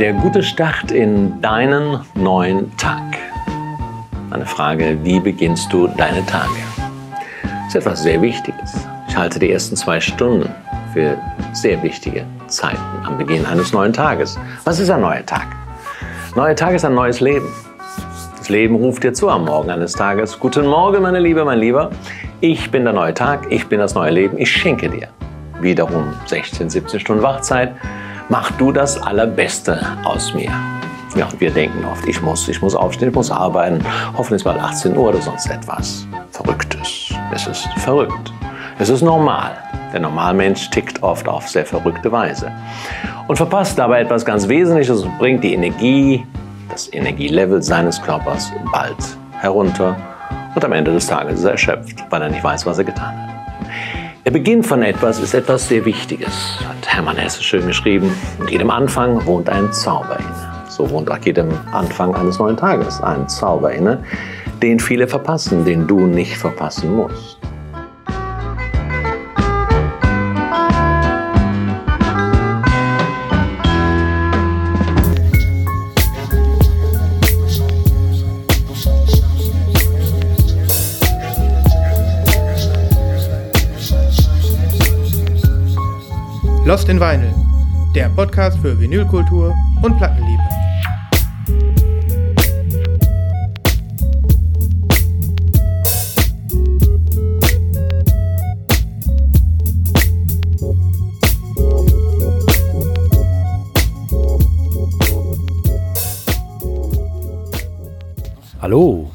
Der gute Start in deinen neuen Tag. Eine Frage, wie beginnst du deine Tage? Das ist etwas sehr Wichtiges. Ich halte die ersten zwei Stunden für sehr wichtige Zeiten am Beginn eines neuen Tages. Was ist ein neuer Tag? Neuer Tag ist ein neues Leben. Das Leben ruft dir zu am Morgen eines Tages. Guten Morgen, meine Liebe, mein Lieber. Ich bin der neue Tag, ich bin das neue Leben, ich schenke dir. Wiederum 16, 17 Stunden Wachzeit. Mach du das Allerbeste aus mir. Ja, und wir denken oft, ich muss, ich muss aufstehen, ich muss arbeiten, hoffentlich mal 18 Uhr oder sonst etwas. Verrücktes. Es ist verrückt. Es ist normal. Der Normalmensch tickt oft auf sehr verrückte Weise und verpasst dabei etwas ganz Wesentliches und bringt die Energie, das Energielevel seines Körpers bald herunter und am Ende des Tages ist er erschöpft, weil er nicht weiß, was er getan hat. Der Beginn von etwas ist etwas sehr Wichtiges, hat Hermann Hesse schön geschrieben. In jedem Anfang wohnt ein Zauber inne. So wohnt auch jedem Anfang eines neuen Tages ein Zauber inne, den viele verpassen, den du nicht verpassen musst. Lost in Vinyl, der Podcast für Vinylkultur und Plattenliebe. Hallo.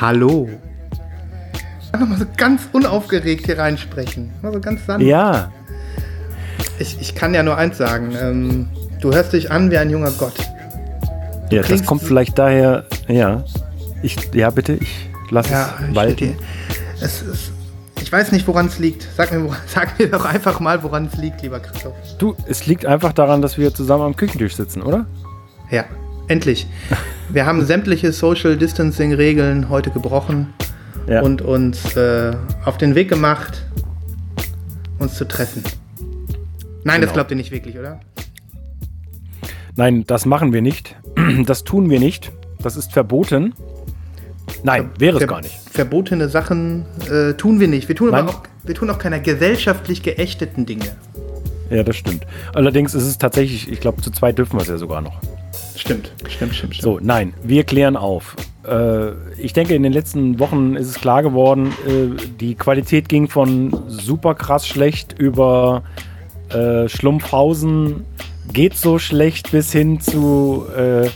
Hallo. Nochmal so ganz unaufgeregt hier reinsprechen. Mal so ganz sanft. Ja, Ich, ich kann ja nur eins sagen. Ähm, du hörst dich an wie ein junger Gott. ja das kommt vielleicht daher, ja. Ich, ja, bitte, ich lasse Ja, es walten. es, es, ich weiß nicht, woran es liegt. Sag mir, sag mir doch einfach mal, woran es liegt, lieber Christoph. Du, es liegt einfach daran, dass wir zusammen am Küchentisch sitzen, oder? Ja, endlich. Wir haben sämtliche Social Distancing Regeln heute gebrochen Ja. und uns äh, auf den Weg gemacht, uns zu treffen. Nein, das Genau. glaubt ihr nicht wirklich, oder? Nein, das machen wir nicht. Das tun wir nicht. Das ist verboten. Nein, wäre es Ver- gar nicht. Verbotene Sachen äh, tun wir nicht. Wir tun Nein. aber auch, wir tun auch keine gesellschaftlich geächteten Dinge. Ja, das stimmt. Allerdings ist es tatsächlich, ich glaube, zu zweit dürfen wir es ja sogar noch. Stimmt, stimmt, stimmt, stimmt. So, nein, wir klären auf. Äh, ich denke, in den letzten Wochen ist es klar geworden, äh, die Qualität ging von super krass schlecht über äh, Schlumpfhausen geht so schlecht bis hin zu äh,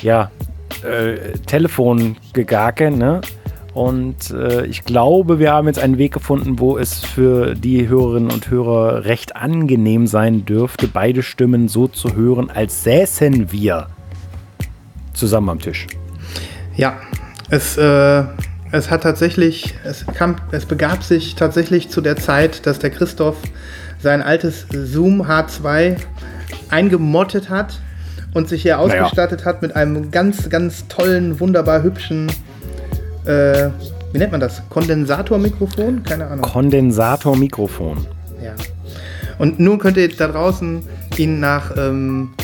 ja, äh, Telefongegake, ne? Und äh, ich glaube, wir haben jetzt einen Weg gefunden, wo es für die Hörerinnen und Hörer recht angenehm sein dürfte, beide Stimmen so zu hören, als säßen wir zusammen am Tisch. Ja, es, äh, es hat tatsächlich, es, kam, es begab sich tatsächlich zu der Zeit, dass der Christoph sein altes Zoom H2 eingemottet hat und sich hier Naja. ausgestattet hat mit einem ganz, ganz tollen, wunderbar hübschen, äh, wie nennt man das? Kondensatormikrofon? Keine Ahnung. Kondensatormikrofon. Ja. Und nun könnt ihr da draußen ihn nach, ähm,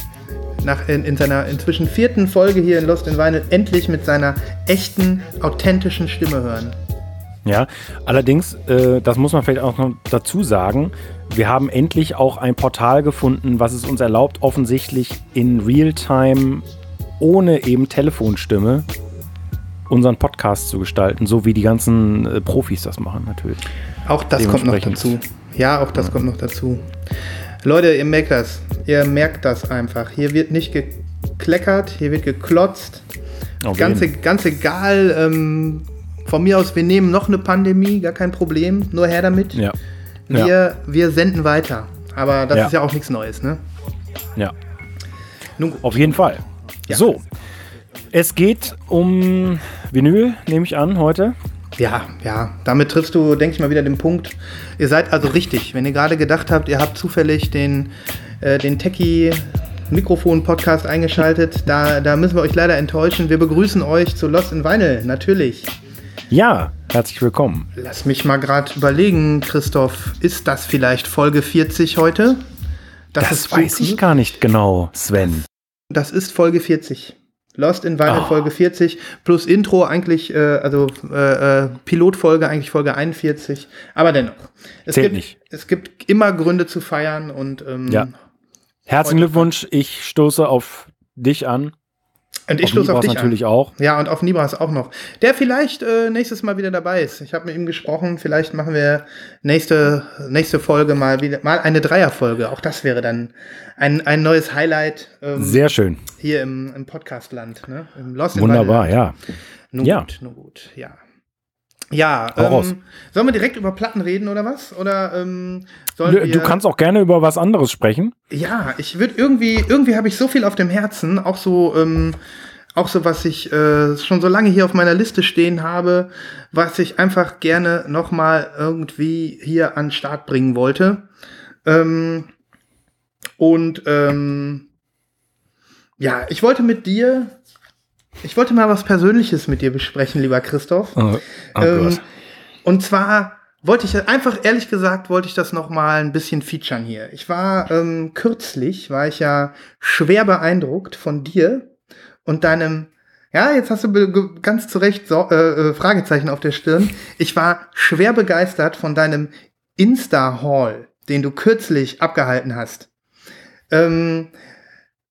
nach in, in seiner inzwischen vierten Folge hier in Lost in Vinyl endlich mit seiner echten, authentischen Stimme hören. Ja, allerdings, äh, das muss man vielleicht auch noch dazu sagen, wir haben endlich auch ein Portal gefunden, was es uns erlaubt, offensichtlich in Realtime ohne eben Telefonstimme unseren Podcast zu gestalten, so wie die ganzen äh, Profis das machen natürlich. Auch das kommt noch dazu. Ja, auch das kommt noch dazu. Leute, ihr merkt das. Ihr merkt das einfach. Hier wird nicht gekleckert, hier wird geklotzt. Auf Ganz, jeden. e- ganz egal, ähm, von mir aus, wir nehmen noch eine Pandemie, gar kein Problem, nur her damit. Ja. Wir, Ja. wir senden weiter. Aber das Ja. ist ja auch nichts Neues, ne? ja. Nun. Auf jeden Fall. Ja. So. Es geht um Vinyl, nehme ich an, heute. Ja, ja, damit triffst du, denke ich mal, wieder den Punkt. Ihr seid also richtig. Wenn ihr gerade gedacht habt, ihr habt zufällig den, äh, den Techie Mikrofon-Podcast eingeschaltet, da, da müssen wir euch leider enttäuschen. Wir begrüßen euch zu Lost in Vinyl, natürlich. Ja, herzlich willkommen. Lass mich mal gerade überlegen, Christoph, ist das vielleicht Folge 40 heute? Das, das weiß ich gar nicht genau, Sven. Das ist Folge 40. Lost in Weile Oh. Folge 40 plus Intro eigentlich, äh, also äh, äh, Pilotfolge eigentlich Folge 41. Aber dennoch, es Zählt gibt, nicht. es gibt immer Gründe zu feiern und ähm, Ja. Herzlichen Glückwunsch, ich stoße auf dich an. Und ich stoße auf dich natürlich an. auch. Ja, und auf Nibras auch noch. Der vielleicht äh, nächstes Mal wieder dabei ist. Ich habe mit ihm gesprochen, vielleicht machen wir nächste, nächste Folge mal wieder mal eine Dreierfolge. Auch das wäre dann ein, ein neues Highlight ähm, Sehr schön. hier im, im Podcastland. Ne? Im Lost Wunderbar, ja. Nun Ja. gut, nun gut, ja. Ja, ähm, sollen wir direkt über Platten reden oder was? Oder ähm, sollen wir. Du kannst auch gerne über was anderes sprechen. Ja, ich würde irgendwie, irgendwie habe ich so viel auf dem Herzen, auch so, ähm, auch so, was ich äh, schon so lange hier auf meiner Liste stehen habe, was ich einfach gerne nochmal irgendwie hier an den Start bringen wollte. Ähm, und ähm, ja, ich wollte mit dir, ich wollte mal was Persönliches mit dir besprechen, lieber Christoph. Oh, oh Ähm, und zwar wollte ich einfach, ehrlich gesagt, wollte ich das noch mal ein bisschen featuren hier. Ich war ähm, kürzlich, war ich ja schwer beeindruckt von dir und deinem, ja, jetzt hast du ganz zu Recht so, äh, äh, Fragezeichen auf der Stirn. Ich war schwer begeistert von deinem Insta-Haul, den du kürzlich abgehalten hast. Ähm,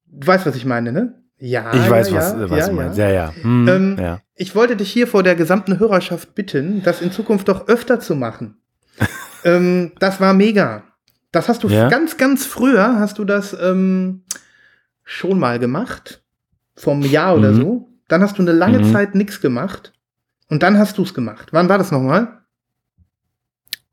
du weißt, was ich meine, ne? Ja. Ich weiß, ja, was, ja, was ja, du meinst. Ja, ja. Hm, Ähm, ja. Ich wollte dich hier vor der gesamten Hörerschaft bitten, das in Zukunft doch öfter zu machen. ähm, das war mega. Das hast du ganz, ganz früher hast du das ähm, schon mal gemacht. Vom Jahr oder Mhm. so. Dann hast du eine lange Mhm. Zeit nichts gemacht. Und dann hast du es gemacht. Wann war das nochmal?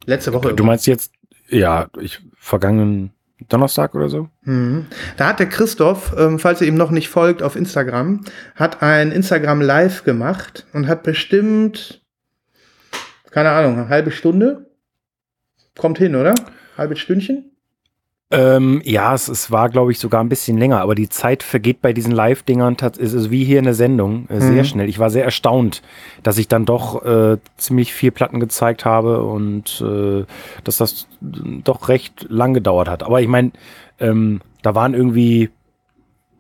Letzte Woche. Du meinst jetzt, ja, ich vergangenen Donnerstag oder so? Mhm. Da hat der Christoph, ähm, falls ihr ihm noch nicht folgt auf Instagram, hat ein Instagram Live gemacht und hat bestimmt, keine Ahnung, eine halbe Stunde. Kommt hin, oder? Halbes Stündchen? Ähm, ja, es, es war, glaube ich, sogar ein bisschen länger, aber die Zeit vergeht bei diesen Live-Dingern, tats- es ist wie hier in der Sendung, äh, sehr Mhm. schnell. Ich war sehr erstaunt, dass ich dann doch äh, ziemlich viel Platten gezeigt habe und äh, dass das doch recht lang gedauert hat. Aber ich meine, ähm, da waren irgendwie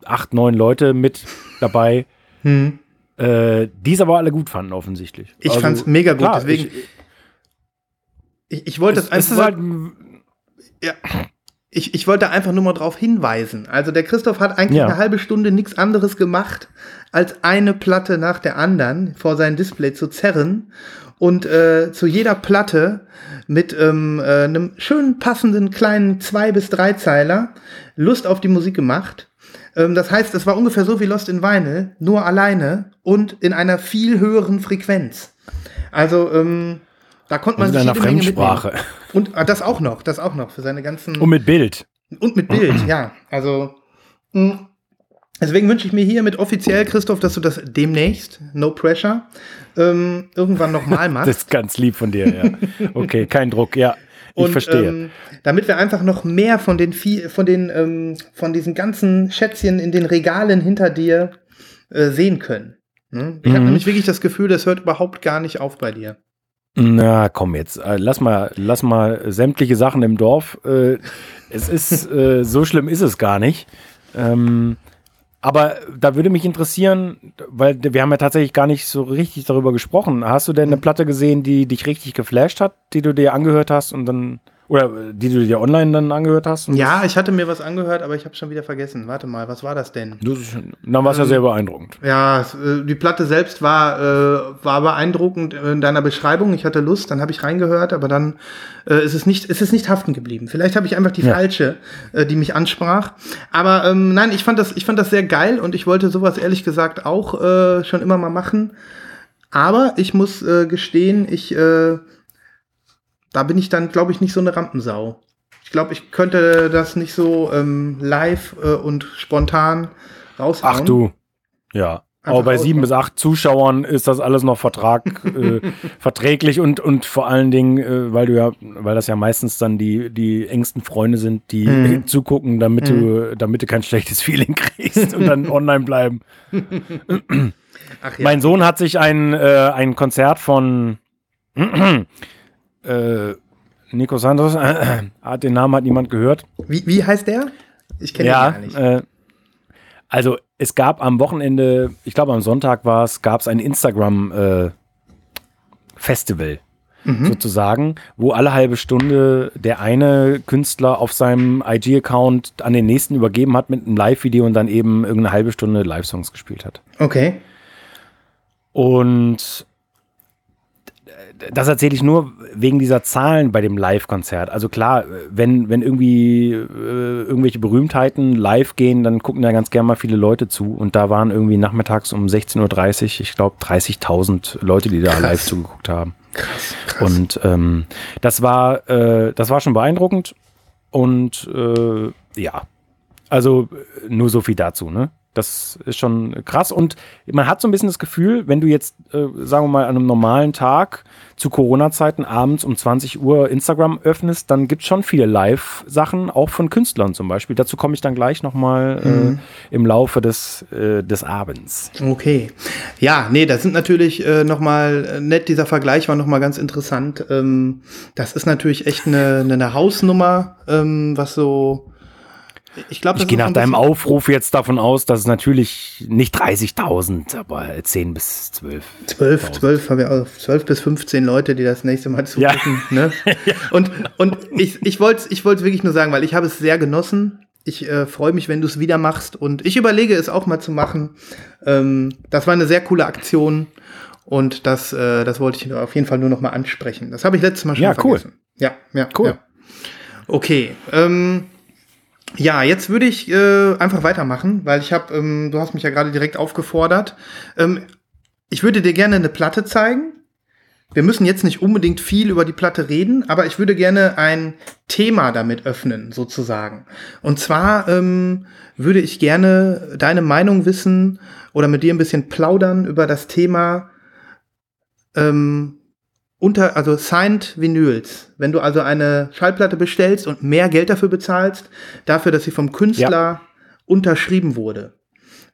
acht, neun Leute mit dabei, Hm. äh, die es aber alle gut fanden, offensichtlich. Ich Also, fand's mega gut, klar, deswegen- Ich, Ich, ich wollte es, das es ist halt, ja, ich, ich wollte einfach nur mal darauf hinweisen. Also der Christoph hat eigentlich Ja. eine halbe Stunde nichts anderes gemacht, als eine Platte nach der anderen vor sein Display zu zerren und äh, zu jeder Platte mit ähm, äh, einem schön passenden kleinen zwei bis drei Zeiler Lust auf die Musik gemacht. Ähm, das heißt, es war ungefähr so wie Lost in Vinyl, nur alleine und in einer viel höheren Frequenz. Also ähm, da konnte man in einer jede Menge mitnehmen. Fremdsprache. Und ah, das auch noch, das auch noch für seine ganzen Und mit Bild. und mit Bild, ja. Also mh. deswegen wünsche ich mir hiermit offiziell, Christoph, dass du das demnächst, no pressure, ähm, irgendwann nochmal machst. Das ist ganz lieb von dir, ja. Okay, kein Druck, ja. Ich Und, verstehe. Ähm, damit wir einfach noch mehr von den von den ähm, von diesen ganzen Schätzchen in den Regalen hinter dir äh, sehen können. Ne? Ich habe Mhm. nämlich wirklich das Gefühl, das hört überhaupt gar nicht auf bei dir. Na, komm jetzt. Äh, Lass mal, lass mal sämtliche Sachen im Dorf. Äh, es ist, äh, so schlimm ist es gar nicht. Ähm, aber da würde mich interessieren, weil wir haben ja tatsächlich gar nicht so richtig darüber gesprochen. Hast du denn eine Platte gesehen, die dich richtig geflasht hat, die du dir angehört hast und dann, oder äh, die du dir online dann angehört hast? Ja, ich hatte mir was angehört, aber ich habe schon wieder vergessen. Warte mal, was war das denn? Das ist, dann war es ja Ähm, sehr beeindruckend. Ja, äh, die Platte selbst war, äh, war beeindruckend in deiner Beschreibung. Ich hatte Lust, dann habe ich reingehört, aber dann äh, ist es nicht, ist es nicht haften geblieben. Vielleicht habe ich einfach die Ja. falsche, äh, die mich ansprach. Aber ähm, nein, ich fand das, ich fand das sehr geil und ich wollte sowas ehrlich gesagt auch äh, schon immer mal machen. Aber ich muss äh, gestehen, ich, äh, da bin ich dann, glaube ich, nicht so eine Rampensau. Ich glaube, ich könnte das nicht so ähm, live äh, und spontan raushauen. Ach du. Ja. Aber bei sieben bis acht Zuschauern ist das alles noch Vertrag, äh, verträglich und, und vor allen Dingen, äh, weil du ja, weil das ja meistens dann die, die engsten Freunde sind, die Mhm. zugucken, damit du, damit du kein schlechtes Feeling kriegst und dann online bleiben. Ach ja. Mein Sohn hat sich ein, äh, ein Konzert von äh, Nico Santos, äh, äh, den Namen hat niemand gehört. Wie, wie heißt der? Ich kenne Ja, den gar nicht. äh, also es gab am Wochenende, ich glaube am Sonntag war es, gab es ein Instagram-Festival sozusagen, wo alle halbe Stunde der eine Künstler auf seinem IG-Account an den nächsten übergeben hat mit einem Live-Video und dann eben irgendeine halbe Stunde Live-Songs gespielt hat. Okay. Und das erzähle ich nur wegen dieser Zahlen bei dem Live-Konzert. Also klar, wenn, wenn irgendwie äh, irgendwelche Berühmtheiten live gehen, dann gucken da ganz gerne mal viele Leute zu. Und da waren irgendwie nachmittags um 16.30 Uhr, ich glaube, 30.000 Leute, die da Krass. live zugeguckt haben. Krass, krass. Und ähm, das war, äh, das war schon beeindruckend. Und äh, ja, also nur so viel dazu, ne? Das ist schon krass. Und man hat so ein bisschen das Gefühl, wenn du jetzt, äh, sagen wir mal, an einem normalen Tag zu Corona-Zeiten abends um 20 Uhr Instagram öffnest, dann gibt es schon viele Live-Sachen, auch von Künstlern zum Beispiel. Dazu komme ich dann gleich nochmal Mhm. äh, im Laufe des, äh, des Abends. Okay. Ja, nee, das sind natürlich äh, nochmal nett, dieser Vergleich war nochmal ganz interessant. Ähm, das ist natürlich echt eine, eine, eine Hausnummer, ähm, was so. Ich glaube, Ich gehe nach deinem Aufruf jetzt davon aus, dass es natürlich nicht 30.000, aber 10 bis 12. 12, 12, haben wir auch 12 bis 15 Leute, die das nächste Mal Ja. zugucken. Ne? Und, und ich, ich wollte ich wollte wirklich nur sagen, weil ich habe es sehr genossen. Ich äh, freue mich, wenn du es wieder machst. Und ich überlege es auch mal zu machen. Ähm, das war eine sehr coole Aktion. Und das, äh, das wollte ich auf jeden Fall nur noch mal ansprechen. Das habe ich letztes Mal schon Ja, cool. vergessen. Ja, ja, Cool. Ja. Okay. Ähm, ja, jetzt würde ich äh, einfach weitermachen, weil ich habe, ähm, du hast mich ja gerade direkt aufgefordert. Ähm, ich würde dir gerne eine Platte zeigen. Wir müssen jetzt nicht unbedingt viel über die Platte reden, aber ich würde gerne ein Thema damit öffnen, sozusagen. Und zwar ähm, würde ich gerne deine Meinung wissen oder mit dir ein bisschen plaudern über das Thema ähm, unter, also Signed Vinyls. Wenn du also eine Schallplatte bestellst und mehr Geld dafür bezahlst, dafür, dass sie vom Künstler unterschrieben wurde.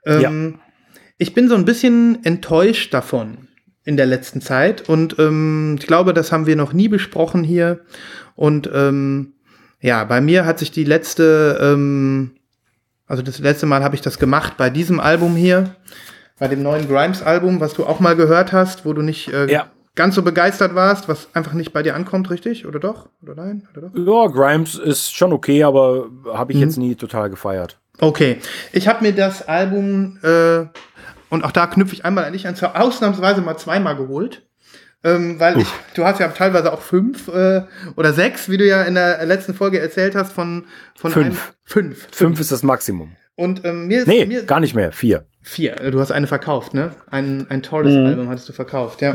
Ähm, Ich bin so ein bisschen enttäuscht davon in der letzten Zeit und ähm, ich glaube, das haben wir noch nie besprochen hier. Und ähm, ja, bei mir hat sich die letzte, ähm, also das letzte Mal habe ich das gemacht bei diesem Album hier, bei dem neuen Grimes-Album, was du auch mal gehört hast, wo du nicht äh, Ja. Ganz so begeistert warst, was einfach nicht bei dir ankommt, richtig? Oder doch? Oder nein? Oder doch? Ja, Grimes ist schon okay, aber habe ich Mhm. jetzt nie total gefeiert. Okay, ich habe mir das Album äh, und auch da knüpfe ich einmal an dich an, zwar ausnahmsweise mal zweimal geholt. Ähm, weil ich, du hast ja teilweise auch fünf äh, oder sechs, wie du ja in der letzten Folge erzählt hast, von, von Fünf. einem. Fünf. Fünf ist das Maximum. Und ähm, mir ist Nee, mir, gar nicht mehr. Vier. vier. Du hast eine verkauft, ne? Ein, ein tolles Mhm. Album hattest du verkauft, ja.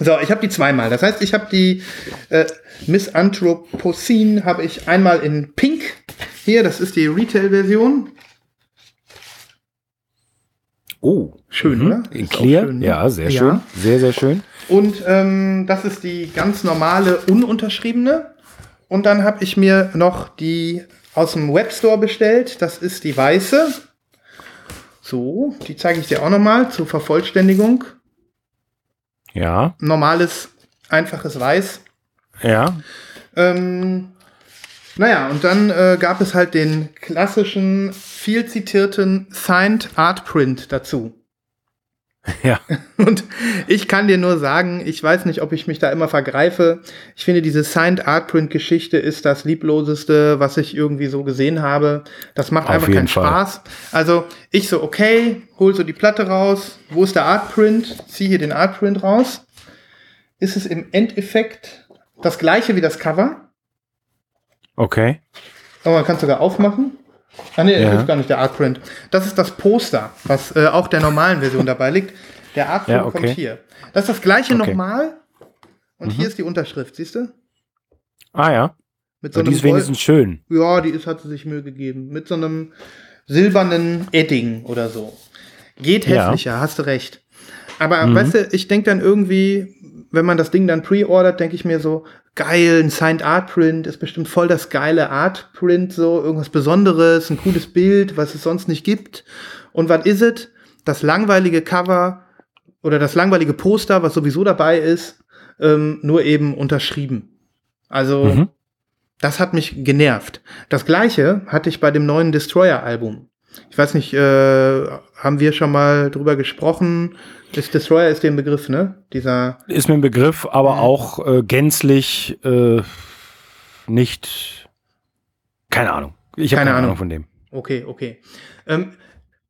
So, ich habe die zweimal. Das heißt, ich habe die äh, Miss Anthropocene habe ich einmal in Pink. Hier, das ist die Retail-Version. Oh. Schön, oder? In Clear? schön, ne? Ja, sehr Ja. schön. Sehr, sehr schön. Und ähm, das ist die ganz normale, ununterschriebene. Und dann habe ich mir noch die aus dem Webstore bestellt. Das ist die weiße. So, die zeige ich dir auch nochmal zur Vervollständigung. Ja. Normales, einfaches Weiß. Ja. Ähm, naja, und dann äh, gab es halt den klassischen, viel zitierten Signed Art Print dazu. Ja. Und ich kann dir nur sagen, ich weiß nicht, ob ich mich da immer vergreife. Ich finde, diese Signed Art Print Geschichte ist das liebloseste, was ich irgendwie so gesehen habe. Das macht Auf einfach keinen Fall. Spaß. Also ich so, okay, hol so die Platte raus. Wo ist der Art Print? Zieh hier den Art Print raus. Ist es im Endeffekt das gleiche wie das Cover? Okay. Aber man kann es sogar aufmachen. Ah nee, Ja. das ist gar nicht der Artprint. Das ist das Poster, was äh, auch der normalen Version dabei liegt. Der Artprint Ja, okay. kommt hier. Das ist das gleiche Okay. Mhm. nochmal. Und hier ist die Unterschrift, siehst du? Ah ja. Mit so die einem ist wenigstens schön. Ja, die ist, hat sie sich Mühe gegeben. Mit so einem silbernen Edding oder so. Geht Ja. hässlicher, hast du recht. Aber Mhm. weißt du, ich denke dann irgendwie, wenn man das Ding dann pre-ordert, denke ich mir so, geil, ein Signed Art Print ist bestimmt voll das geile Art Print, so irgendwas Besonderes, ein cooles Bild, was es sonst nicht gibt. Und was ist es? Das langweilige Cover oder das langweilige Poster, was sowieso dabei ist, ähm, nur eben unterschrieben. Also, Mhm. das hat mich genervt. Das gleiche hatte ich bei dem neuen Destroyer-Album. Ich weiß nicht, äh, haben wir schon mal drüber gesprochen? Ist Destroyer ist der Begriff, ne? Dieser. Ist mir ein Begriff, aber Mhm. auch äh, gänzlich äh, nicht. Keine Ahnung. Ich habe Keine keine, Ahnung. Ahnung von dem. Okay, okay. Ähm,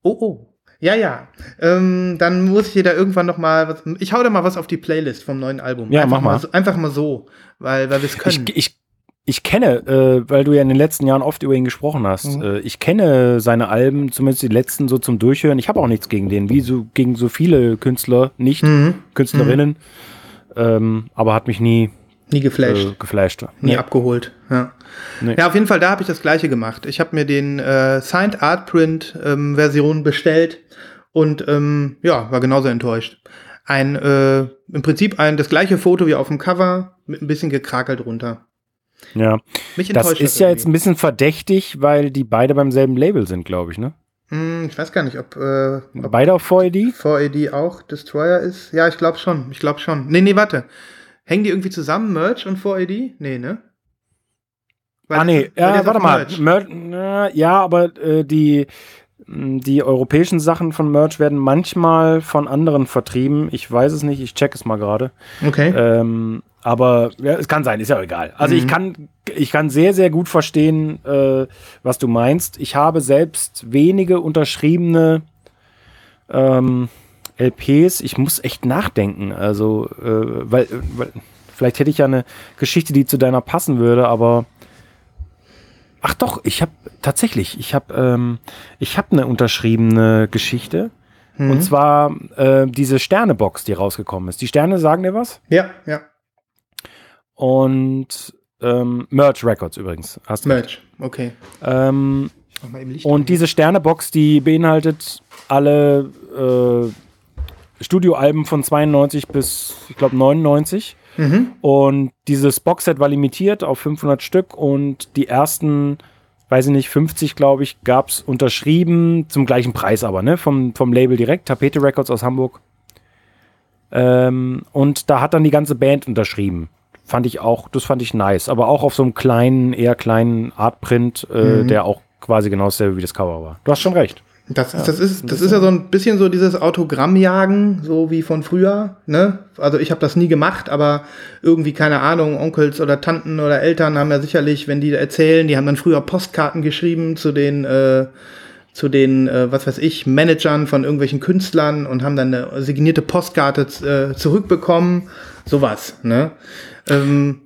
oh, oh. Ja, ja. Ähm, dann muss ich dir da irgendwann noch mal was. Ich hau da mal was auf die Playlist vom neuen Album. Ja, einfach mach mal. So, einfach mal so, weil, weil wir es können. Ich, ich, ich kenne, äh, weil du ja in den letzten Jahren oft über ihn gesprochen hast, Mhm. äh, ich kenne seine Alben, zumindest die letzten so zum Durchhören. Ich habe auch nichts gegen den, wie so gegen so viele Künstler, nicht mhm. Künstlerinnen. Ähm, aber hat mich nie Nie geflasht. äh, geflasht. nie Nee. abgeholt. Ja. Nee. ja, auf jeden Fall, da habe ich das gleiche gemacht. Ich habe mir den äh, Signed Art Print ähm, Version bestellt und ähm, ja, war genauso enttäuscht. Ein, äh, im Prinzip ein, das gleiche Foto wie auf dem Cover mit ein bisschen gekrakelt runter. Ja, Mich das ist ja jetzt ein bisschen verdächtig, weil die beide beim selben Label sind, glaube ich, ne? Hm, ich weiß gar nicht, ob, äh, ob Beide auf 4AD? 4AD auch Destroyer ist. Ja, ich glaube schon. Ich glaube schon. Nee, nee, warte. Hängen die irgendwie zusammen, Merch und 4AD? Nee, ne? Weil Ah, nee, ja, warte mal. Merch. Mer na, ja, aber äh, die, mh, die europäischen Sachen von Merch werden manchmal von anderen vertrieben. Ich weiß es nicht, ich check es mal gerade. Okay. Ähm, aber ja, es kann sein, ist ja auch egal. Also ich Mhm. kann, ich kann sehr, sehr gut verstehen, äh, was du meinst. Ich habe selbst wenige unterschriebene ähm, LPs. Ich muss echt nachdenken. Also, äh, weil, weil vielleicht hätte ich ja eine Geschichte, die zu deiner passen würde, aber ach doch, ich habe tatsächlich, ich habe, ähm, ich habe eine unterschriebene Geschichte. Mhm. Und zwar äh, diese Sternebox, die rausgekommen ist. Die Sterne sagen dir was? ja, ja. Und ähm, Merch Records übrigens. Hast du. Merch. Okay. Ähm, Mach mal eben Licht und diese Sternebox, die beinhaltet alle äh, Studioalben von 92 bis, ich glaube, 99. Mhm. Und dieses Boxset war limitiert auf 500 Stück und die ersten, weiß ich nicht, 50, glaube ich, gab es unterschrieben, zum gleichen Preis aber, ne? Vom, vom Label direkt, Tapete Records aus Hamburg. Ähm, und da hat dann die ganze Band unterschrieben. Fand ich auch, das fand ich nice. Aber auch auf so einem kleinen, eher kleinen Artprint, äh, Mhm. der auch quasi genau dasselbe wie das Cover war. Du hast schon recht. Das, ist, das, ist, das ist ja so ein bisschen so dieses Autogrammjagen, so wie von früher. Ne? Also ich habe das nie gemacht, aber irgendwie, keine Ahnung, Onkels oder Tanten oder Eltern haben ja sicherlich, wenn die erzählen, die haben dann früher Postkarten geschrieben zu den, äh, zu den, äh, was weiß ich, Managern von irgendwelchen Künstlern und haben dann eine signierte Postkarte äh, zurückbekommen. Sowas, ne? Ähm,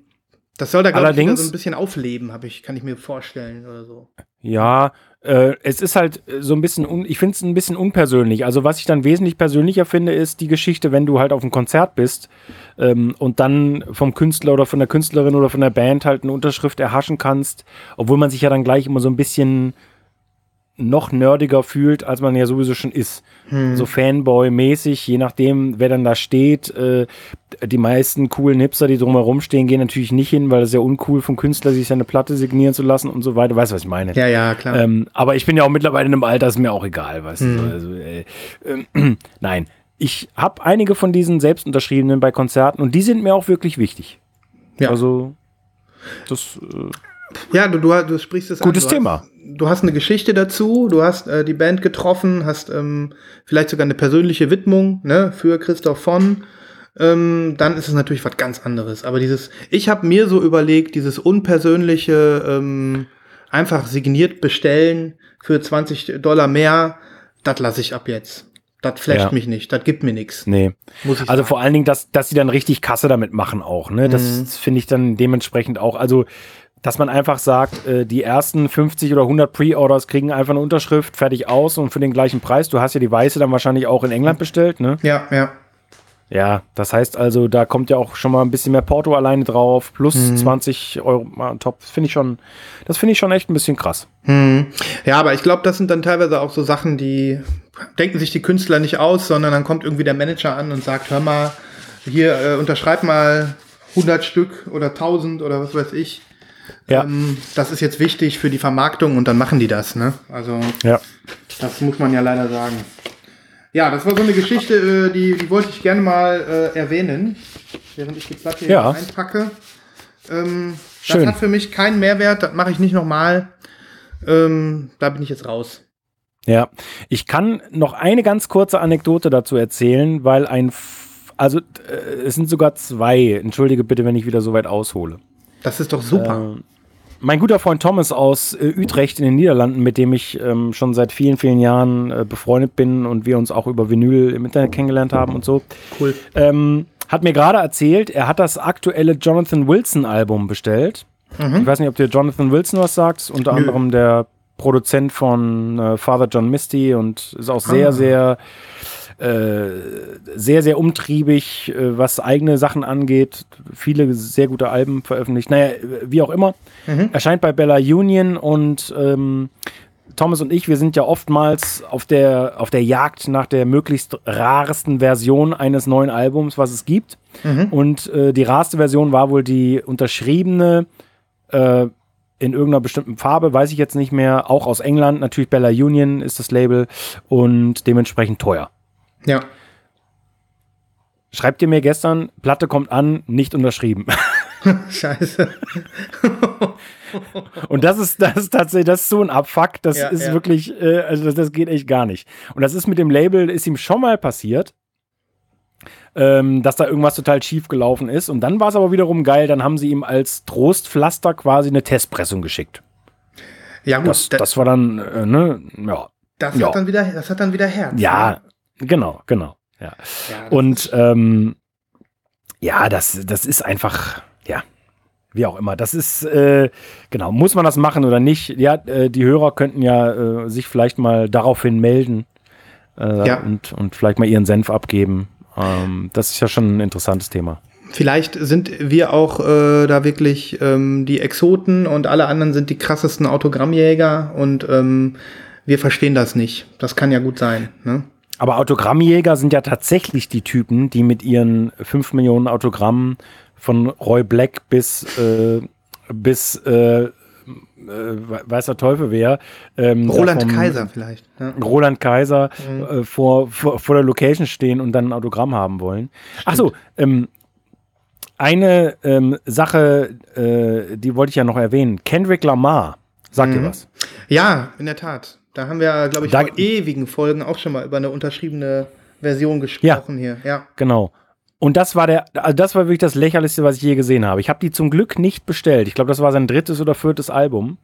das soll da, glaube ich, so ein bisschen aufleben, habe ich, kann ich mir vorstellen oder so. Ja, äh, es ist halt so ein bisschen, un ich finde es ein bisschen unpersönlich. Also was ich dann wesentlich persönlicher finde, ist die Geschichte, wenn du halt auf einem Konzert bist ähm, und dann vom Künstler oder von der Künstlerin oder von der Band halt eine Unterschrift erhaschen kannst, obwohl man sich ja dann gleich immer so ein bisschen noch nerdiger fühlt, als man ja sowieso schon ist. So Fanboy-mäßig, je nachdem, wer dann da steht. Äh, die meisten coolen Hipster, die drumherum stehen, gehen natürlich nicht hin, weil es ja uncool vom Künstler, sich seine Platte signieren zu lassen und so weiter. Weißt du, was ich meine? Ja, ja, klar. Ähm, aber ich bin ja auch mittlerweile in einem Alter, ist mir auch egal, weißt Mhm. du. Also, äh, ähm, nein, ich habe einige von diesen selbstunterschriebenen bei Konzerten und die sind mir auch wirklich wichtig. Ja. Also, das, äh, Ja, du, du, du sprichst es Gutes an. Du Thema. Hast, du hast eine Geschichte dazu, du hast äh, die Band getroffen, hast ähm, vielleicht sogar eine persönliche Widmung ne, für Christoph von. Ähm, dann ist es natürlich was ganz anderes. Aber dieses, ich habe mir so überlegt, dieses unpersönliche, ähm, einfach signiert bestellen für 20 Dollar mehr, das lasse ich ab jetzt. Das flasht Ja. mich nicht, das gibt mir nichts. nee. Muss ich Also sagen. vor allen Dingen, dass, dass sie dann richtig Kasse damit machen auch. Ne? Das Mhm. finde ich dann dementsprechend auch. Also, dass man einfach sagt, äh, die ersten 50 oder 100 Pre-Orders kriegen einfach eine Unterschrift, fertig aus und für den gleichen Preis. Du hast ja die weiße dann wahrscheinlich auch in England bestellt, ne? Ja, ja. Ja, das heißt also, da kommt ja auch schon mal ein bisschen mehr Porto alleine drauf, plus Mhm. 20 Euro mal top. Das finde ich schon, das finde ich schon echt ein bisschen krass. Hm. Ja, aber ich glaube, das sind dann teilweise auch so Sachen, die denken sich die Künstler nicht aus, sondern dann kommt irgendwie der Manager an und sagt, hör mal, hier äh, unterschreib mal 100 Stück oder 1000 oder was weiß ich. Ja. Ähm, das ist jetzt wichtig für die Vermarktung und dann machen die das, ne? Also Ja. das muss man ja leider sagen. Ja, das war so eine Geschichte, äh, die, die wollte ich gerne mal äh, erwähnen, während ich die Platte hier Ja. einpacke. Ähm, Schön. Das hat für mich keinen Mehrwert, das mache ich nicht nochmal. Ähm, da bin ich jetzt raus. Ja, ich kann noch eine ganz kurze Anekdote dazu erzählen, weil ein, F also äh, es sind sogar zwei. Entschuldige bitte, wenn ich wieder so weit aushole. Das ist doch super. Äh, mein guter Freund Thomas aus äh, Utrecht in den Niederlanden, mit dem ich ähm, schon seit vielen, vielen Jahren äh, befreundet bin und wir uns auch über Vinyl im Internet kennengelernt haben und so, cool. ähm, hat mir gerade erzählt, er hat das aktuelle Jonathan Wilson Album bestellt. Mhm. Ich weiß nicht, ob dir Jonathan Wilson was sagt, unter Nö. anderem der Produzent von äh, Father John Misty und ist auch sehr, Ah. sehr, äh, sehr, sehr umtriebig, äh, was eigene Sachen angeht. Viele sehr gute Alben veröffentlicht. Naja, wie auch immer. Mhm. Erscheint bei Bella Union und ähm, Thomas und ich, wir sind ja oftmals auf der, auf der Jagd nach der möglichst raresten Version eines neuen Albums, was es gibt. Mhm. Und äh, die rarste Version war wohl die unterschriebene äh, in irgendeiner bestimmten Farbe, weiß ich jetzt nicht mehr. Auch aus England, natürlich Bella Union ist das Label und dementsprechend teuer. Ja. Schreibt ihr mir gestern, Platte kommt an, nicht unterschrieben. Scheiße. Und das ist, das ist tatsächlich, das ist so ein Abfuck, das Ja, ist ja. wirklich, äh, also das, das geht echt gar nicht. Und das ist mit dem Label, ist ihm schon mal passiert, ähm, dass da irgendwas total schief gelaufen ist. Und dann war es aber wiederum geil, dann haben sie ihm als Trostpflaster quasi eine Testpressung geschickt. Ja, gut. Das, das war dann, äh, ne, ja. das, ja. hat dann wieder, das hat dann wieder Herz. Ja, genau, genau. Ja. Ja, Und ähm, ja, das, das ist einfach, ja, wie auch immer. Das ist, äh, genau, muss man das machen oder nicht? Ja, äh, die Hörer könnten ja äh, sich vielleicht mal daraufhin melden äh, Ja. und, und vielleicht mal ihren Senf abgeben. Ähm, das ist ja schon ein interessantes Thema. Vielleicht sind wir auch äh, da wirklich ähm, die Exoten und alle anderen sind die krassesten Autogrammjäger und ähm, wir verstehen das nicht. Das kann ja gut sein. Ne? Aber Autogrammjäger sind ja tatsächlich die Typen, die mit ihren 5 Millionen Autogrammen von Roy Black bis, äh, bis äh, äh, weiß der Teufel wer. Ähm, Roland vom- Kaiser vielleicht. Ja. Roland Kaiser äh, vor, vor, vor der Location stehen und dann ein Autogramm haben wollen. Ach so, ähm, eine ähm, Sache, äh, die wollte ich ja noch erwähnen. Kendrick Lamar, sagt Mhm. dir was? ja, in der Tat. Da haben wir, glaube ich, Da- vor ewigen Folgen auch schon mal über eine unterschriebene Version gesprochen hier. Ja. Genau. Und das war der, also das war wirklich das lächerlichste, was ich je gesehen habe. Ich habe die zum Glück nicht bestellt. Ich glaube, das war sein drittes oder viertes Album.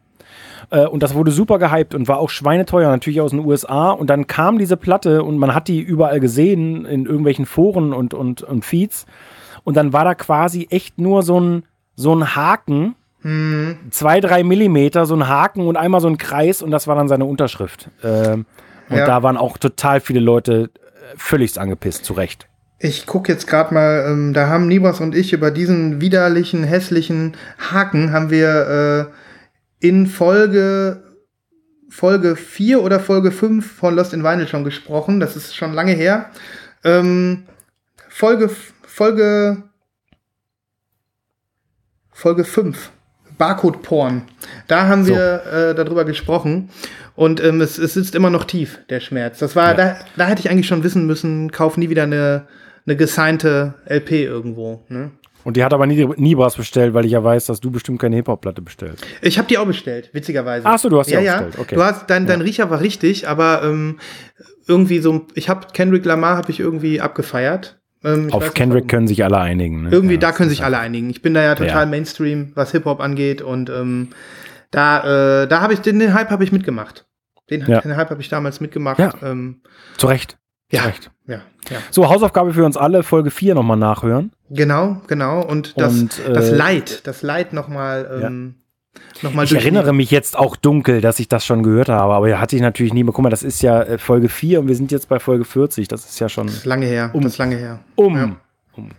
Äh, und das wurde super gehypt und war auch schweineteuer, natürlich aus den USA. Und dann kam diese Platte und man hat die überall gesehen, in irgendwelchen Foren und, und, und Feeds. Und dann war da quasi echt nur so ein, so ein Haken, zwei, drei Millimeter, so ein Haken und einmal so ein Kreis und das war dann seine Unterschrift. Ähm, und Ja. da waren auch total viele Leute äh, völligst angepisst, zu Recht. Ich gucke jetzt gerade mal, ähm, da haben Nibos und ich über diesen widerlichen, hässlichen Haken haben wir äh, in Folge Folge 4 oder Folge 5 von Lost in Vinyl schon gesprochen. Das ist schon lange her. Ähm, Folge Folge Folge 5 Barcode Porn. Da haben So. wir äh, darüber gesprochen und ähm, es, es sitzt immer noch tief, der Schmerz. Das war, Ja. da, da hätte ich eigentlich schon wissen müssen, kauf nie wieder eine, eine gesignte LP irgendwo. Ne? Und die hat aber nie, nie was bestellt, weil ich ja weiß, dass du bestimmt keine Hip-Hop-Platte bestellst. Ich habe die auch bestellt, witzigerweise. Ach so, du hast die ja, auch ja. bestellt, okay. Du hast, dein, dein Riecher war richtig, aber ähm, irgendwie so, ich habe Kendrick Lamar habe ich irgendwie abgefeiert. Ähm, Auf Kendrick können sich alle einigen. Ne? Irgendwie, Ja, da können sich alle einigen. Ich bin da ja total Ja. Mainstream, was Hip-Hop angeht und ähm, da, äh, da habe ich den, den Hype habe ich mitgemacht. Den, Ja. den Hype habe ich damals mitgemacht. Ja. Ähm, Zu Recht. ja, Zu Recht. ja, ja. So, Hausaufgabe für uns alle, Folge 4 nochmal nachhören. Genau, genau. Und das, Und, äh, das Leid, das Leid nochmal ähm, noch mal Ich erinnere mich jetzt auch dunkel, dass ich das schon gehört habe, aber hatte ich natürlich nie. Mal, das ist ja äh, Folge 4 und wir sind jetzt bei Folge 40. Das ist ja schon Das ist lange her. Um. Das ist lange her. um. Ja. um.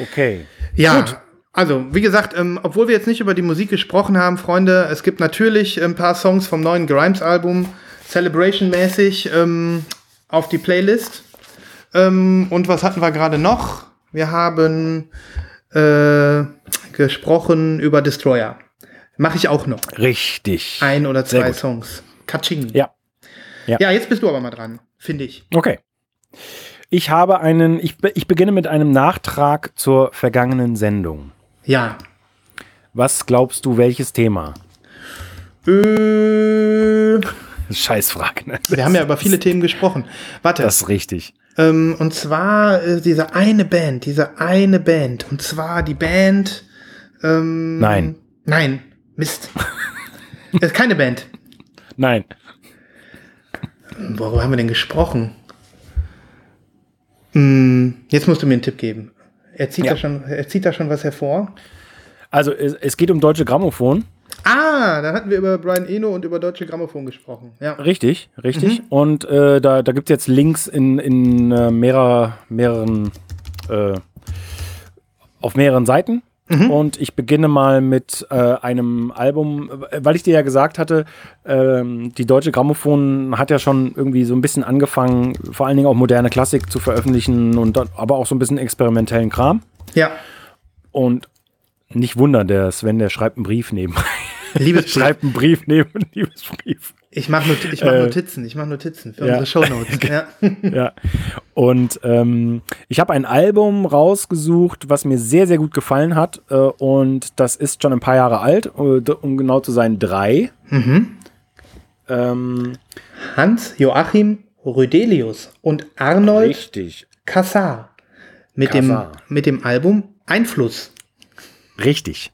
Okay. Ja, Gut. also wie gesagt, ähm, obwohl wir jetzt nicht über die Musik gesprochen haben, Freunde, es gibt natürlich ein paar Songs vom neuen Grimes-Album, Celebration-mäßig, ähm, auf die Playlist. Ähm, und was hatten wir gerade noch? Wir haben äh, gesprochen über Destroyer. Mache ich auch noch. Richtig. Ein oder zwei. Songs. Katsching. Ja. Ja. ja, jetzt bist du aber mal dran, finde ich. Okay. Ich habe einen, ich, ich beginne mit einem Nachtrag zur vergangenen Sendung. Ja. Was glaubst du, welches Thema? Äh, Scheißfrage, ne? wir haben ja über viele Themen gesprochen. Warte. Das ist richtig. Ähm, und zwar äh, diese eine Band, diese eine Band. Und zwar die Band. Ähm, Nein. Nein, Mist. das ist keine Band. Nein. Worüber haben wir denn gesprochen? Hm, jetzt musst du mir einen Tipp geben. Er zieht, Ja. da, schon, er zieht da schon was hervor. Also es, es geht um deutsche Grammophon. Ah, da hatten wir über Brian Eno und über Deutsche Grammophon gesprochen. Ja. Richtig, richtig. Und äh, da, da gibt es jetzt Links in, in äh, mehrer, mehreren, äh, auf mehreren Seiten. Und ich beginne mal mit äh, einem Album, weil ich dir ja gesagt hatte, ähm, die Deutsche Grammophon hat ja schon irgendwie so ein bisschen angefangen, vor allen Dingen auch moderne Klassik zu veröffentlichen und dann, aber auch so ein bisschen experimentellen Kram. ja. Und nicht wundern, der Sven, der schreibt einen Brief neben. Liebesbrief. schreibt einen Brief neben einen Liebesbrief. Ich mache Not ich mach Äh, Notizen. Ich mache Notizen für ja. unsere Shownotes. ja. ja. Und ähm, ich habe ein Album rausgesucht, was mir sehr, sehr gut gefallen hat. Äh, und das ist schon ein paar Jahre alt, äh, um genau zu sein, drei. Ähm, Hans Joachim Rödelius und Arnold richtig. Kassar mit dem, Kassar. mit dem Album Einfluss. Richtig.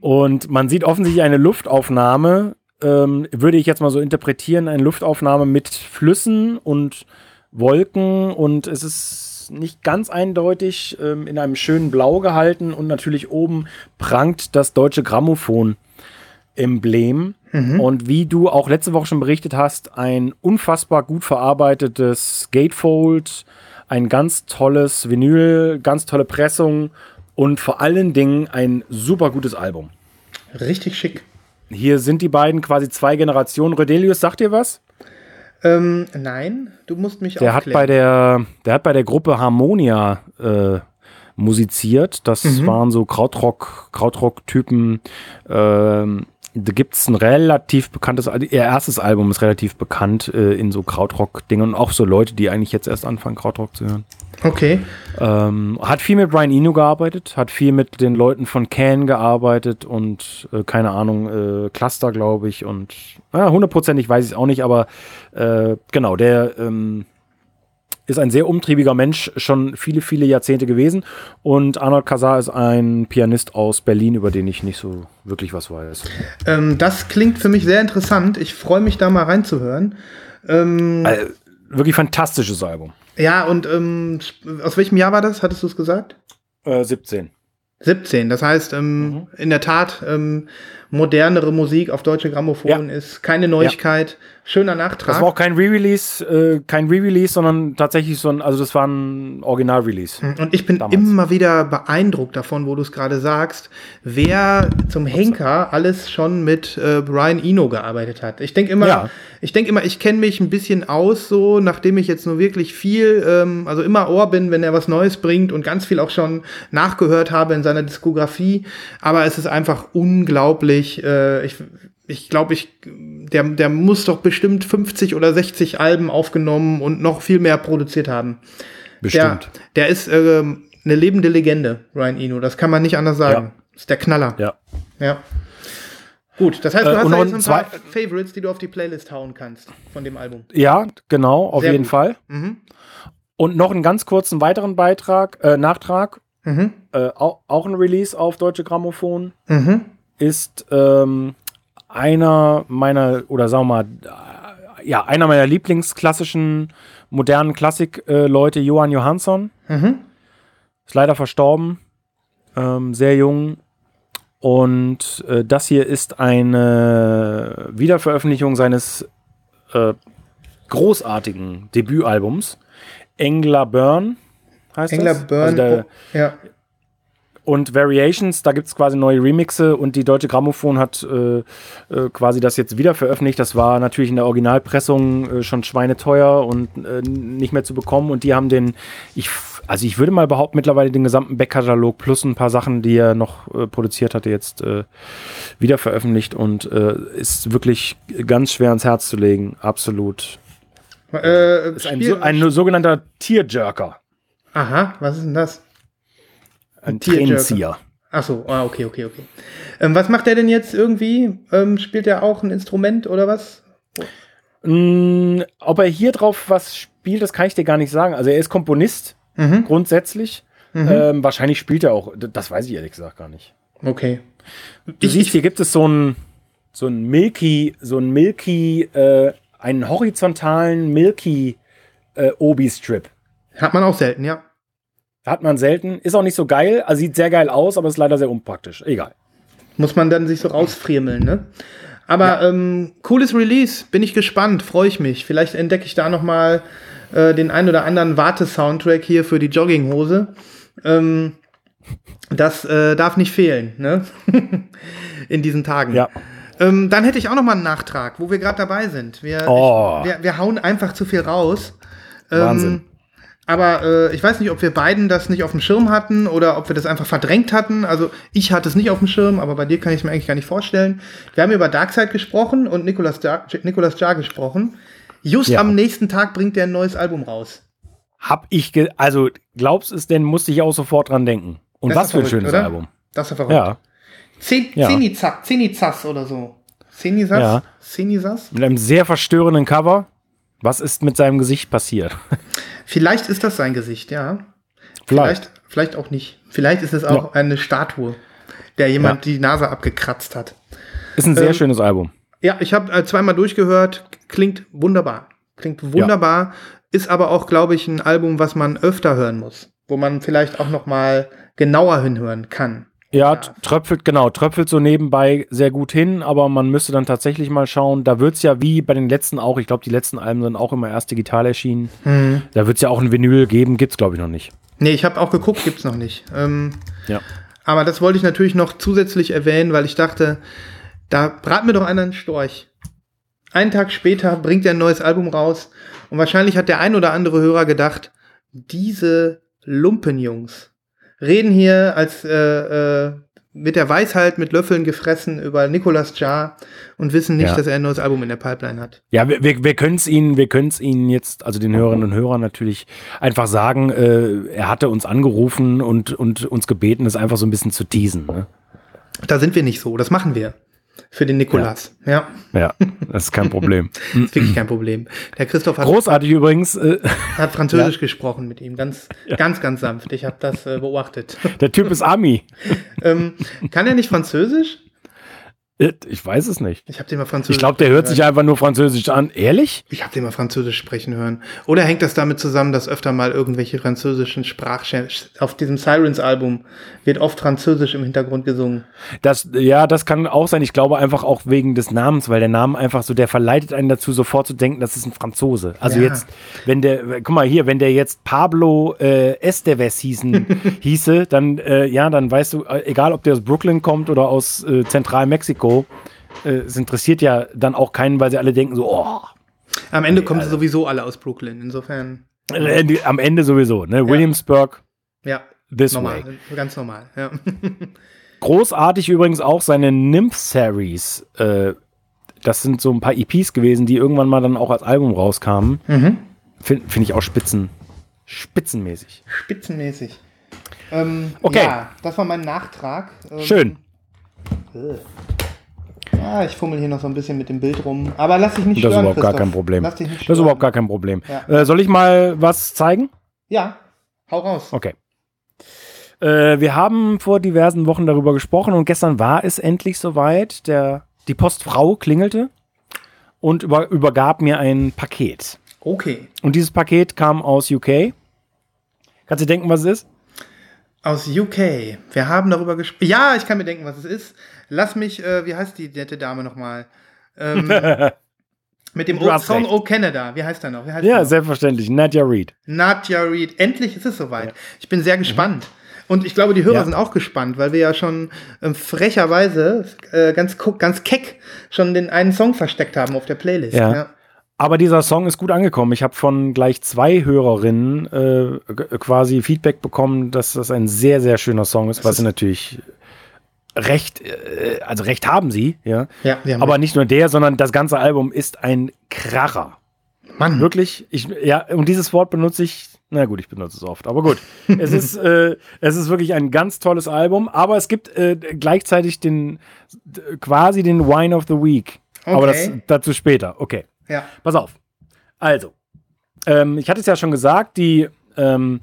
Und man sieht offensichtlich eine Luftaufnahme, ähm, würde ich jetzt mal so interpretieren, eine Luftaufnahme mit Flüssen und Wolken und es ist nicht ganz eindeutig ähm, in einem schönen Blau gehalten und natürlich oben prangt das deutsche Grammophon-Emblem. Und wie du auch letzte Woche schon berichtet hast, ein unfassbar gut verarbeitetes Gatefold, ein ganz tolles Vinyl, ganz tolle Pressung und vor allen Dingen ein super gutes Album. Richtig schick. Hier sind die beiden quasi zwei Generationen. Rödelius, sagt dir was? Ähm, nein, du musst mich Der hat aufklären. bei der, der hat bei der Gruppe Harmonia äh, musiziert. Das Mhm. waren so Krautrock, Krautrock-Typen. Ähm, da gibt es ein relativ bekanntes, ihr erstes Album ist relativ bekannt äh, in so Krautrock-Dingen und auch so Leute, die eigentlich jetzt erst anfangen, Krautrock zu hören. Okay. Ähm, hat viel mit Brian Eno gearbeitet, hat viel mit den Leuten von Can gearbeitet und äh, keine Ahnung, äh, Cluster, glaube ich. Und hundertprozentig weiß ich es auch nicht, aber äh, genau, der ähm, ist ein sehr umtriebiger Mensch, schon viele, viele Jahrzehnte gewesen. Und Arnold Kazar ist ein Pianist aus Berlin, über den ich nicht so wirklich was weiß. Ähm, das klingt für mich sehr interessant. Ich freue mich da mal reinzuhören. Ähm, Äh, wirklich fantastisches Album. ja, und ähm, aus welchem Jahr war das? Hattest du es gesagt? Äh, 17. 17. Das heißt, ähm, Mhm. in der Tat, ähm, modernere Musik auf deutsche Grammophon ist keine Neuigkeit. Schöner Nachtrag. Das war auch kein Re-Release, äh, kein Re-Release, sondern tatsächlich so ein, also das war ein Original-Release. Und ich bin Damals. immer wieder beeindruckt davon, wo du es gerade sagst, wer zum Henker alles schon mit äh, Brian Eno gearbeitet hat. Ich denke immer, Ja. ich denke immer, ich kenne mich ein bisschen aus, so nachdem ich jetzt nur wirklich viel, ähm, also immer Ohr bin, wenn er was Neues bringt und ganz viel auch schon nachgehört habe in seiner Diskografie. Aber es ist einfach unglaublich. Äh, ich ich glaube, ich, der, der muss doch bestimmt 50 oder 60 Alben aufgenommen und noch viel mehr produziert haben. Bestimmt. Der, der ist ähm, eine lebende Legende, Ryan Eno. Das kann man nicht anders sagen. Ist der Knaller. Ja. Ja. Gut, das heißt, du Äh, hast noch jetzt ein ein paar zwei- Favorites, die du auf die Playlist hauen kannst von dem Album. Ja, genau, auf Sehr jeden gut. Fall. Mhm. Und noch einen ganz kurzen weiteren Beitrag, äh, Nachtrag, Mhm. äh, auch, auch ein Release auf Deutsche Grammophon, Mhm. Ist ähm, einer meiner, oder sagen wir mal, äh, ja, einer meiner lieblingsklassischen modernen Klassik-Leute, Johann Johansson. Mhm. Ist leider verstorben, ähm, sehr jung. Und äh, das hier ist eine Wiederveröffentlichung seines äh, großartigen Debütalbums. Engler Burn heißt Engler das. Burn. Also der, oh, ja. Und Variations, da gibt es quasi neue Remixe und die Deutsche Grammophon hat äh, äh, quasi das jetzt wieder veröffentlicht. Das war natürlich in der Originalpressung äh, schon schweineteuer und äh, nicht mehr zu bekommen. Und die haben den, ich, also ich würde mal behaupten, mittlerweile den gesamten Backkatalog plus ein paar Sachen, die er noch äh, produziert hatte, jetzt äh, wieder veröffentlicht und äh, ist wirklich ganz schwer ans Herz zu legen. Absolut. Äh, Ist ein, so, ein sogenannter Tierjerker. Aha, was ist denn das? Ein. Tränenzieher. Ach so, ah, okay, okay, okay. Ähm, was macht er denn jetzt irgendwie? Ähm, spielt er auch ein Instrument oder was? Mm, ob er hier drauf was spielt, das kann ich dir gar nicht sagen. Also er ist Komponist Mhm. grundsätzlich. Ähm, wahrscheinlich spielt er auch. Das weiß ich ehrlich gesagt gar nicht. Okay. Du siehst, hier gibt es so ein so ein Milky, so ein Milky, äh, einen horizontalen Milky äh, Obi-Strip. Hat man auch selten, ja. Hat man selten. Ist auch nicht so geil. Also sieht sehr geil aus, aber ist leider sehr unpraktisch. Egal. Muss man dann sich so rausfriemeln, ne? Aber ähm, cooles Release, bin ich gespannt, freue ich mich. Vielleicht entdecke ich da noch mal äh, den ein oder anderen Warte-Soundtrack hier für die Jogginghose. Ähm, das äh, darf nicht fehlen, ne? In diesen Tagen. Ja. Ähm, dann hätte ich auch noch mal einen Nachtrag, wo wir gerade dabei sind. Wir, Oh. ich, wir, wir hauen einfach zu viel raus. Ähm, Wahnsinn. Aber äh, ich weiß nicht, ob wir beiden das nicht auf dem Schirm hatten oder ob wir das einfach verdrängt hatten. Also ich hatte es nicht auf dem Schirm, aber bei dir kann ich es mir eigentlich gar nicht vorstellen. Wir haben über Darkseid gesprochen und Nicolas Jar, Nicolas Jar gesprochen. Just Ja. am nächsten Tag bringt er ein neues Album raus. Hab ich, ge also glaubst es denn, musste ich auch sofort dran denken. Und Das was ist für ein verrückt, schönes oder? Album. Das ist ja verrückt. Ja. Zen Ja. Oder so. Zenizas? Ja. Zenizas? Mit einem sehr verstörenden Cover. Was ist mit seinem Gesicht passiert? Vielleicht ist das sein Gesicht, ja. Vielleicht. Vielleicht, vielleicht auch nicht. Vielleicht ist es auch eine Statue, der jemand die Nase abgekratzt hat. Ist ein sehr Ähm, schönes Album. Ja, ich habe äh, zweimal durchgehört. Klingt wunderbar. Klingt wunderbar. Ist aber auch, glaube ich, ein Album, was man öfter hören muss. Wo man vielleicht auch noch mal genauer hinhören kann. Ja, tröpfelt, genau, tröpfelt so nebenbei sehr gut hin, aber man müsste dann tatsächlich mal schauen. Da wird es ja wie bei den letzten auch, ich glaube, die letzten Alben sind auch immer erst digital erschienen. Mhm. Da wird es ja auch ein Vinyl geben, gibt es, glaube ich, noch nicht. Nee, ich habe auch geguckt, gibt's noch nicht. Ähm, Ja. aber das wollte ich natürlich noch zusätzlich erwähnen, weil ich dachte, da brat mir doch einer einen Storch. Einen Tag später bringt er ein neues Album raus und wahrscheinlich hat der ein oder andere Hörer gedacht, diese Lumpenjungs reden hier als äh, äh, mit der Weisheit mit Löffeln gefressen über Nicolas Jar und wissen nicht, Ja. dass er ein neues Album in der Pipeline hat. Ja, wir, wir, wir können es Ihnen, wir können es Ihnen jetzt, also den Hörerinnen und Hörern natürlich einfach sagen, äh, er hatte uns angerufen und, und uns gebeten, das einfach so ein bisschen zu teasen. Ne? Da sind wir nicht so, das machen wir für den Nikolas. Ja, Ja, das ist kein Problem. das ist wirklich kein Problem. Der Christoph hat Großartig übrigens, äh, hat Französisch gesprochen mit ihm, ganz, ganz, ganz sanft. Ich habe das äh, beobachtet. der Typ ist Ami. ähm, kann er nicht Französisch? Ich weiß es nicht. Ich habe den mal Französisch. Ich glaube, der hört sich einfach nur Französisch an. Ehrlich? Ich habe den mal Französisch sprechen hören. Oder hängt das damit zusammen, dass öfter mal irgendwelche französischen Sprachchen auf diesem Sirens-Album wird oft Französisch im Hintergrund gesungen. Das, ja, das kann auch sein. Ich glaube einfach auch wegen des Namens, weil der Name einfach so, der verleitet einen dazu, sofort zu denken, das ist ein Franzose. Also Ja. jetzt, wenn der, guck mal hier, wenn der jetzt Pablo äh, Esteves hießen, hieße, dann, äh, ja, dann weißt du, äh, egal ob der aus Brooklyn kommt oder aus äh, Zentralmexiko, äh, es interessiert ja dann auch keinen, weil sie alle denken so, oh, Am Ende kommen sie sowieso alle aus Brooklyn. Insofern, äh, am Ende sowieso, ne? Williamsburg, ja, this normal, way. ganz normal. Ja. Großartig übrigens auch seine Nymph-Series. Äh, das sind so ein paar EPs gewesen, die irgendwann mal dann auch als Album rauskamen. Mhm. Finde find ich auch spitzen, spitzenmäßig. Spitzenmäßig. Ähm, Okay. Ja, das war mein Nachtrag. Ähm, Schön. Ja, ich fummel hier noch so ein bisschen mit dem Bild rum. Aber lass dich nicht Das ist stören, überhaupt gar Christoph. kein Problem. Das ist überhaupt gar kein Problem. Ja. Äh, soll ich mal was zeigen? Ja, hau raus. Okay. Äh, wir haben vor diversen Wochen darüber gesprochen und gestern war es endlich soweit. Der, die Postfrau klingelte und über, übergab mir ein Paket. Okay. Und dieses Paket kam aus UK. Kannst du denken, was es ist? Aus UK. Wir haben darüber gesprochen. Ja, ich kann mir denken, was es ist. Lass mich, äh, wie heißt die nette Dame nochmal? Ähm, mit dem o Song recht. Oh Canada. Wie heißt der noch? Wie heißt Ja, noch? selbstverständlich. Nadja Reed. Nadja Reed. Endlich ist es soweit. Ich bin sehr gespannt. Und ich glaube, die Hörer Mhm. Ja. sind auch gespannt, weil wir ja schon ähm, frecherweise äh, ganz, ganz keck schon den einen Song versteckt haben auf der Playlist. Ja. Aber dieser Song ist gut angekommen. Ich habe von gleich zwei Hörerinnen äh, quasi Feedback bekommen, dass das ein sehr, sehr schöner Song ist, was ist- natürlich recht, äh, also recht haben sie, ja. Ja, haben Aber nicht nur der, sondern das ganze Album ist ein Kracher. Mann. Wirklich, ich, ja, und dieses Wort benutze ich, na gut, ich benutze es oft, aber gut. es ist, äh, es ist wirklich ein ganz tolles Album, aber es gibt äh, gleichzeitig den, quasi den Wine of the Week. Okay. Aber das dazu später. Okay. Ja. Pass auf. Also, ähm, ich hatte es ja schon gesagt, die, ähm,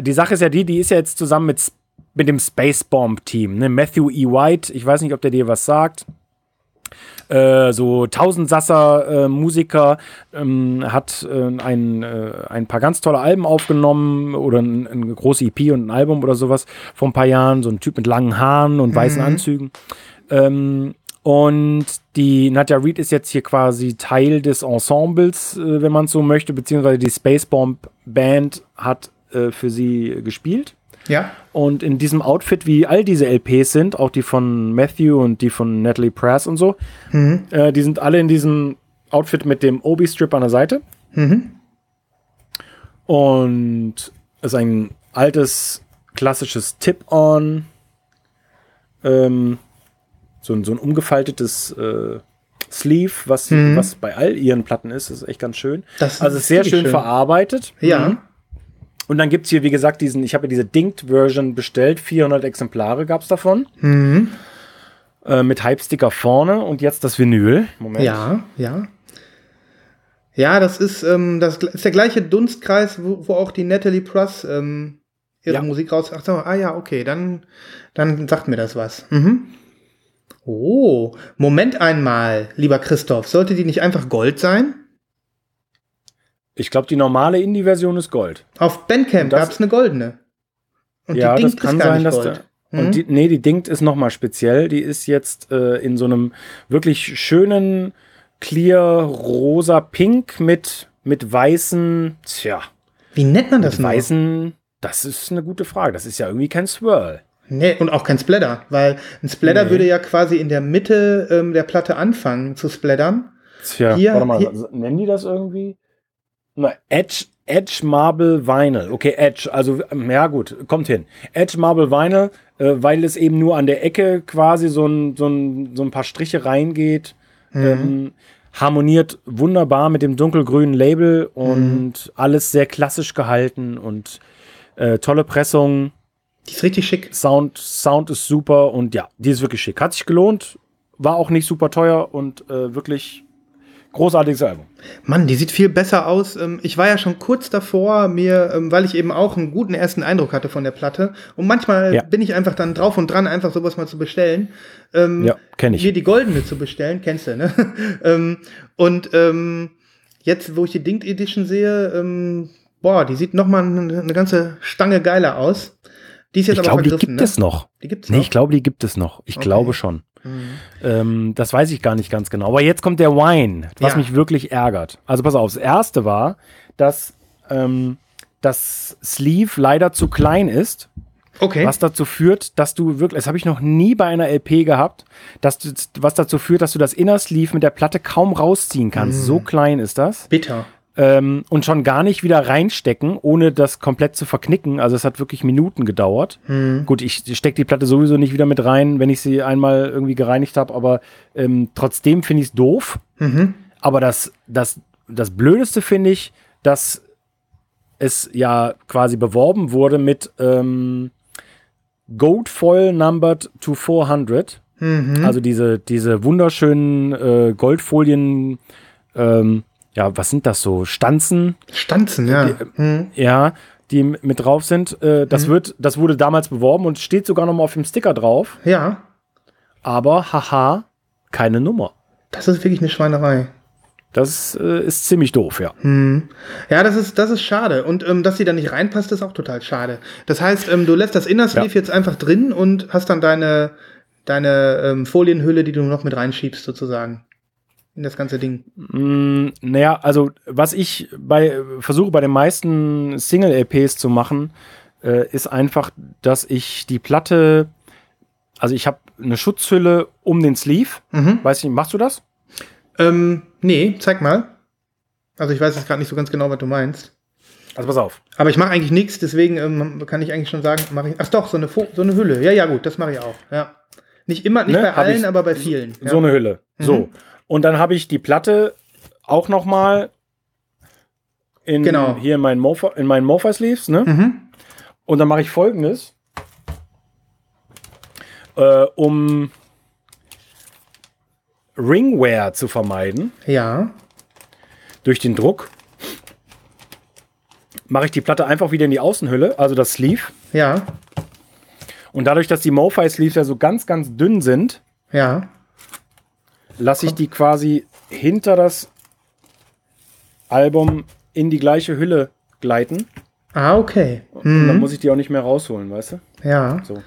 die Sache ist ja die, die ist ja jetzt zusammen mit, mit dem Space Bomb Team, ne? Matthew E. White, ich weiß nicht, ob der dir was sagt. Äh, so Tausendsasser äh, Musiker, ähm, hat äh, ein, äh, ein paar ganz tolle Alben aufgenommen oder ein, ein großes EP und ein Album oder sowas vor ein paar Jahren, so ein Typ mit langen Haaren und mhm. weißen Anzügen. Ähm, und die Nadja Reed ist jetzt hier quasi Teil des Ensembles, äh, wenn man so möchte, beziehungsweise die Space Bomb Band hat äh, für sie gespielt. Ja. Und in diesem Outfit, wie all diese LPs sind, auch die von Matthew und die von Natalie Press und so, mhm. äh, die sind alle in diesem Outfit mit dem Obi-Strip an der Seite. Mhm. Und es ist ein altes, klassisches Tip-On. Ähm, so, ein, so ein umgefaltetes äh, Sleeve, was, mhm. was bei all ihren Platten ist. Das ist echt ganz schön. Das also ist sehr schön, schön, verarbeitet. Ja. Und dann gibt es hier, wie gesagt, diesen, ich habe ja diese Dinked-Version bestellt, 400 Exemplare gab es davon. Mhm. Äh, mit Hype-Sticker vorne und jetzt das Vinyl. Moment. Ja, ja. Ja, das ist, ähm, das ist der gleiche Dunstkreis, wo, wo auch die Natalie Pruss ähm, ihre ja. Musik raus. Ach so, ah ja, okay, dann, dann sagt mir das was. Mhm. Oh, Moment einmal, lieber Christoph, sollte die nicht einfach Gold sein? Ich glaube, die normale Indie-Version ist Gold. Auf Bandcamp gab es eine goldene. Und ja, das kann sein, dass Gold. Da, und hm? die, nee, die Dingt ist nochmal speziell. Die ist jetzt äh, in so einem wirklich schönen, clear, rosa Pink mit, mit weißen, tja. Wie nennt man das mit Weißen, das ist eine gute Frage. Das ist ja irgendwie kein Swirl. Nee, und auch kein Splatter, weil ein Splatter nee. würde ja quasi in der Mitte ähm, der Platte anfangen zu splattern. Tja, hier, warte mal, hier, nennen die das irgendwie? Na, Edge, Edge Marble Vinyl. Okay, Edge, also ja gut, kommt hin. Edge Marble Vinyl, äh, weil es eben nur an der Ecke quasi so ein, so ein, so ein paar Striche reingeht. Mhm. Ähm, harmoniert wunderbar mit dem dunkelgrünen Label und mhm. alles sehr klassisch gehalten und äh, tolle Pressung. Die ist richtig schick. Sound, Sound ist super und ja, die ist wirklich schick. Hat sich gelohnt, war auch nicht super teuer und äh, wirklich Großartiges Album. Mann, die sieht viel besser aus. Ähm, ich war ja schon kurz davor, mir, ähm, weil ich eben auch einen guten ersten Eindruck hatte von der Platte. Und manchmal ja. bin ich einfach dann drauf und dran, einfach sowas mal zu bestellen. Ähm, ja, kenne ich. Mir die goldene zu bestellen, kennst du, ne? und jetzt, wo ich die Dinged Edition sehe, boah, die sieht noch mal eine ganze Stange geiler aus. Die ist jetzt ich aber glaube, die gibt ne? es noch. Die gibt's nee, noch? ich glaube, die gibt es noch. Ich okay. glaube schon. Mhm. Ähm, das weiß ich gar nicht ganz genau. Aber jetzt kommt der Wine, was ja. mich wirklich ärgert. Also pass auf, das erste war, dass ähm, das Sleeve leider zu klein ist. Okay. Was dazu führt, dass du wirklich, das habe ich noch nie bei einer LP gehabt, dass du, was dazu führt, dass du das Inner Sleeve mit der Platte kaum rausziehen kannst. Mm. So klein ist das. Bitter ähm, und schon gar nicht wieder reinstecken, ohne das komplett zu verknicken. Also es hat wirklich Minuten gedauert. Mhm. Gut, ich stecke die Platte sowieso nicht wieder mit rein, wenn ich sie einmal irgendwie gereinigt habe, aber ähm, trotzdem finde ich es doof. Mhm. Aber das, das, das Blödeste finde ich, dass es ja quasi beworben wurde mit ähm, Gold Foil Numbered to 400. Mhm. Also diese, diese wunderschönen äh, Goldfolien ähm, ja, was sind das so? Stanzen? Stanzen, ja. Die, hm. Ja, die mit drauf sind. Äh, das, hm. wird, das wurde damals beworben und steht sogar noch mal auf dem Sticker drauf. Ja. Aber, haha, keine Nummer. Das ist wirklich eine Schweinerei. Das äh, ist ziemlich doof, ja. Hm. Ja, das ist, das ist schade. Und ähm, dass sie da nicht reinpasst, ist auch total schade. Das heißt, ähm, du lässt das Inner Sleeve ja. jetzt einfach drin und hast dann deine, deine ähm, Folienhülle, die du noch mit reinschiebst, sozusagen in das ganze Ding? Mm, naja, also was ich bei versuche bei den meisten Single-LPs zu machen, äh, ist einfach, dass ich die Platte, also ich habe eine Schutzhülle um den Sleeve. Mhm. Weiß ich nicht, machst du das? Ähm, nee, zeig mal. Also ich weiß jetzt gerade nicht so ganz genau, was du meinst. Also pass auf. Aber ich mache eigentlich nichts, deswegen ähm, kann ich eigentlich schon sagen, mache ich. Ach doch, so eine, so eine Hülle. Ja, ja, gut, das mache ich auch. Ja. Nicht immer, nicht ne? bei allen, aber bei vielen. So ja. eine Hülle. Mhm. So. Und dann habe ich die Platte auch noch mal in, Genau. hier in meinen Mofa, in meinen Mofa Sleeves, ne? Mhm. Und dann mache ich folgendes. Äh, um Ringwear zu vermeiden Ja. durch den Druck, mache ich die Platte einfach wieder in die Außenhülle, also das Sleeve. Ja. Und dadurch, dass die MoFi Sleeves ja so ganz, ganz dünn sind, Ja. Lasse ich die quasi hinter das Album in die gleiche Hülle gleiten. Ah, okay. Und dann Mhm. muss ich die auch nicht mehr rausholen, weißt du? Ja. So.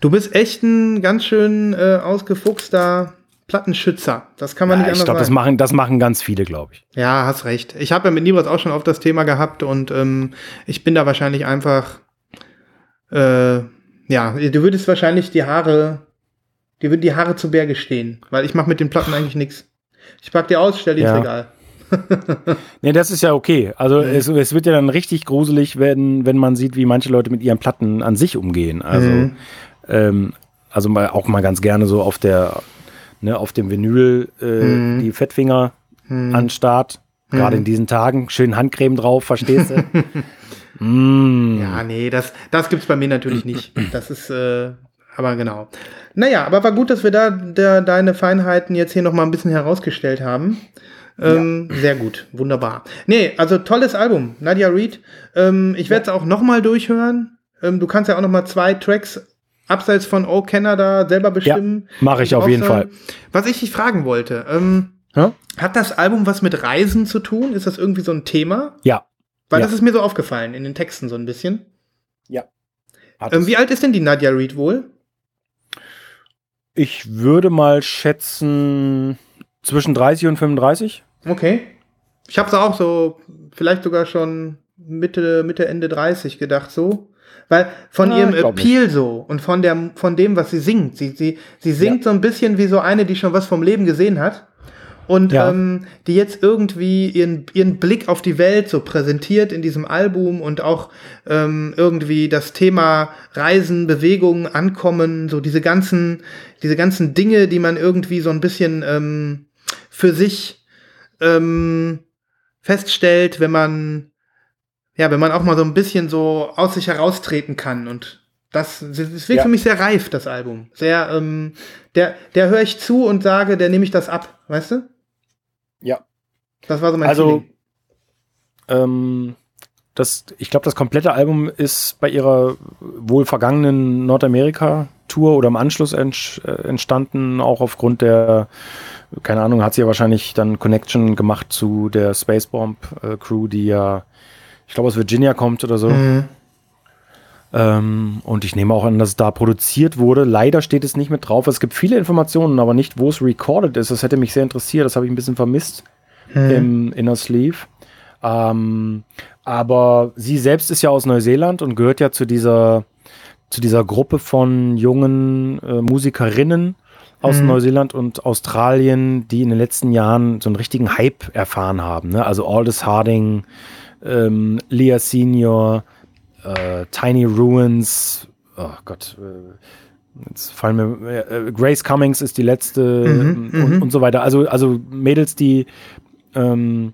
Du bist echt ein ganz schön äh, ausgefuchster Plattenschützer. Das kann man Ja, nicht ich anders glaube, das sagen. machen, das machen ganz viele, glaube ich. Ja, hast recht. Ich habe ja mit Nibras auch schon oft das Thema gehabt und ähm, ich bin da wahrscheinlich einfach, äh, ja, du würdest wahrscheinlich die Haare, dir würden die Haare zu Berge stehen, weil ich mache mit den Platten eigentlich nichts. Ich pack die aus, stell die Ja. ins Regal. Nee, das ist ja okay. Also es, es wird ja dann richtig gruselig, wenn, wenn man sieht, wie manche Leute mit ihren Platten an sich umgehen. Also, Mhm. ähm, also mal, auch mal ganz gerne so auf der, ne, auf dem Vinyl äh, Mhm. die Fettfinger an den Start. Gerade in diesen Tagen. Schön Handcreme drauf, verstehst du? mm. Ja, nee, das, das gibt's bei mir natürlich nicht. Das ist, äh, aber genau. Naja, aber war gut, dass wir da der, deine Feinheiten jetzt hier noch mal ein bisschen herausgestellt haben. Ähm, Sehr gut, wunderbar. Nee, also tolles Album, Nadia Reed. Ähm, ich werde es auch noch mal durchhören. Ähm, du kannst ja auch noch mal zwei Tracks abseits von Oh Canada selber bestimmen. mach ich auf jeden. Fall. Was ich dich fragen wollte, ähm, hat das Album was mit Reisen zu tun? Ist das irgendwie so ein Thema? Ja. Weil Ja. das ist mir so aufgefallen in den Texten so ein bisschen. Hat Ähm, wie alt ist denn die Nadia Reed wohl? Ich würde mal schätzen zwischen 30 und 35. Okay. Ich habe auch so, vielleicht sogar schon Mitte, Mitte, Ende 30 gedacht, so. Weil von Ja, ihrem ich glaub Appeal so und von, der, von dem, was sie singt. Sie, sie, sie singt so ein bisschen wie so eine, die schon was vom Leben gesehen hat. Und Ja. ähm, die jetzt irgendwie ihren, ihren Blick auf die Welt so präsentiert in diesem Album und auch ähm, irgendwie das Thema Reisen, Bewegungen, Ankommen, so diese ganzen, diese ganzen Dinge, die man irgendwie so ein bisschen ähm, für sich ähm, feststellt, wenn man ja, wenn man auch mal so ein bisschen so aus sich heraustreten kann und das, das wirkt Ja. für mich sehr reif, das Album. Sehr, ähm, der, der höre ich zu und sage, der nehme ich das ab, weißt du? Ja. Das war so mein Also, Feeling. Ähm, das, ich glaube, das komplette Album ist bei ihrer wohl vergangenen Nordamerika-Tour oder im Anschluss äh, entstanden, auch aufgrund der, keine Ahnung, hat sie ja wahrscheinlich dann Connection gemacht zu der Spacebomb-Crew, die ja, ich glaube, aus Virginia kommt oder so. Mhm. Ähm, und ich nehme auch an, dass es da produziert wurde. Leider steht es nicht mit drauf. Es gibt viele Informationen, aber nicht, wo es recorded ist. Das hätte mich sehr interessiert. Das habe ich ein bisschen vermisst im Inner Sleeve. Ähm, aber sie selbst ist ja aus Neuseeland und gehört ja zu dieser, zu dieser Gruppe von jungen äh, Musikerinnen aus Mhm. Neuseeland und Australien, die in den letzten Jahren so einen richtigen Hype erfahren haben. Ne? Also Aldous Harding, ähm, Leah Senior, äh, Tiny Ruins, oh Gott, äh, jetzt fallen mir, äh, Grace Cummings ist die letzte Mhm, und, mhm. und so weiter. Also, also Mädels, die ähm,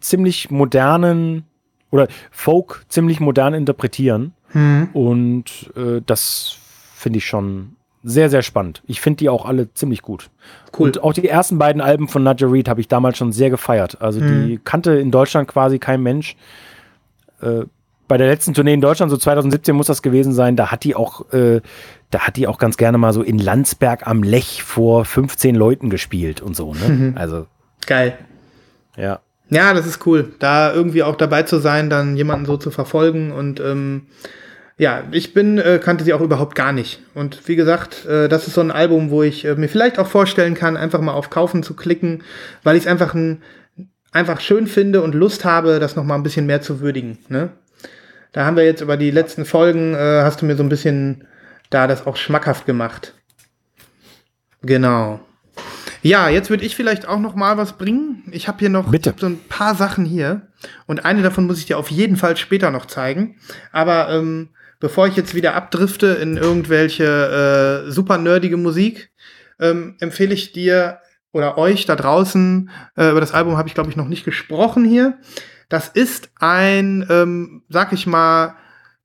ziemlich modernen oder Folk ziemlich modern interpretieren. Mhm. Und äh, das finde ich schon sehr, sehr spannend. Ich finde die auch alle ziemlich gut. Cool. Und auch die ersten beiden Alben von Nadja Reed habe ich damals schon sehr gefeiert. Also die kannte in Deutschland quasi kein Mensch. Äh, bei der letzten Tournee in Deutschland, so 2017 muss das gewesen sein, da hat die auch, äh, da hat die auch ganz gerne mal so in Landsberg am Lech vor 15 Leuten gespielt und so. Ne? Also, Geil. ja. Ja, das ist cool, da irgendwie auch dabei zu sein, dann jemanden so zu verfolgen und ähm, ja, ich bin, äh, kannte sie auch überhaupt gar nicht. Und wie gesagt, äh, das ist so ein Album, wo ich äh, mir vielleicht auch vorstellen kann, einfach mal auf Kaufen zu klicken, weil ich es einfach, ein, einfach schön finde und Lust habe, das noch mal ein bisschen mehr zu würdigen. Ne? Da haben wir jetzt über die letzten Folgen, äh, hast du mir so ein bisschen da das auch schmackhaft gemacht. Genau. Ja, jetzt würde ich vielleicht auch noch mal was bringen. Ich habe hier noch Bitte. so ein paar Sachen hier und eine davon muss ich dir auf jeden Fall später noch zeigen. Aber ähm, bevor ich jetzt wieder abdrifte in irgendwelche äh, super nerdige Musik, ähm, empfehle ich dir oder euch da draußen, äh, über das Album habe ich glaube ich noch nicht gesprochen hier. Das ist ein, ähm, sag ich mal,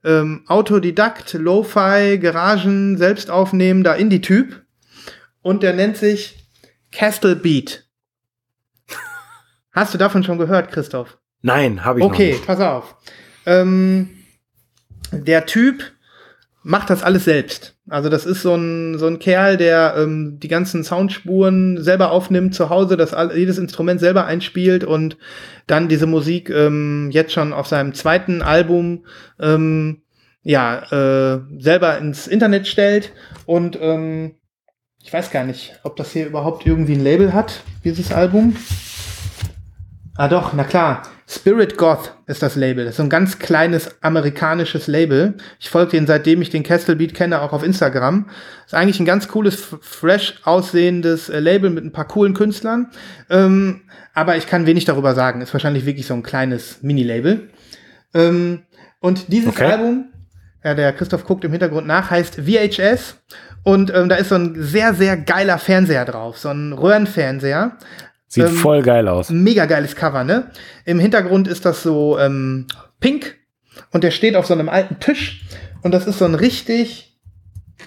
ähm, Autodidakt, Lo-Fi, Garagen, selbstaufnehmender Indie-Typ. Und der nennt sich Castle Beat. Hast du davon schon gehört, Christoph? Nein, habe ich okay, nicht. Okay, pass auf. Ähm, der Typ macht das alles selbst. Also das ist so ein, so ein Kerl, der ähm, die ganzen Soundspuren selber aufnimmt zu Hause, das all, jedes Instrument selber einspielt und dann diese Musik ähm, jetzt schon auf seinem zweiten Album ähm, ja äh, selber ins Internet stellt und ähm, ich weiß gar nicht, ob das hier überhaupt irgendwie ein Label hat, dieses Album. Ah doch, na klar. Spirit Goth ist das Label. Das ist so ein ganz kleines amerikanisches Label. Ich folge den, seitdem ich den Castle Beat kenne, auch auf Instagram. Ist eigentlich ein ganz cooles, fresh aussehendes äh, Label mit ein paar coolen Künstlern. Ähm, aber ich kann wenig darüber sagen. Ist wahrscheinlich wirklich so ein kleines Mini-Label. Ähm, und dieses okay. Album, ja, der Christoph guckt im Hintergrund nach, heißt VHS. Und ähm, da ist so ein sehr, sehr geiler Fernseher drauf. So ein Röhrenfernseher. Sieht ähm, voll geil aus. Mega geiles Cover, ne? Im Hintergrund ist das so ähm, pink und der steht auf so einem alten Tisch und das ist so ein richtig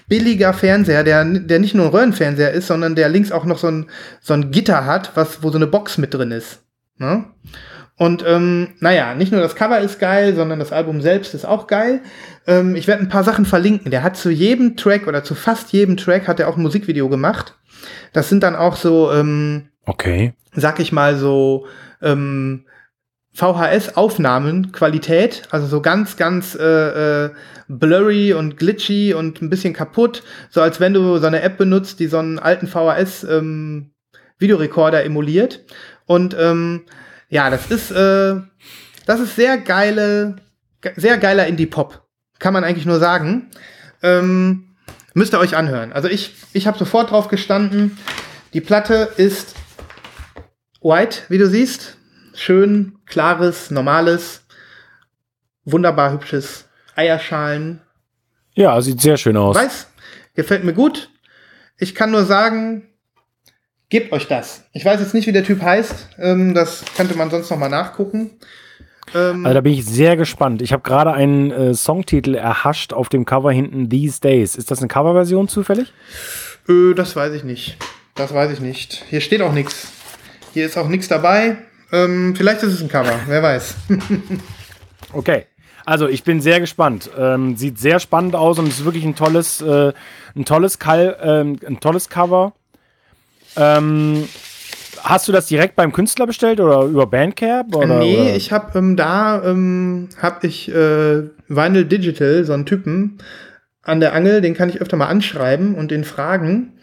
billiger Fernseher, der, der nicht nur ein Röhrenfernseher ist, sondern der links auch noch so ein, so ein Gitter hat, was, wo so eine Box mit drin ist. Ne? Und ähm, naja, nicht nur das Cover ist geil, sondern das Album selbst ist auch geil. Ähm, ich werde ein paar Sachen verlinken. Der hat zu jedem Track oder zu fast jedem Track hat er auch ein Musikvideo gemacht. Das sind dann auch so ähm, Okay. Sag ich mal so, ähm, VHS-Aufnahmen, Qualität, also so ganz, ganz äh, äh, blurry und glitchy und ein bisschen kaputt, so als wenn du so eine App benutzt, die so einen alten VHS-Videorekorder ähm, emuliert. Und ähm, ja, das ist, äh, das ist sehr geile, sehr geiler Indie-Pop, kann man eigentlich nur sagen. Ähm, müsst ihr euch anhören. Also ich, ich habe sofort drauf gestanden. Die Platte ist White, wie du siehst. Schön, klares, normales, wunderbar hübsches Eierschalen. Ja, sieht sehr schön aus. Weiß, gefällt mir gut. Ich kann nur sagen, gebt euch das. Ich weiß jetzt nicht, wie der Typ heißt. Ähm, das könnte man sonst noch mal nachgucken. Ähm, also da bin ich sehr gespannt. Ich habe gerade einen äh, Songtitel erhascht auf dem Cover hinten, These Days. Ist das eine Coverversion zufällig? Äh, das weiß ich nicht. Das weiß ich nicht. Hier steht auch nichts. Hier ist auch nichts dabei. Ähm, vielleicht ist es ein Cover, wer weiß. okay. Also ich bin sehr gespannt. Ähm, sieht sehr spannend aus und ist wirklich ein tolles, äh, ein tolles, Kal ähm, ein tolles Cover. Ähm, hast du das direkt beim Künstler bestellt oder über Bandcamp? Oder, nee, oder? ich habe ähm, da ähm, habe ich äh, Vinyl Digital, so einen Typen an der Angel, den kann ich öfter mal anschreiben und den fragen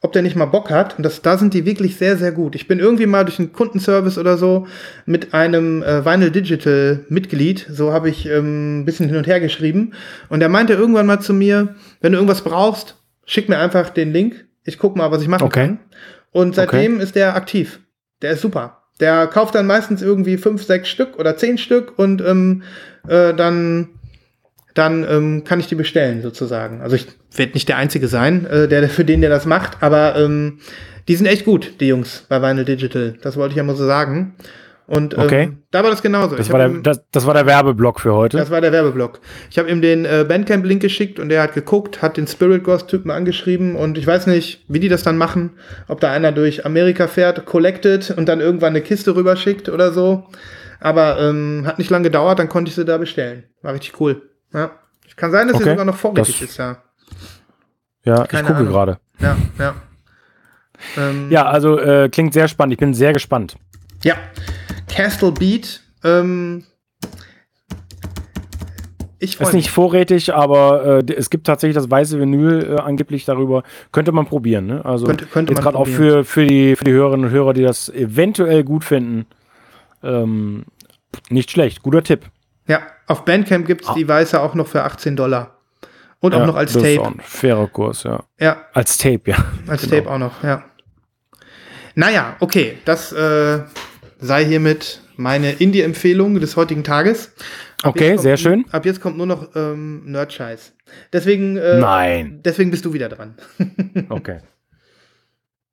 ob der nicht mal Bock hat. Und das, da sind die wirklich sehr, sehr gut. Ich bin irgendwie mal durch einen Kundenservice oder so mit einem äh, Vinyl Digital Mitglied, so habe ich ähm, ein bisschen hin und her geschrieben. Und er meinte irgendwann mal zu mir, wenn du irgendwas brauchst, schick mir einfach den Link. Ich guck mal, was ich machen okay. kann. Und seitdem okay. ist der aktiv. Der ist super. Der kauft dann meistens irgendwie fünf, sechs Stück oder zehn Stück und ähm, äh, dann dann ähm, kann ich die bestellen sozusagen. Also ich werde nicht der Einzige sein, äh, der für den der das macht, aber ähm, die sind echt gut, die Jungs bei Vinyl Digital. Das wollte ich ja mal so sagen. Und ähm, okay. da war das genauso. Das war, der, ihm, das, das war der Werbeblock für heute. Das war der Werbeblock. Ich habe ihm den äh, Bandcamp-Link geschickt und er hat geguckt, hat den Spirit Ghost-Typen angeschrieben und ich weiß nicht, wie die das dann machen. Ob da einer durch Amerika fährt, collected und dann irgendwann eine Kiste rüberschickt oder so. Aber ähm, hat nicht lange gedauert, dann konnte ich sie da bestellen. War richtig cool. Ja. Kann sein, dass okay. sie sogar noch vorrätig ist, ja. Ja, Keine ich gucke gerade. Ja, ja. Ähm, ja, also äh, klingt sehr spannend. Ich bin sehr gespannt. Ja. Castle Beat. Ähm, ich ist nicht vorrätig, aber äh, es gibt tatsächlich das weiße Vinyl äh, angeblich darüber. Könnte man probieren. Ne? Also könnte, könnte jetzt gerade auch für, für, die, für die Hörerinnen und Hörer, die das eventuell gut finden. Ähm, nicht schlecht. Guter Tipp. Ja, auf Bandcamp gibt es ah. die weiße auch noch für 18 Dollar. Und auch noch als das Tape. Ist auch ein fairer Kurs, ja. Ja. Als Tape, ja. Als genau. Tape auch noch, ja. Naja, okay, das äh, sei hiermit meine Indie-Empfehlung des heutigen Tages. Ab okay, kommt, sehr schön. Ab jetzt kommt nur noch ähm, Nerd-Scheiß. Deswegen, äh, Nein. deswegen bist du wieder dran. okay.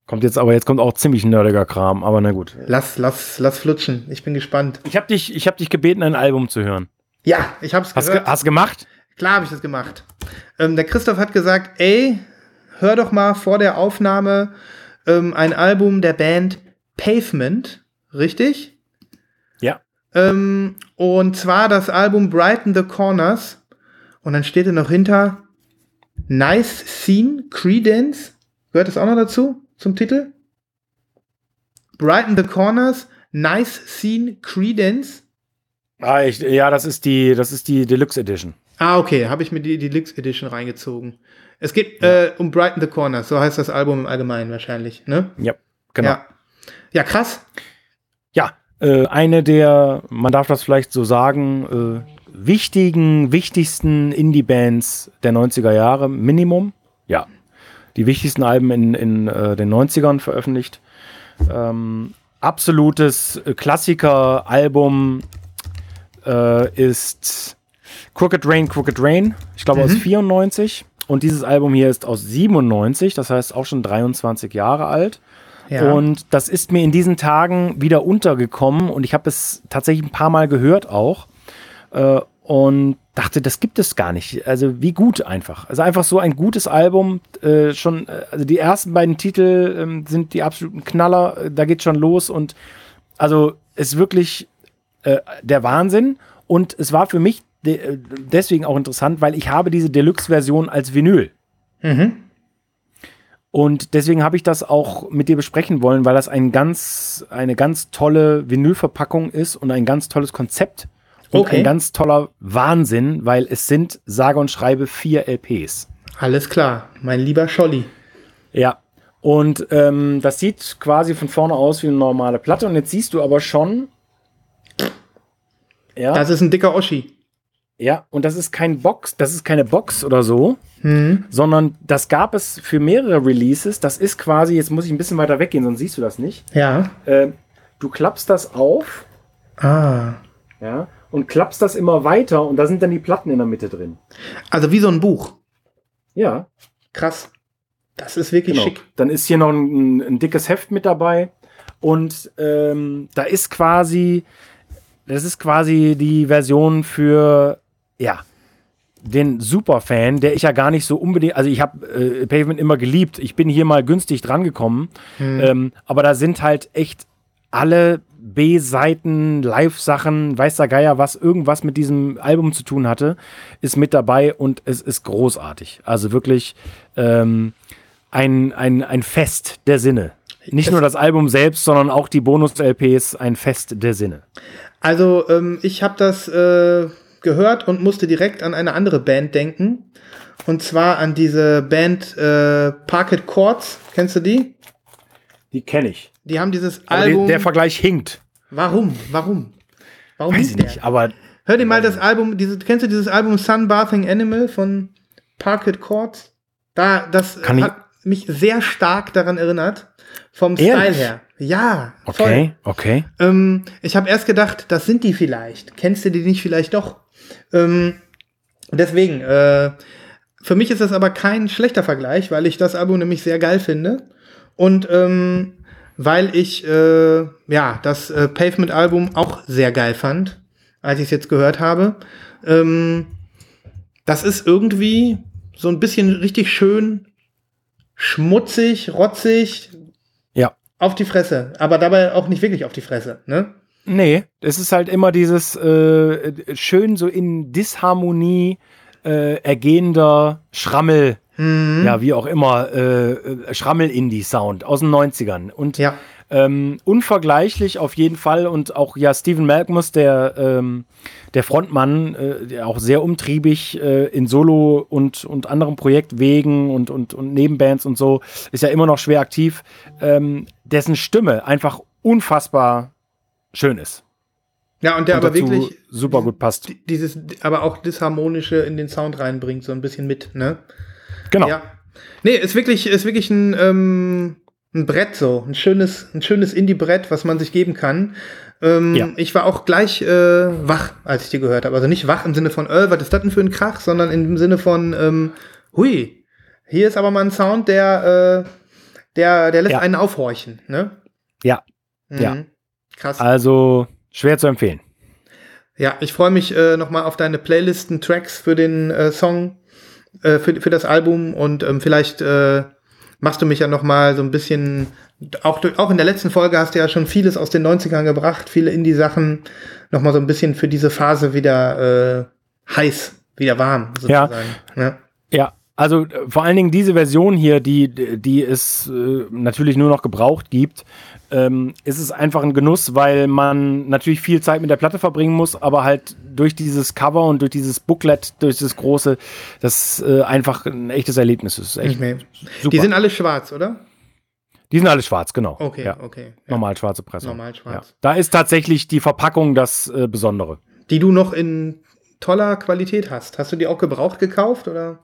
Kommt jetzt aber, jetzt kommt auch ziemlich nerdiger Kram, aber na gut. Lass, lass, lass flutschen. Ich bin gespannt. Ich habe dich, ich hab dich gebeten, ein Album zu hören. Ja, ich hab's Hast, gehört. ge hast gemacht? Klar habe ich das gemacht. Ähm, der Christoph hat gesagt, ey, hör doch mal vor der Aufnahme ähm, ein Album der Band Pavement, richtig? Ja. Ähm, und zwar das Album Brighten the Corners. Und dann steht da noch hinter Nice Scene, Credence. Gehört das auch noch dazu, zum Titel? Brighten the Corners, Nice Scene, Credence. Ah, ich, ja, das ist die, das ist die Deluxe Edition. Ah, okay, habe ich mir die Deluxe Edition reingezogen. Es geht äh, um Brighten the Corners, so heißt das Album im Allgemeinen wahrscheinlich, ne? Ja, genau. Ja, ja krass. Ja, äh, eine der, man darf das vielleicht so sagen, äh, wichtigen, wichtigsten Indie-Bands der 90er Jahre, Minimum. Ja, die wichtigsten Alben in, in äh, den 90ern veröffentlicht. Ähm, absolutes Klassiker-Album äh, ist Crooked Rain, Crooked Rain, ich glaube aus 94. Und dieses Album hier ist aus 97, das heißt auch schon 23 Jahre alt. Ja. Und das ist mir in diesen Tagen wieder untergekommen und ich habe es tatsächlich ein paar Mal gehört auch. Äh, und dachte, das gibt es gar nicht. Also wie gut einfach. Also einfach so ein gutes Album. Äh, schon, äh, also die ersten beiden Titel ähm, sind die absoluten Knaller. Da geht schon los und also ist wirklich äh, der Wahnsinn. Und es war für mich de äh, deswegen auch interessant, weil ich habe diese Deluxe-Version als Vinyl. Und deswegen habe ich das auch mit dir besprechen wollen, weil das ein ganz, eine ganz tolle Vinylverpackung ist und ein ganz tolles Konzept. Und Okay. ein ganz toller Wahnsinn, weil es sind sage und schreibe vier LPs. Alles klar, mein lieber Scholli. Ja. Und ähm, das sieht quasi von vorne aus wie eine normale Platte. Und jetzt siehst du aber schon. Ja. Das ist ein dicker Oschi. Ja, und das ist kein Box, das ist keine Box oder so, sondern das gab es für mehrere Releases. Das ist quasi, jetzt muss ich ein bisschen weiter weggehen, sonst siehst du das nicht. Ja. Äh, du klappst das auf, Ah. ja, und klappst das immer weiter und da sind dann die Platten in der Mitte drin. Also wie so ein Buch. Ja, Krass. Das ist wirklich genau. schick. Dann ist hier noch ein, ein dickes Heft mit dabei und ähm, da ist quasi, das ist quasi die Version für, ja, den Superfan, der ich ja gar nicht so unbedingt, also ich habe äh, Pavement immer geliebt. Ich bin hier mal günstig drangekommen, ähm, aber da sind halt echt alle B-Seiten, Live-Sachen, weiß der Geier, was irgendwas mit diesem Album zu tun hatte, ist mit dabei und es ist großartig. Also wirklich ähm, ein, ein, ein Fest der Sinne. Nicht nur das Album selbst, sondern auch die Bonus-LPs, ein Fest der Sinne. Also ähm, ich habe das äh, gehört und musste direkt an eine andere Band denken. Und zwar an diese Band äh, Parket Courts. Kennst du die? Die kenne ich. Die haben dieses Aber Album. der, Vergleich hinkt. Warum? Warum? Warum Weiß ich nicht, aber Hör dir mal das Album, diese, kennst du dieses Album Sunbathing Animal von Parket Courts? Da, das Kann ich- hat mich sehr stark daran erinnert. Vom Ehrlich? Style her. Ja. voll. okay, okay. Ähm, ich habe erst gedacht, das sind die vielleicht. Kennst du die nicht vielleicht doch? Ähm, deswegen, äh, für mich ist das aber kein schlechter Vergleich, weil ich das Album nämlich sehr geil finde. Und ähm, weil ich äh, ja das äh, Pavement-Album auch sehr geil fand, als ich es jetzt gehört habe. Ähm, das ist irgendwie so ein bisschen richtig schön schmutzig, rotzig, Ja. auf die Fresse, aber dabei auch nicht wirklich auf die Fresse, ne? Nee, es ist halt immer dieses äh, schön so in Disharmonie äh, ergehender Schrammel, Mhm. ja, wie auch immer, äh, äh, Schrammel-Indie-Sound aus den 90ern. Und Ja. ähm, unvergleichlich auf jeden Fall. Und auch ja, Stephen Malkmus, der, ähm, der Frontmann, äh, der auch sehr umtriebig äh, in Solo- und, und anderen Projektwegen und, und, und Nebenbands und so, ist ja immer noch schwer aktiv, ähm, dessen Stimme einfach unfassbar schön ist. Ja, und der und aber wirklich super gut passt. di- dieses, aber auch disharmonische in den Sound reinbringt, so ein bisschen mit, ne? Genau. Ja. Nee, ist wirklich, ist wirklich ein, ähm, ein Brett so, ein schönes, ein schönes Indie-Brett, was man sich geben kann. Ähm, Ja. Ich war auch gleich äh, wach, als ich die gehört habe. Also nicht wach im Sinne von, äh, was ist das denn für ein Krach, sondern im Sinne von, ähm, hui, hier ist aber mal ein Sound, der, äh, der, der lässt Ja. einen aufhorchen, ne? Ja. Mhm. Ja. Krass. Also schwer zu empfehlen. Ja, ich freue mich äh, nochmal auf deine Playlisten, Tracks für den äh, Song, äh, für, für das Album und ähm, vielleicht äh, machst du mich ja nochmal so ein bisschen, auch, durch- auch in der letzten Folge hast du ja schon vieles aus den 90ern gebracht, viele Indie-Sachen, nochmal so ein bisschen für diese Phase wieder äh, heiß, wieder warm, Ja. sozusagen. Ja. Ja, also äh, vor allen Dingen diese Version hier, die, die es äh, natürlich nur noch gebraucht gibt, ähm, ist es einfach ein Genuss, weil man natürlich viel Zeit mit der Platte verbringen muss, aber halt durch dieses Cover und durch dieses Booklet, durch das große, das äh, einfach ein echtes Erlebnis ist. Echt Okay. super. Die sind alle schwarz, oder? Die sind alle schwarz, genau. Okay, Ja. okay. Ja. Normal schwarze Presse. Normal schwarz. Ja. Da ist tatsächlich die Verpackung das äh, Besondere. Die du noch in toller Qualität hast. Hast du die auch gebraucht gekauft, oder?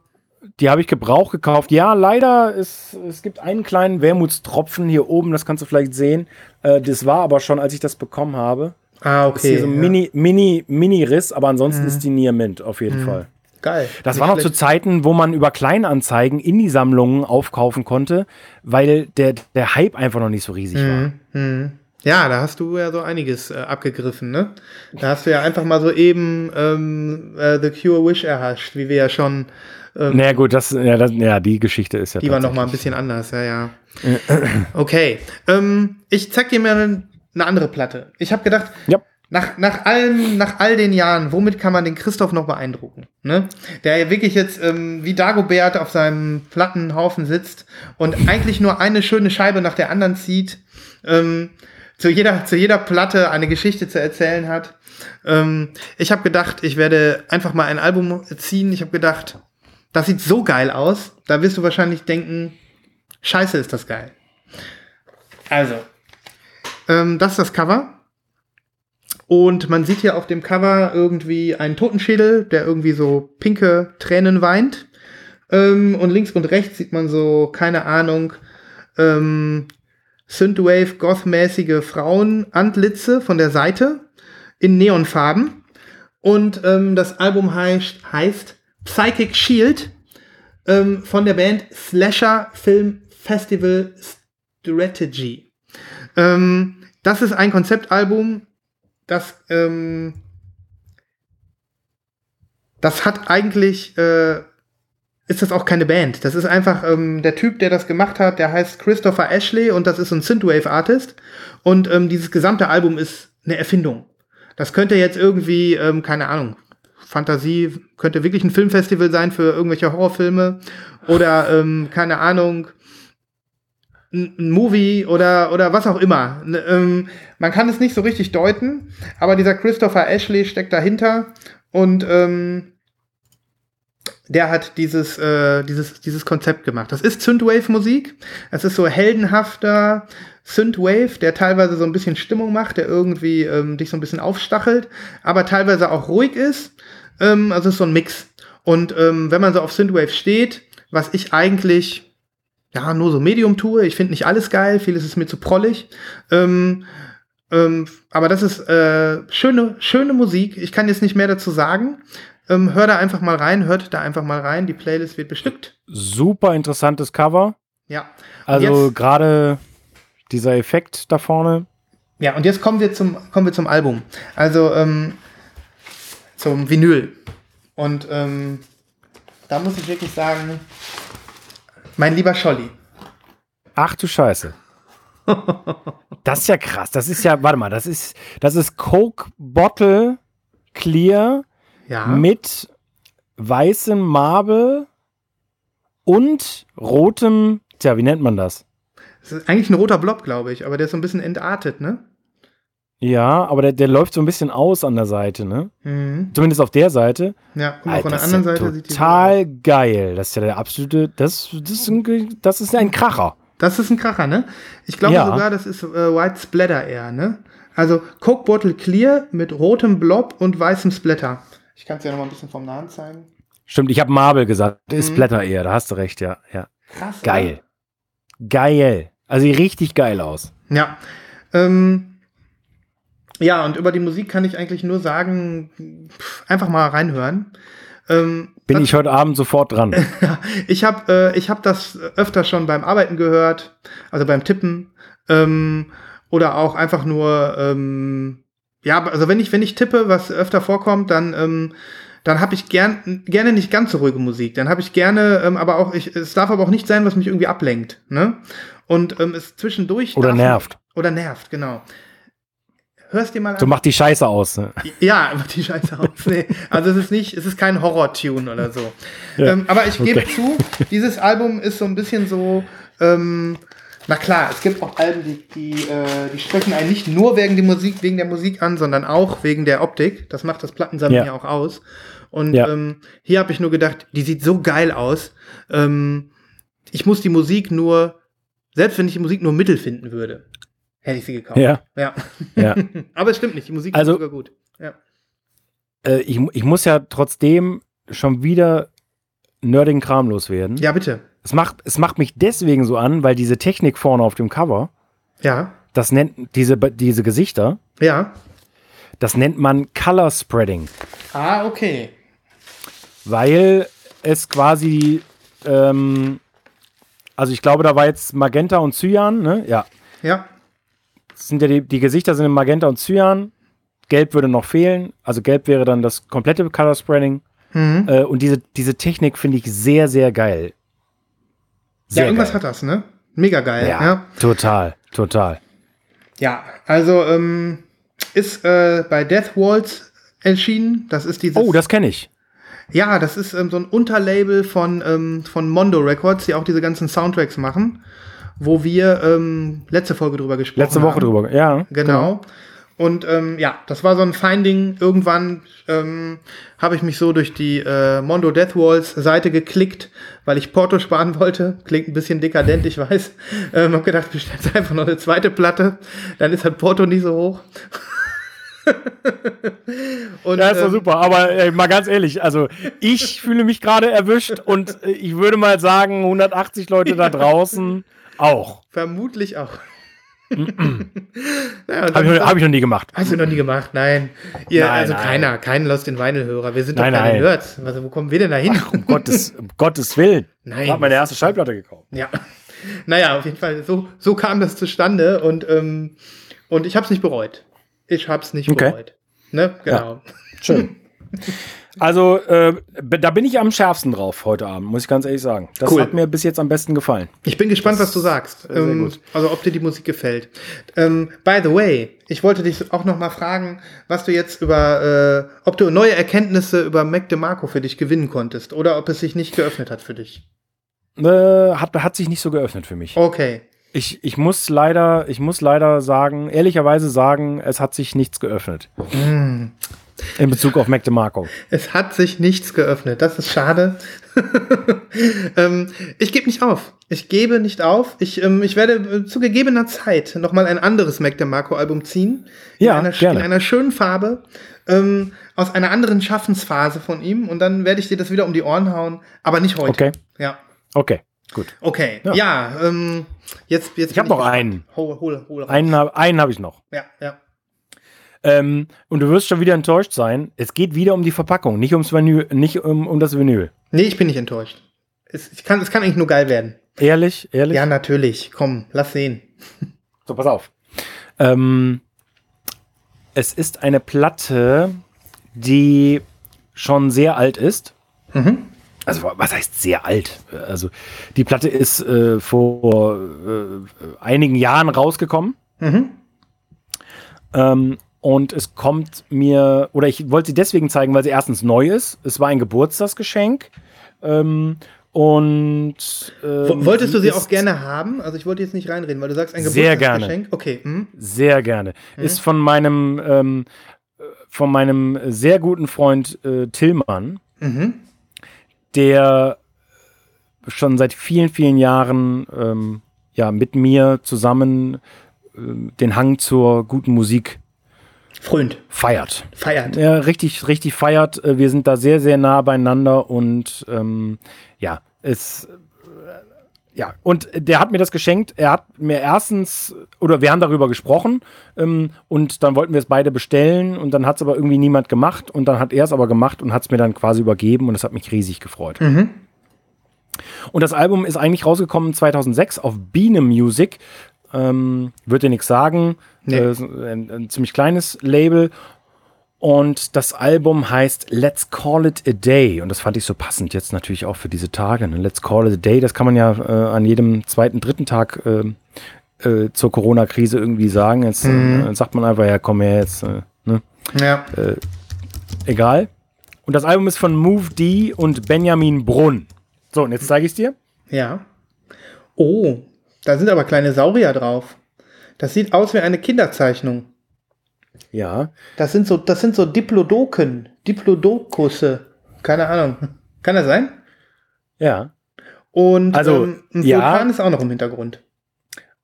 Die habe ich Gebrauch gekauft. Ja, leider, es, es gibt einen kleinen Wermutstropfen hier oben, das kannst du vielleicht sehen. Äh, das war aber schon, als ich das bekommen habe. Ah, Das ist hier so ein ja. Mini, Mini, Mini-Riss, aber ansonsten ist die Near Mint auf jeden Fall. Geil. Das war noch zu schlecht. Zeiten, wo man über Kleinanzeigen Indie-Sammlungen aufkaufen konnte, weil der, der Hype einfach noch nicht so riesig war. Mhm. Ja, da hast du ja so einiges äh, abgegriffen, ne? Da hast du ja einfach mal so eben ähm, äh, The Cure Wish erhascht, wie wir ja schon, ähm, Naja, gut, das, ja, das, ja, die Geschichte ist ja. die war noch mal ein bisschen anders, ja, ja. Okay, ähm, ich zeig dir mal eine, eine andere Platte. Ich habe gedacht, Ja. nach, nach, allem, nach all den Jahren, womit kann man den Christoph noch beeindrucken? Ne? Der ja wirklich jetzt ähm, wie Dagobert auf seinem Plattenhaufen sitzt und eigentlich nur eine schöne Scheibe nach der anderen zieht, ähm, zu, jeder, zu jeder Platte eine Geschichte zu erzählen hat. Ähm, ich habe gedacht, ich werde einfach mal ein Album ziehen. Ich habe gedacht, das sieht so geil aus. Da wirst du wahrscheinlich denken, scheiße ist das geil. Also, ähm, das ist das Cover. Und man sieht hier auf dem Cover irgendwie einen Totenschädel, der irgendwie so pinke Tränen weint. Ähm, und links und rechts sieht man so, keine Ahnung, ähm, Synthwave, goth-mäßige Frauenantlitze von der Seite in Neonfarben. Und ähm, das Album heißt, heißt Psychic Shield ähm, von der Band Slasher Film Festival Strategy. Ähm, das ist ein Konzeptalbum, das, ähm, das hat eigentlich, äh, ist das auch keine Band. Das ist einfach ähm, der Typ, der das gemacht hat, der heißt Christopher Ashley und das ist ein Synthwave-Artist. Und ähm, dieses gesamte Album ist eine Erfindung. Das könnte jetzt irgendwie, ähm, keine Ahnung, Fantasie, könnte wirklich ein Filmfestival sein für irgendwelche Horrorfilme oder, ähm, keine Ahnung, ein Movie oder, oder was auch immer. Ähm, man kann es nicht so richtig deuten, aber dieser Christopher Ashley steckt dahinter und ähm, der hat dieses, äh, dieses, dieses Konzept gemacht. Das ist Synthwave-Musik. Es ist so heldenhafter Synthwave, der teilweise so ein bisschen Stimmung macht, der irgendwie ähm, dich so ein bisschen aufstachelt, aber teilweise auch ruhig ist. Ähm, also es ist so ein Mix. Und ähm, wenn man so auf Synthwave steht, was ich eigentlich ja nur so Medium tue, ich finde nicht alles geil, vieles ist mir zu prollig. Ähm, ähm, aber das ist äh, schöne, schöne Musik. Ich kann jetzt nicht mehr dazu sagen. Ähm, hör da einfach mal rein, hört da einfach mal rein. Die Playlist wird bestückt. Super interessantes Cover. Ja. Also gerade dieser Effekt da vorne. ja, und jetzt kommen wir zum, kommen wir zum Album. Also ähm, zum Vinyl. Und ähm, da muss ich wirklich sagen, mein lieber Scholli. Ach du Scheiße. Das ist ja krass. Das ist ja, warte mal, das ist, das ist Coke Bottle Clear Ja. mit weißem Marble und rotem, tja, wie nennt man das? Das ist eigentlich ein roter Blob, glaube ich, aber der ist so ein bisschen entartet, ne? Ja, aber der, der läuft so ein bisschen aus an der Seite, ne? Mhm. Zumindest auf der Seite. Ja, guck mal, Alter, von der ist anderen Seite sieht die total geil. Das ist ja der absolute, das, das, ist, ein, das ist ein Kracher. Das ist ein Kracher, ne? Ich glaube Ja. sogar, das ist äh, White Splatter eher, ne? Also Coke Bottle Clear mit rotem Blob und weißem Splatter. Ich kann es ja noch mal ein bisschen vom Nahen zeigen. Stimmt, ich habe Marble gesagt. Ist Mhm. Blätter eher, da hast du recht, ja. ja. Krass. Geil. Geil. Also sieht richtig geil aus. Oder? Ja. Ähm, ja, und über die Musik kann ich eigentlich nur sagen, einfach mal reinhören. Ähm, Bin was- ich heute Abend sofort dran. Ich habe äh, ich hab das öfter schon beim Arbeiten gehört, also beim Tippen ähm, oder auch einfach nur, ähm, ja, also wenn ich, wenn ich tippe, was öfter vorkommt, dann, ähm, dann habe ich gern, gerne nicht ganz so ruhige Musik. Dann habe ich gerne, ähm, aber auch, ich, es darf aber auch nicht sein, was mich irgendwie ablenkt. Ne? Und ähm, es zwischendurch. Oder darf- nervt. Oder nervt, genau. Hörst dir mal an. So macht die Scheiße aus. Ne? Ja, macht die Scheiße aus. Nee. Also es ist nicht, es ist kein Horror-Tune oder so. Ähm, aber ich gebe okay. zu, dieses Album ist so ein bisschen so, ähm, na klar, es gibt auch Alben, die, die, äh, die sprechen einen nicht nur wegen, die Musik, wegen der Musik an, sondern auch wegen der Optik. Das macht das Plattensammeln ja, Ja. auch aus. Und Ja. ähm, hier habe ich nur gedacht, die sieht so geil aus. Ähm, ich muss die Musik nur, selbst wenn ich die Musik nur mittel finden würde, hätte ich sie gekauft. Ja, ja. ja. Aber es stimmt nicht, die Musik Also- ist sogar gut. Ja. Äh, ich, ich muss ja trotzdem schon wieder nerdigen Kram loswerden. ja, bitte. Es, macht, es macht mich deswegen so an, weil diese Technik vorne auf dem Cover, Ja, das nennt diese, diese Gesichter, ja. das nennt man Color Spreading. Ah, okay. weil es quasi, ähm, also ich glaube, da war jetzt Magenta und Cyan, ne? Ja. Ja, sind ja die, die Gesichter sind in Magenta und Cyan. Gelb würde noch fehlen. Also gelb wäre dann das komplette Color Spreading. mhm. Äh, und diese, diese Technik finde ich sehr, sehr geil. ja irgendwas geil. hat das, ne? Mega geil. Ja, Ja, total, total. ja. also ähm, ist äh, bei Death Waltz erschienen. Das ist dieses. Oh, das kenne ich. ja, das ist ähm, so ein Unterlabel von, ähm, von Mondo Records, die auch diese ganzen Soundtracks machen, wo wir ähm, letzte Folge drüber gesprochen Letzte Woche haben. drüber. Ja. Genau. Und ähm, ja, das war so ein Finding. Irgendwann ähm, habe ich mich so durch die äh, Mondo Death Walls Seite geklickt, weil ich Porto sparen wollte. Klingt ein bisschen dekadent, ich weiß. Ähm, hab gedacht, bestellst einfach noch eine zweite Platte. Dann ist halt Porto nicht so hoch. Und, Ja, ist doch ähm, super. Aber äh, mal ganz ehrlich, also ich fühle mich gerade erwischt und äh, ich würde mal sagen, 180 Leute da draußen auch. Vermutlich auch. naja, Habe ich, hab ich noch nie gemacht. Hast du noch nie gemacht? Nein. Ihr, Nein, also nein. keiner, kein Lost in Vinyl-Hörer. Wir sind Nein, doch keine nein. Nerds. Also, wo kommen wir denn da hin? Um Gottes, um Gottes Willen. Nein. Ich habe meine erste Schallplatte gekauft. Ja. Naja, auf jeden Fall, so, so kam das zustande und, ähm, und ich habe es nicht bereut. Ich habe es nicht Okay. bereut. Ne? Genau. Schön. Also, äh, da bin ich am schärfsten drauf heute Abend, muss ich ganz ehrlich sagen. Das Cool. hat mir bis jetzt am besten gefallen. Ich bin gespannt, was du sagst. sehr Ähm, gut. Also, ob dir die Musik gefällt. Ähm, by the way, ich wollte dich auch noch mal fragen, was du jetzt über, äh, ob du neue Erkenntnisse über Mac DeMarco für dich gewinnen konntest oder ob es sich nicht geöffnet hat für dich. Äh, hat, hat sich nicht so geöffnet für mich. Okay. Ich, ich muss leider, ich muss leider sagen, ehrlicherweise sagen, es hat sich nichts geöffnet. Hm. In Bezug auf Mac DeMarco. Es hat sich nichts geöffnet. Das ist schade. ähm, ich gebe nicht auf. Ich gebe nicht auf. Ich, ähm, ich werde äh, zu gegebener Zeit nochmal ein anderes Mac DeMarco-Album ziehen. Ja, in einer, gerne. in einer schönen Farbe. Ähm, aus einer anderen Schaffensphase von ihm. Und dann werde ich dir das wieder um die Ohren hauen. Aber nicht heute. Okay. Ja. Okay, gut. Okay. Ja, Ja. ähm, jetzt, jetzt Ich habe noch gespannt. einen. Hol, hol, hol. raus. Einen habe ich noch. Ja, ja. Ähm, und du wirst schon wieder enttäuscht sein. Es geht wieder um die Verpackung, nicht ums Vinyl, nicht um, um das Vinyl. Nee, ich bin nicht enttäuscht. Es, ich kann, es kann eigentlich nur geil werden. Ehrlich, ehrlich. Ja, natürlich. Komm, lass sehen. So, pass auf. Ähm, es ist eine Platte, die schon sehr alt ist. Also, was heißt sehr alt? Also, die Platte ist äh, vor äh, einigen Jahren rausgekommen. Ähm, und es kommt mir, oder ich wollte sie deswegen zeigen, weil sie erstens neu ist. Es war ein Geburtstagsgeschenk. Ähm, und ähm, Wolltest du sie auch gerne haben? Also ich wollte jetzt nicht reinreden, weil du sagst ein Sehr Geburtstagsgeschenk. Okay. Hm? Sehr gerne. Ist von meinem, ähm, äh, von meinem sehr guten Freund äh, Tillmann, der schon seit vielen, vielen Jahren ähm, ja, mit mir zusammen ähm, den Hang zur guten Musik Freund. feiert. Feiert. Ja, richtig, richtig feiert. Äh, Wir sind da sehr, sehr nah beieinander und ähm, ja, es, ja, und der hat mir das geschenkt. Er hat mir erstens, oder wir haben darüber gesprochen ähm, und dann wollten wir es beide bestellen und dann hat es aber irgendwie niemand gemacht und dann hat er es aber gemacht und hat es mir dann quasi übergeben und das hat mich riesig gefreut. Mhm. Und das Album ist eigentlich rausgekommen 2006 auf Biene Music. Ähm, Würde dir nichts sagen. Nee. Äh, ein, ein ziemlich kleines Label. Und das Album heißt Let's Call It a Day. Und das fand ich so passend jetzt natürlich auch für diese Tage. Ne? Let's Call It a Day, das kann man ja äh, an jedem zweiten, dritten Tag äh, äh, zur Corona-Krise irgendwie sagen. Jetzt Mhm. äh, sagt man einfach, ja, komm her jetzt. Äh, ne? Ja. Egal. Und das Album ist von Move D und Benjamin Brunn. So, und jetzt zeige ich es dir. Ja. Oh, da sind aber kleine Saurier drauf. Das sieht aus wie eine Kinderzeichnung. Ja. Das sind so, das sind so Diplodoken, Diplodokusse. Keine Ahnung. Kann das sein? Ja. Und Also, ähm, ein ja. Vulkan ist auch noch im Hintergrund.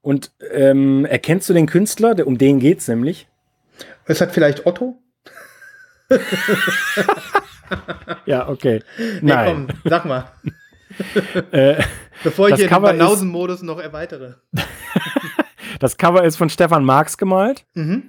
Und ähm, erkennst du den Künstler? Um den geht's nämlich. Ist das vielleicht Otto? Ja, okay. Nee, Nein. komm, sag mal. Äh, Bevor ich hier Cover den Banausen-Modus noch erweitere. das Cover ist von Stefan Marx gemalt. Mhm.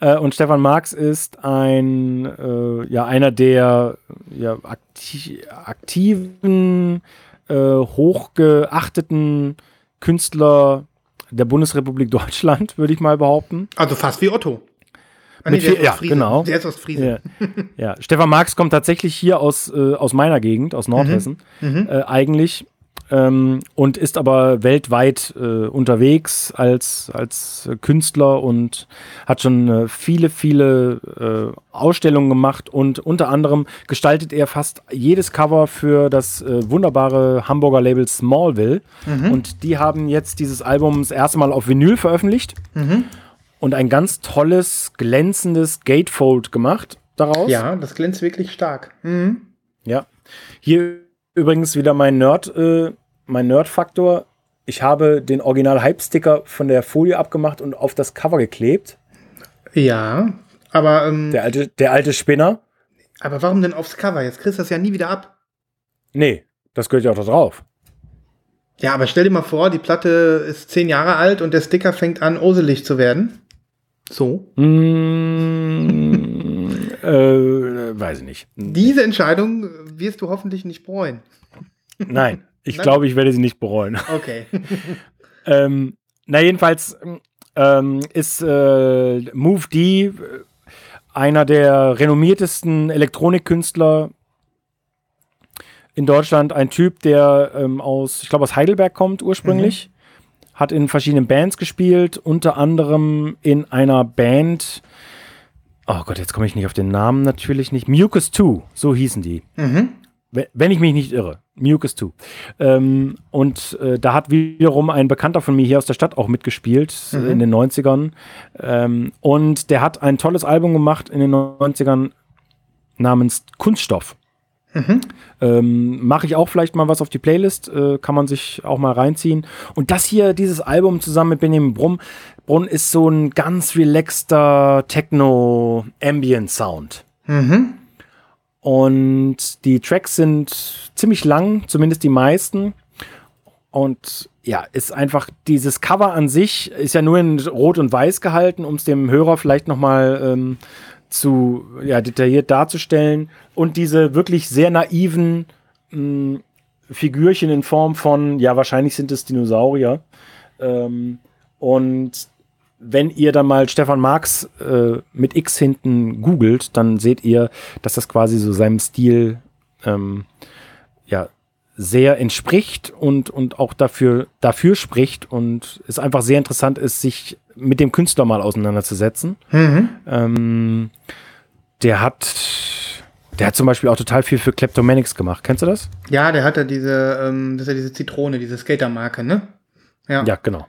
Äh, und Stefan Marx ist ein, äh, ja, einer der ja, akti aktiven, äh, hochgeachteten Künstler der Bundesrepublik Deutschland, würde ich mal behaupten. Also fast wie Otto. Ah, ist viel- ja, aus Friesen. genau. Der ist aus Friesen. Ja. ja, Stefan Marx kommt tatsächlich hier aus, äh, aus meiner Gegend, aus Nordhessen, Mhm. äh, eigentlich. Ähm, und ist aber weltweit äh, unterwegs als, als Künstler und hat schon äh, viele, viele äh, Ausstellungen gemacht und unter anderem gestaltet er fast jedes Cover für das äh, wunderbare Hamburger Label Smallville. Mhm. Und die haben jetzt dieses Album das erste Mal auf Vinyl veröffentlicht Mhm. Und ein ganz tolles, glänzendes Gatefold gemacht daraus. Ja, das glänzt wirklich stark. Mhm. Ja. Hier übrigens wieder mein Nerd, äh, mein Nerd-Faktor. Ich habe den Original-Hype-Sticker von der Folie abgemacht und auf das Cover geklebt. Ja, aber, ähm, Der alte, der alte Spinner. aber warum denn aufs Cover? Jetzt kriegst du das ja nie wieder ab. Nee, das gehört ja auch da drauf. Ja, aber stell dir mal vor, die Platte ist zehn Jahre alt und der Sticker fängt an, oselig zu werden. So. Mm, äh, weiß ich nicht. Diese Entscheidung wirst du hoffentlich nicht bereuen. Nein, ich glaube, ich werde sie nicht bereuen. Okay. Ähm, na, jedenfalls ähm, ist äh, Move D äh, einer der renommiertesten Elektronikkünstler in Deutschland. Ein Typ, der ähm, aus, ich glaube, aus Heidelberg kommt ursprünglich. Hat in verschiedenen Bands gespielt, unter anderem in einer Band. Oh Gott, jetzt komme ich nicht auf den Namen natürlich nicht. Mucus 2, so hießen die. mhm. Wenn- ich mich nicht irre. Mucus 2. Ähm, und äh, da hat wiederum ein Bekannter von mir hier aus der Stadt auch mitgespielt, Mhm. in den 90ern. Ähm, und der hat ein tolles Album gemacht in den 90ern namens Kunststoff. Mhm. Ähm, Mache ich auch vielleicht mal was auf die Playlist, äh, kann man sich auch mal reinziehen. Und das hier, dieses Album zusammen mit Benjamin Brumm, Brunn ist so ein ganz relaxter Techno-Ambient-Sound. Mhm. Und die Tracks sind ziemlich lang, zumindest die meisten. Und ja, ist einfach dieses Cover an sich ist ja nur in Rot und Weiß gehalten, um es dem Hörer vielleicht nochmal ähm, zu ja, detailliert darzustellen. Und diese wirklich sehr naiven mh, Figürchen in Form von, ja, wahrscheinlich sind es Dinosaurier. Ähm, und wenn ihr dann mal Stefan Marx äh, mit X hinten googelt, dann seht ihr, dass das quasi so seinem Stil ähm, ja sehr entspricht und, und auch dafür, dafür spricht und es einfach sehr interessant ist, sich mit dem Künstler mal auseinanderzusetzen. Mhm. Ähm, der hat, der hat zum Beispiel auch total viel für Kleptomanics gemacht. Kennst du das? Ja, der hat ja diese, ähm, das ist ja diese Zitrone, diese Skatermarke, ne? Ja. Ja, genau.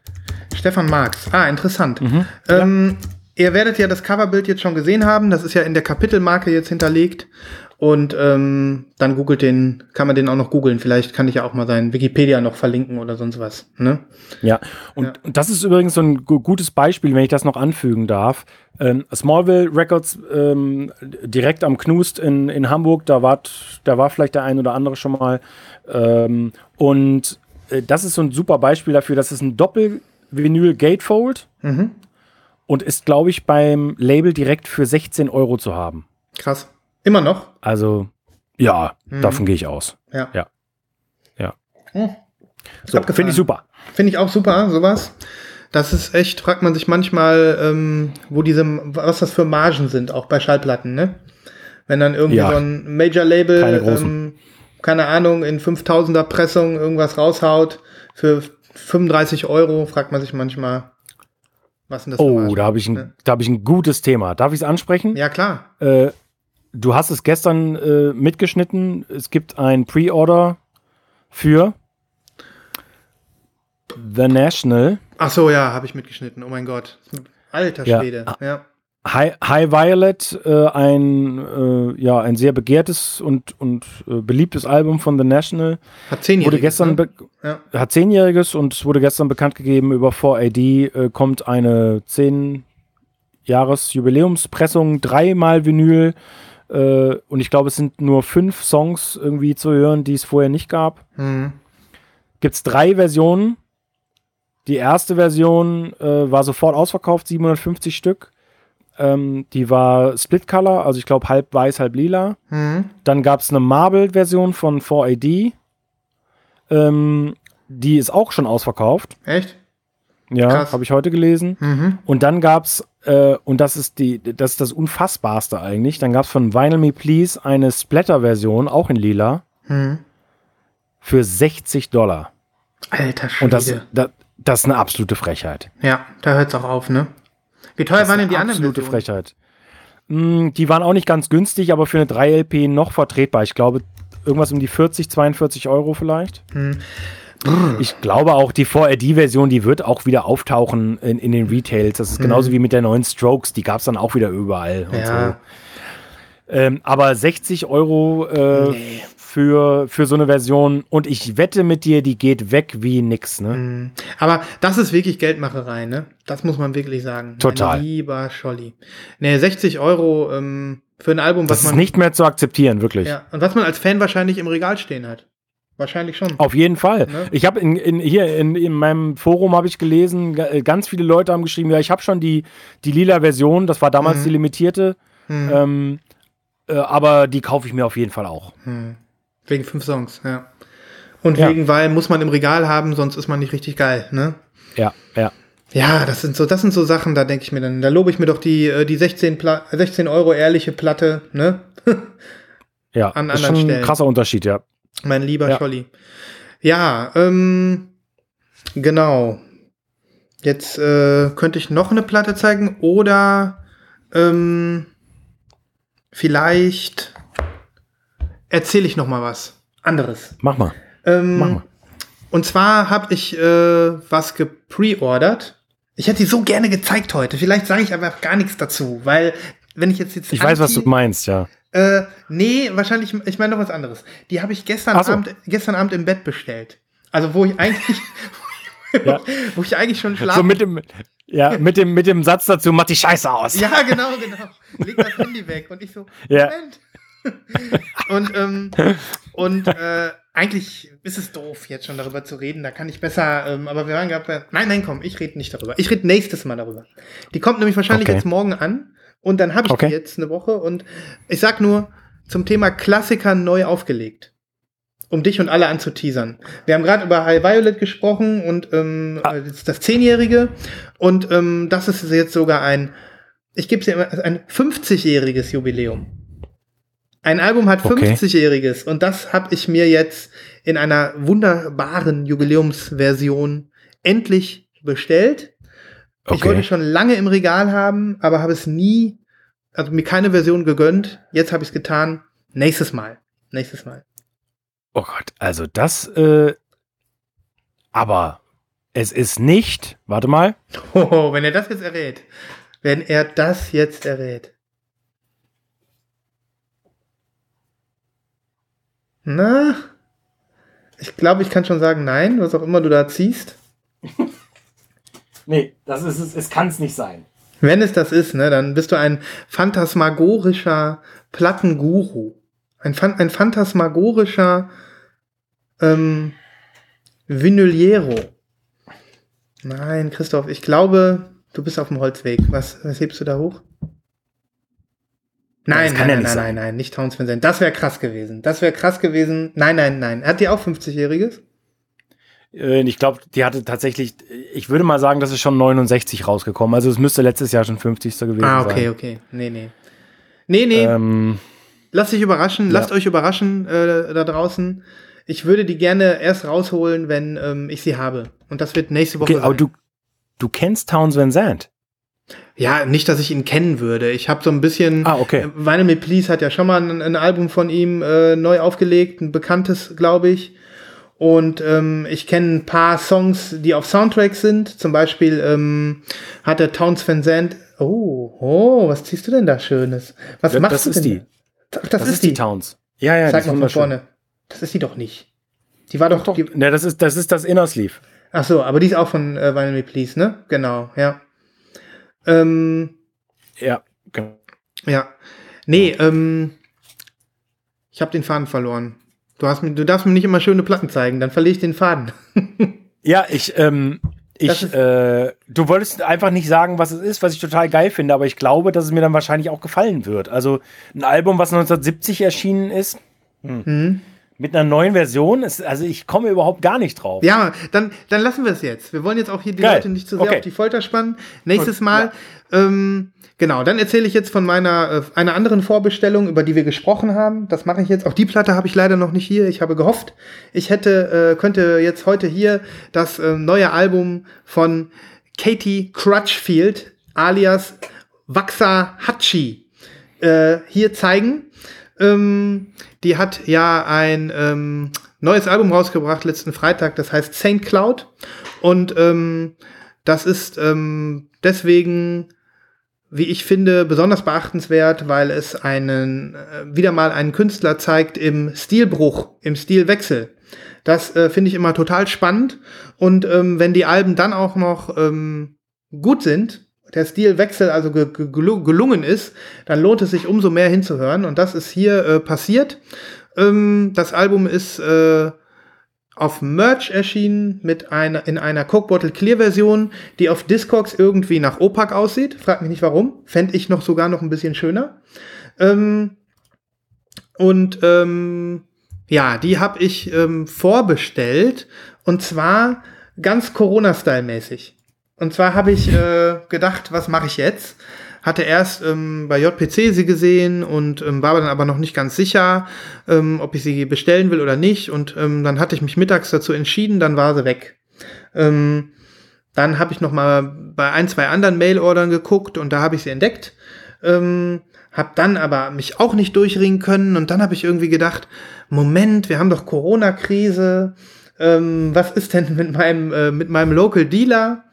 Stefan Marx. Ah, interessant. Mhm. Ähm, Ihr werdet ja das Coverbild jetzt schon gesehen haben. Das ist ja in der Kapitelmarke jetzt hinterlegt. Und ähm, dann googelt den, kann man den auch noch googeln. Vielleicht kann ich ja auch mal seinen Wikipedia noch verlinken oder sonst was. Ne? Ja, und Ja. das ist übrigens so ein gu- gutes Beispiel, wenn ich das noch anfügen darf. Ähm, Smallville Records ähm, direkt am Knust in, in Hamburg, da, wart, da war vielleicht der ein oder andere schon mal. Ähm, und äh, das ist so ein super Beispiel dafür. Das ist ein Doppel-Vinyl-Gatefold Mhm. und ist, glaube ich, beim Label direkt für 16 Euro zu haben. Krass. Immer noch? Also, ja, Mhm. davon gehe ich aus. Ja. Ja. Ja. Hm. So, finde ich super. Finde ich auch super, sowas. Das ist echt, fragt man sich manchmal, ähm, wo diese, was das für Margen sind, auch bei Schallplatten, ne? Wenn dann irgendwie Ja. so ein Major-Label, Keine ähm, keine Ahnung, in 5000er Pressung irgendwas raushaut für 35 Euro, fragt man sich manchmal, was sind das für Oh, da habe ich, ein- da hab ich ein gutes Thema. Darf ich es ansprechen? Ja, klar. Äh, du hast es gestern äh, mitgeschnitten. Es gibt ein Pre-Order für The National. Ach so, ja, habe ich mitgeschnitten. Oh mein Gott. Alter Ja. Schwede. Ja. High, High Violet, äh, ein, äh, ja, ein sehr begehrtes und, und äh, beliebtes Album von The National. Hat zehn Wurde gestern, ne? Ja. hat zehnjähriges und es wurde gestern bekannt gegeben, über 4AD äh, kommt eine 10 Jahres Jubiläumspressung, dreimal Vinyl äh, und ich glaube, es sind nur fünf Songs irgendwie zu hören, die es vorher nicht gab. Mhm. Gibt es drei Versionen. Die erste Version äh, war sofort ausverkauft, 750 Stück. Ähm, die war Split Color, also ich glaube halb weiß, halb lila. Mhm. Dann gab es eine Marble-Version von 4AD. Ähm, die ist auch schon ausverkauft. Echt? Ja, habe ich heute gelesen. Mhm. Und dann gab es, äh, und das ist, die, das ist das Unfassbarste eigentlich, dann gab es von Vinyl Me Please eine Splatter-Version, auch in lila, Mhm. für 60 Dollar. Alter Schwede. Und das, das, das ist eine absolute Frechheit. Ja, da hört's auch auf, ne? Wie teuer waren denn die anderen absolute Versionen? Frechheit. Mm, die waren auch nicht ganz günstig, aber für eine 3LP noch vertretbar. Ich glaube, irgendwas um die 40, 42 Euro vielleicht. Hm. Ich glaube auch, die 4RD-Version, die wird auch wieder auftauchen in, in den Retails. Das ist genauso wie mit der neuen Strokes. Die gab es dann auch wieder überall. Und. Ja. so. Ähm, aber 60 Euro äh, für, für so eine Version und ich wette mit dir, die geht weg wie nix. Ne? Hm. Aber das ist wirklich Geldmacherei, ne? Das muss man wirklich sagen. Total. Mein lieber Scholli. Ne, 60 Euro ähm, für ein Album, was Das ist man. nicht mehr zu akzeptieren, wirklich. ja, und was man als Fan wahrscheinlich im Regal stehen hat. Wahrscheinlich schon. Auf jeden Fall. Ne? Ich habe in, in, hier in, in meinem Forum habe ich gelesen, äh, ganz viele Leute haben geschrieben, ja, ich habe schon die, die lila Version, das war damals Mhm. die limitierte, Hm. ähm, äh, aber die kaufe ich mir auf jeden Fall auch. Hm. Wegen fünf Songs, ja. Und Ja. wegen, weil muss man im Regal haben, sonst ist man nicht richtig geil, ne? Ja, ja. Ja, das sind so, das sind so Sachen, da denke ich mir dann, da lobe ich mir doch die, äh, die 16, Pla 16 Euro ehrliche Platte, ne? Ja, An ist schon ein Stellen. krasser Unterschied, ja. Mein lieber Ja. Scholli. Ja, ähm, genau. Jetzt äh, könnte ich noch eine Platte zeigen oder ähm, vielleicht erzähle ich noch mal was anderes. Mach mal. Ähm, Mach mal. Und zwar habe ich äh, was gepreordert. Ich hätte die so gerne gezeigt heute. Vielleicht sage ich aber gar nichts dazu, weil wenn ich jetzt jetzt Ich weiß, was du meinst, ja. Äh, nee, wahrscheinlich, ich meine noch was anderes. Die habe ich gestern so. Abend, gestern Abend im Bett bestellt. Also wo ich eigentlich, Ja. wo ich eigentlich schon So schlafen. mit dem, ja, mit dem, mit dem Satz dazu, mach die Scheiße aus. ja, genau, genau. Leg das Handy weg und ich so, Ja. Moment. und ähm, und äh, eigentlich ist es doof, jetzt schon darüber zu reden. Da kann ich besser, ähm, aber wir waren gerade bei. Nein, nein, komm, ich rede nicht darüber. Ich rede nächstes Mal darüber. Die kommt nämlich wahrscheinlich Okay. jetzt morgen an und dann habe ich Okay. die jetzt eine Woche und ich sag nur zum Thema Klassiker neu aufgelegt. Um dich und alle anzuteasern. Wir haben gerade über High Violet gesprochen und ähm, Ah. das, ist das Zehnjährige und ähm, das ist jetzt sogar ein, ich gebe es dir immer, ein 50-jähriges Jubiläum. Ein Album hat Okay. 50-jähriges und das habe ich mir jetzt in einer wunderbaren Jubiläumsversion endlich bestellt. Ich wollte Okay. schon lange im Regal haben, aber habe es nie, also mir keine Version gegönnt. Jetzt habe ich es getan. Nächstes Mal. Nächstes Mal. Oh Gott, also das, äh, aber es ist nicht, warte mal, Hoho, wenn er das jetzt errät. Wenn er das jetzt errät. Na? Ich glaube, ich kann schon sagen, nein, was auch immer du da ziehst. nee, das ist es, es kann es nicht sein. Wenn es das ist, ne, dann bist du ein phantasmagorischer Plattenguru. Ein, ein phantasmagorischer ähm, Vinyliero. Nein, Christoph, ich glaube, du bist auf dem Holzweg. Was, was hebst du da hoch? Nein, kann nein, ja nein, nicht nein, sein. nein, nicht Towns Van Zandt. Das wäre krass gewesen. Das wäre krass gewesen. Nein, nein, nein. Hat die auch 50-Jähriges? Äh, Ich glaube, die hatte tatsächlich, ich würde mal sagen, das ist schon 69 rausgekommen. Also es müsste letztes Jahr schon 50. gewesen Ah, sein. okay, okay. Nee, nee. Nee, nee. Ähm, Lasst dich überraschen, Ja. lasst euch überraschen äh, da draußen. Ich würde die gerne erst rausholen, wenn ähm, ich sie habe. Und das wird nächste Woche okay, aber sein. du, du kennst Towns Van Zandt. Ja, nicht, dass ich ihn kennen würde. Ich habe so ein bisschen. Ah, okay. Vinyl Me Please hat ja schon mal ein, ein Album von ihm äh, neu aufgelegt, ein bekanntes, glaube ich. Und ähm, ich kenne ein paar Songs, die auf Soundtracks sind. Zum Beispiel ähm, hat der Towns Van Zandt. Oh, oh, was ziehst du denn da Schönes? Was Ja, machst das du ist denn? die. Ach, das, ist die. Towns. Ja, ja, Zeig die mal ist von vorne. Das ist die doch nicht. Die war doch. Doch, Die, ne, das ist das, ist das Inner Sleeve. ach so, aber die ist auch von äh, Vinyl Me Please, ne? Genau, ja. Ähm, Ja, genau. Ja. Nee, ähm, ich habe den Faden verloren. Du, hast mir, du darfst mir nicht immer schöne Platten zeigen, dann verliere ich den Faden. Ja, ich, ähm, ich, äh, du wolltest einfach nicht sagen, was es ist, was ich total geil finde, aber ich glaube, dass es mir dann wahrscheinlich auch gefallen wird. Also ein Album, was 1970 erschienen ist, Mhm. Mit einer neuen Version, ist, also ich komme überhaupt gar nicht drauf. Ja, dann, dann lassen wir es jetzt. Wir wollen jetzt auch hier die Geil. Leute nicht zu sehr Okay. auf die Folter spannen. Nächstes Mal, ähm, genau, dann erzähle ich jetzt von meiner äh, einer anderen Vorbestellung, über die wir gesprochen haben. Das mache ich jetzt. Auch die Platte habe ich leider noch nicht hier. Ich habe gehofft, ich hätte, äh, könnte jetzt heute hier das äh, neue Album von Katie Crutchfield alias Waxahachie äh, hier zeigen. Ähm, die hat ja ein ähm, neues Album rausgebracht letzten Freitag, das heißt Saint Cloud. Und ähm, das ist ähm, deswegen, wie ich finde, besonders beachtenswert, weil es einen äh, wieder mal einen Künstler zeigt im Stilbruch, im Stilwechsel. Das äh, finde ich immer total spannend. Und ähm, wenn die Alben dann auch noch ähm, gut sind, der Stilwechsel also ge ge gelu- gelungen ist, dann lohnt es sich umso mehr hinzuhören. Und das ist hier äh, passiert. Ähm, das Album ist äh, auf Merch erschienen mit einer, in einer Coke Bottle Clear Version, die auf Discogs irgendwie nach Opak aussieht. Frag mich nicht warum. Fände ich noch sogar noch ein bisschen schöner. Ähm, und ähm, ja, die habe ich ähm, vorbestellt und zwar ganz Corona-Style-mäßig. Und zwar habe ich äh, gedacht, was mache ich jetzt? Hatte erst ähm, bei JPC sie gesehen und ähm, war dann aber noch nicht ganz sicher, ähm, ob ich sie bestellen will oder nicht. Und ähm, dann hatte ich mich mittags dazu entschieden, dann war sie weg. Ähm, dann habe ich noch mal bei ein, zwei anderen Mail-Ordern geguckt und da habe ich sie entdeckt. Ähm, hab dann aber mich auch nicht durchringen können und dann habe ich irgendwie gedacht, Moment, wir haben doch Corona-Krise. Ähm, was ist denn mit meinem, äh, mit meinem Local Dealer?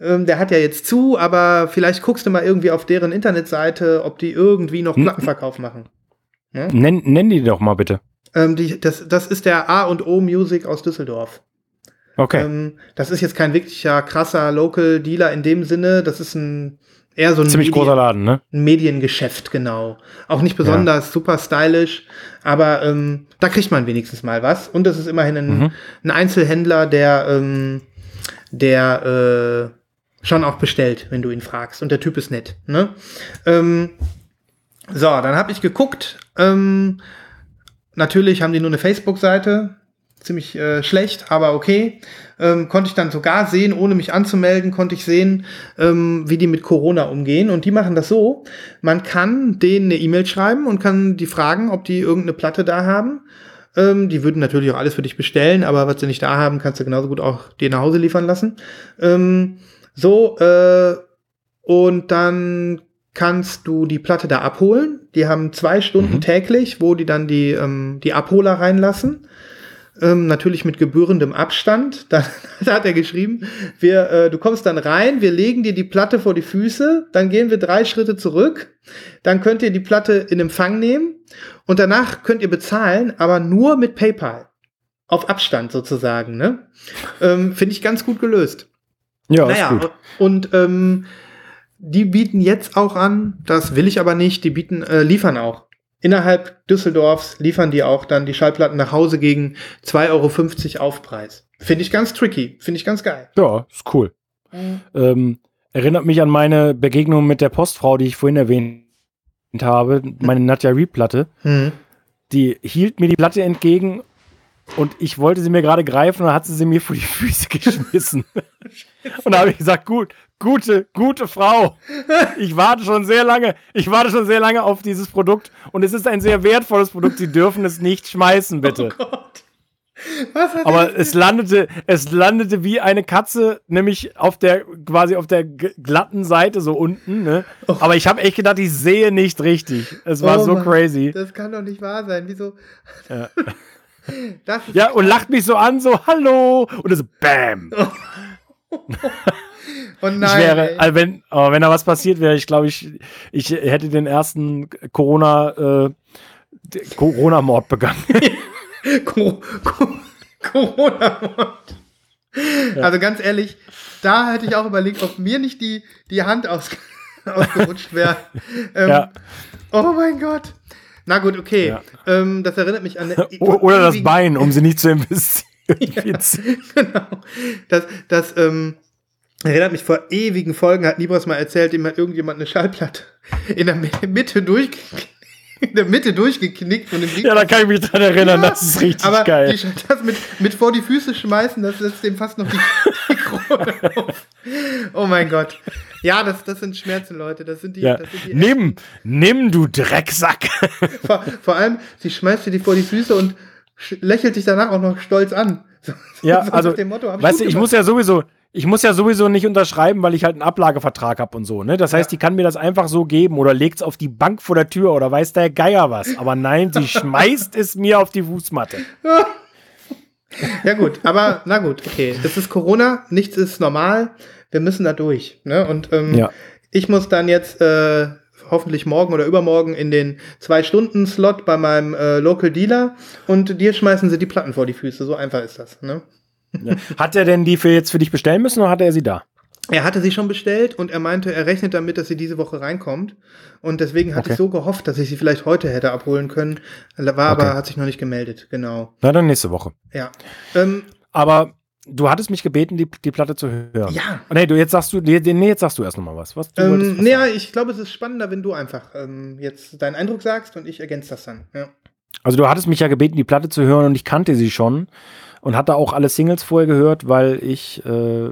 Ähm, der hat ja jetzt zu, aber vielleicht guckst du mal irgendwie auf deren Internetseite, ob die irgendwie noch. Plattenverkauf machen. Nenn, nenn die doch mal bitte. Ähm, die, das, das ist der A und O Music aus Düsseldorf. Okay. Ähm, das ist jetzt kein wirklicher krasser Local Dealer in dem Sinne. Das ist ein eher so ein, Ziemlich Medi- großer Laden, ne? ein Mediengeschäft, genau. Auch nicht besonders super stylisch, aber ähm, da kriegt man wenigstens mal was. Und es ist immerhin ein, Mhm. ein Einzelhändler, der, ähm, der äh, schon auch bestellt, wenn du ihn fragst. Und der Typ ist nett. Ne? Ähm, so, dann habe ich geguckt. Ähm, natürlich haben die nur eine Facebook-Seite. Ziemlich äh, schlecht, aber okay. Ähm, konnte ich dann sogar sehen, ohne mich anzumelden, konnte ich sehen, ähm, wie die mit Corona umgehen. Und die machen das so, man kann denen eine E-Mail schreiben und kann die fragen, ob die irgendeine Platte da haben. Ähm, die würden natürlich auch alles für dich bestellen, aber was sie nicht da haben, kannst du genauso gut auch dir nach Hause liefern lassen. Ähm, so, äh, und dann kannst du die Platte da abholen. Die haben zwei Stunden Mhm. täglich, wo die dann die, ähm, die Abholer reinlassen. Ähm, natürlich mit gebührendem Abstand. Da, da hat er geschrieben, wir, äh, du kommst dann rein, wir legen dir die Platte vor die Füße, dann gehen wir drei Schritte zurück, dann könnt ihr die Platte in Empfang nehmen und danach könnt ihr bezahlen, aber nur mit PayPal. Auf Abstand sozusagen, ne? Ähm, Finde ich ganz gut gelöst. Ja, naja, ist gut. und ähm, die bieten jetzt auch an, das will ich aber nicht, die bieten, äh, liefern auch. Innerhalb Düsseldorfs liefern die auch dann die Schallplatten nach Hause gegen 2,50 Euro Aufpreis. Finde ich ganz tricky. Finde ich ganz geil. Ja, ist cool. Mhm. Ähm, erinnert mich an meine Begegnung mit der Postfrau, die ich vorhin erwähnt habe, meine Nadja Reed-Platte. Mhm. Die hielt mir die Platte entgegen und ich wollte sie mir gerade greifen und dann hat sie sie mir vor die Füße geschmissen. und da habe ich gesagt, gut, gute, gute Frau. Ich warte schon sehr lange, ich warte schon sehr lange auf dieses Produkt und es ist ein sehr wertvolles Produkt. Sie dürfen es nicht schmeißen, bitte. Oh Gott. Was hat Aber er- es landete, es landete wie eine Katze, nämlich auf der quasi auf der glatten Seite so unten. Ne? Aber ich habe echt gedacht, ich sehe nicht richtig. Es war Oh so Mann, crazy. Das kann doch nicht wahr sein. Wieso? Ja. Ja, und lacht mich so an, so Hallo und es Bam. oh nein, ich wäre, also wenn, aber wenn da was passiert wäre, ich glaube, ich, ich hätte den ersten Corona, äh, Corona-Mord begangen. Co Co Corona-Mord. Also ganz ehrlich, da hätte ich auch überlegt, ob mir nicht die, die Hand aus ausgerutscht wäre. ähm, Ja. Oh mein Gott. Na gut, okay. Ja. Ähm, das erinnert mich an Oder das Bein, um sie nicht zu infizieren. genau. Das, das ähm, erinnert mich vor ewigen Folgen, hat Libras mal erzählt, ihm hat irgendjemand eine Schallplatte in der Mi- Mitte durch in der Mitte durchgeknickt und im Ja, da kann ich mich dran erinnern, das ist richtig aber geil. Die, das mit, mit vor die Füße schmeißen, das setzt dem fast noch die, die Krone auf. Oh mein Gott. Ja, das, das sind Schmerzen, Leute. Das sind die. Ja. Das sind die Nimm, nimm, du Drecksack. vor, vor allem, sie schmeißt dir die vor die Füße und lächelt dich danach auch noch stolz an. So, Ja, so also, dem weißt du, ich muss ja sowieso, ich muss ja sowieso nicht unterschreiben, weil ich halt einen Ablagevertrag habe und so, ne? Das heißt, Ja. die kann mir das einfach so geben oder legt's auf die Bank vor der Tür oder weiß der Geier was. Aber nein, sie schmeißt es mir auf die Fußmatte. Ja, gut, aber na gut, okay. Es ist Corona, nichts ist normal. Wir müssen da durch. Ne? Und ähm, Ja. ich muss dann jetzt äh, hoffentlich morgen oder übermorgen in den Zwei-Stunden-Slot bei meinem äh, Local Dealer und dir schmeißen sie die Platten vor die Füße. So einfach ist das. Ne? Ja. Hat er denn die für jetzt für dich bestellen müssen oder hat er sie da? Er hatte sie schon bestellt und er meinte, er rechnet damit, dass sie diese Woche reinkommt. Und deswegen hatte Okay. ich so gehofft, dass ich sie vielleicht heute hätte abholen können. War aber, Okay. hat sich noch nicht gemeldet. Genau. Na, dann nächste Woche. Ja. Ähm, Aber du hattest mich gebeten, die, die Platte zu hören. ja. Nee, du, jetzt sagst du, nee, jetzt sagst du erst nochmal was. was du Ähm, was naja, ich glaube, es ist spannender, wenn du einfach ähm, jetzt deinen Eindruck sagst und ich ergänze das dann. Ja. Also du hattest mich ja gebeten, die Platte zu hören und ich kannte sie schon und hatte auch alle Singles vorher gehört, weil ich äh,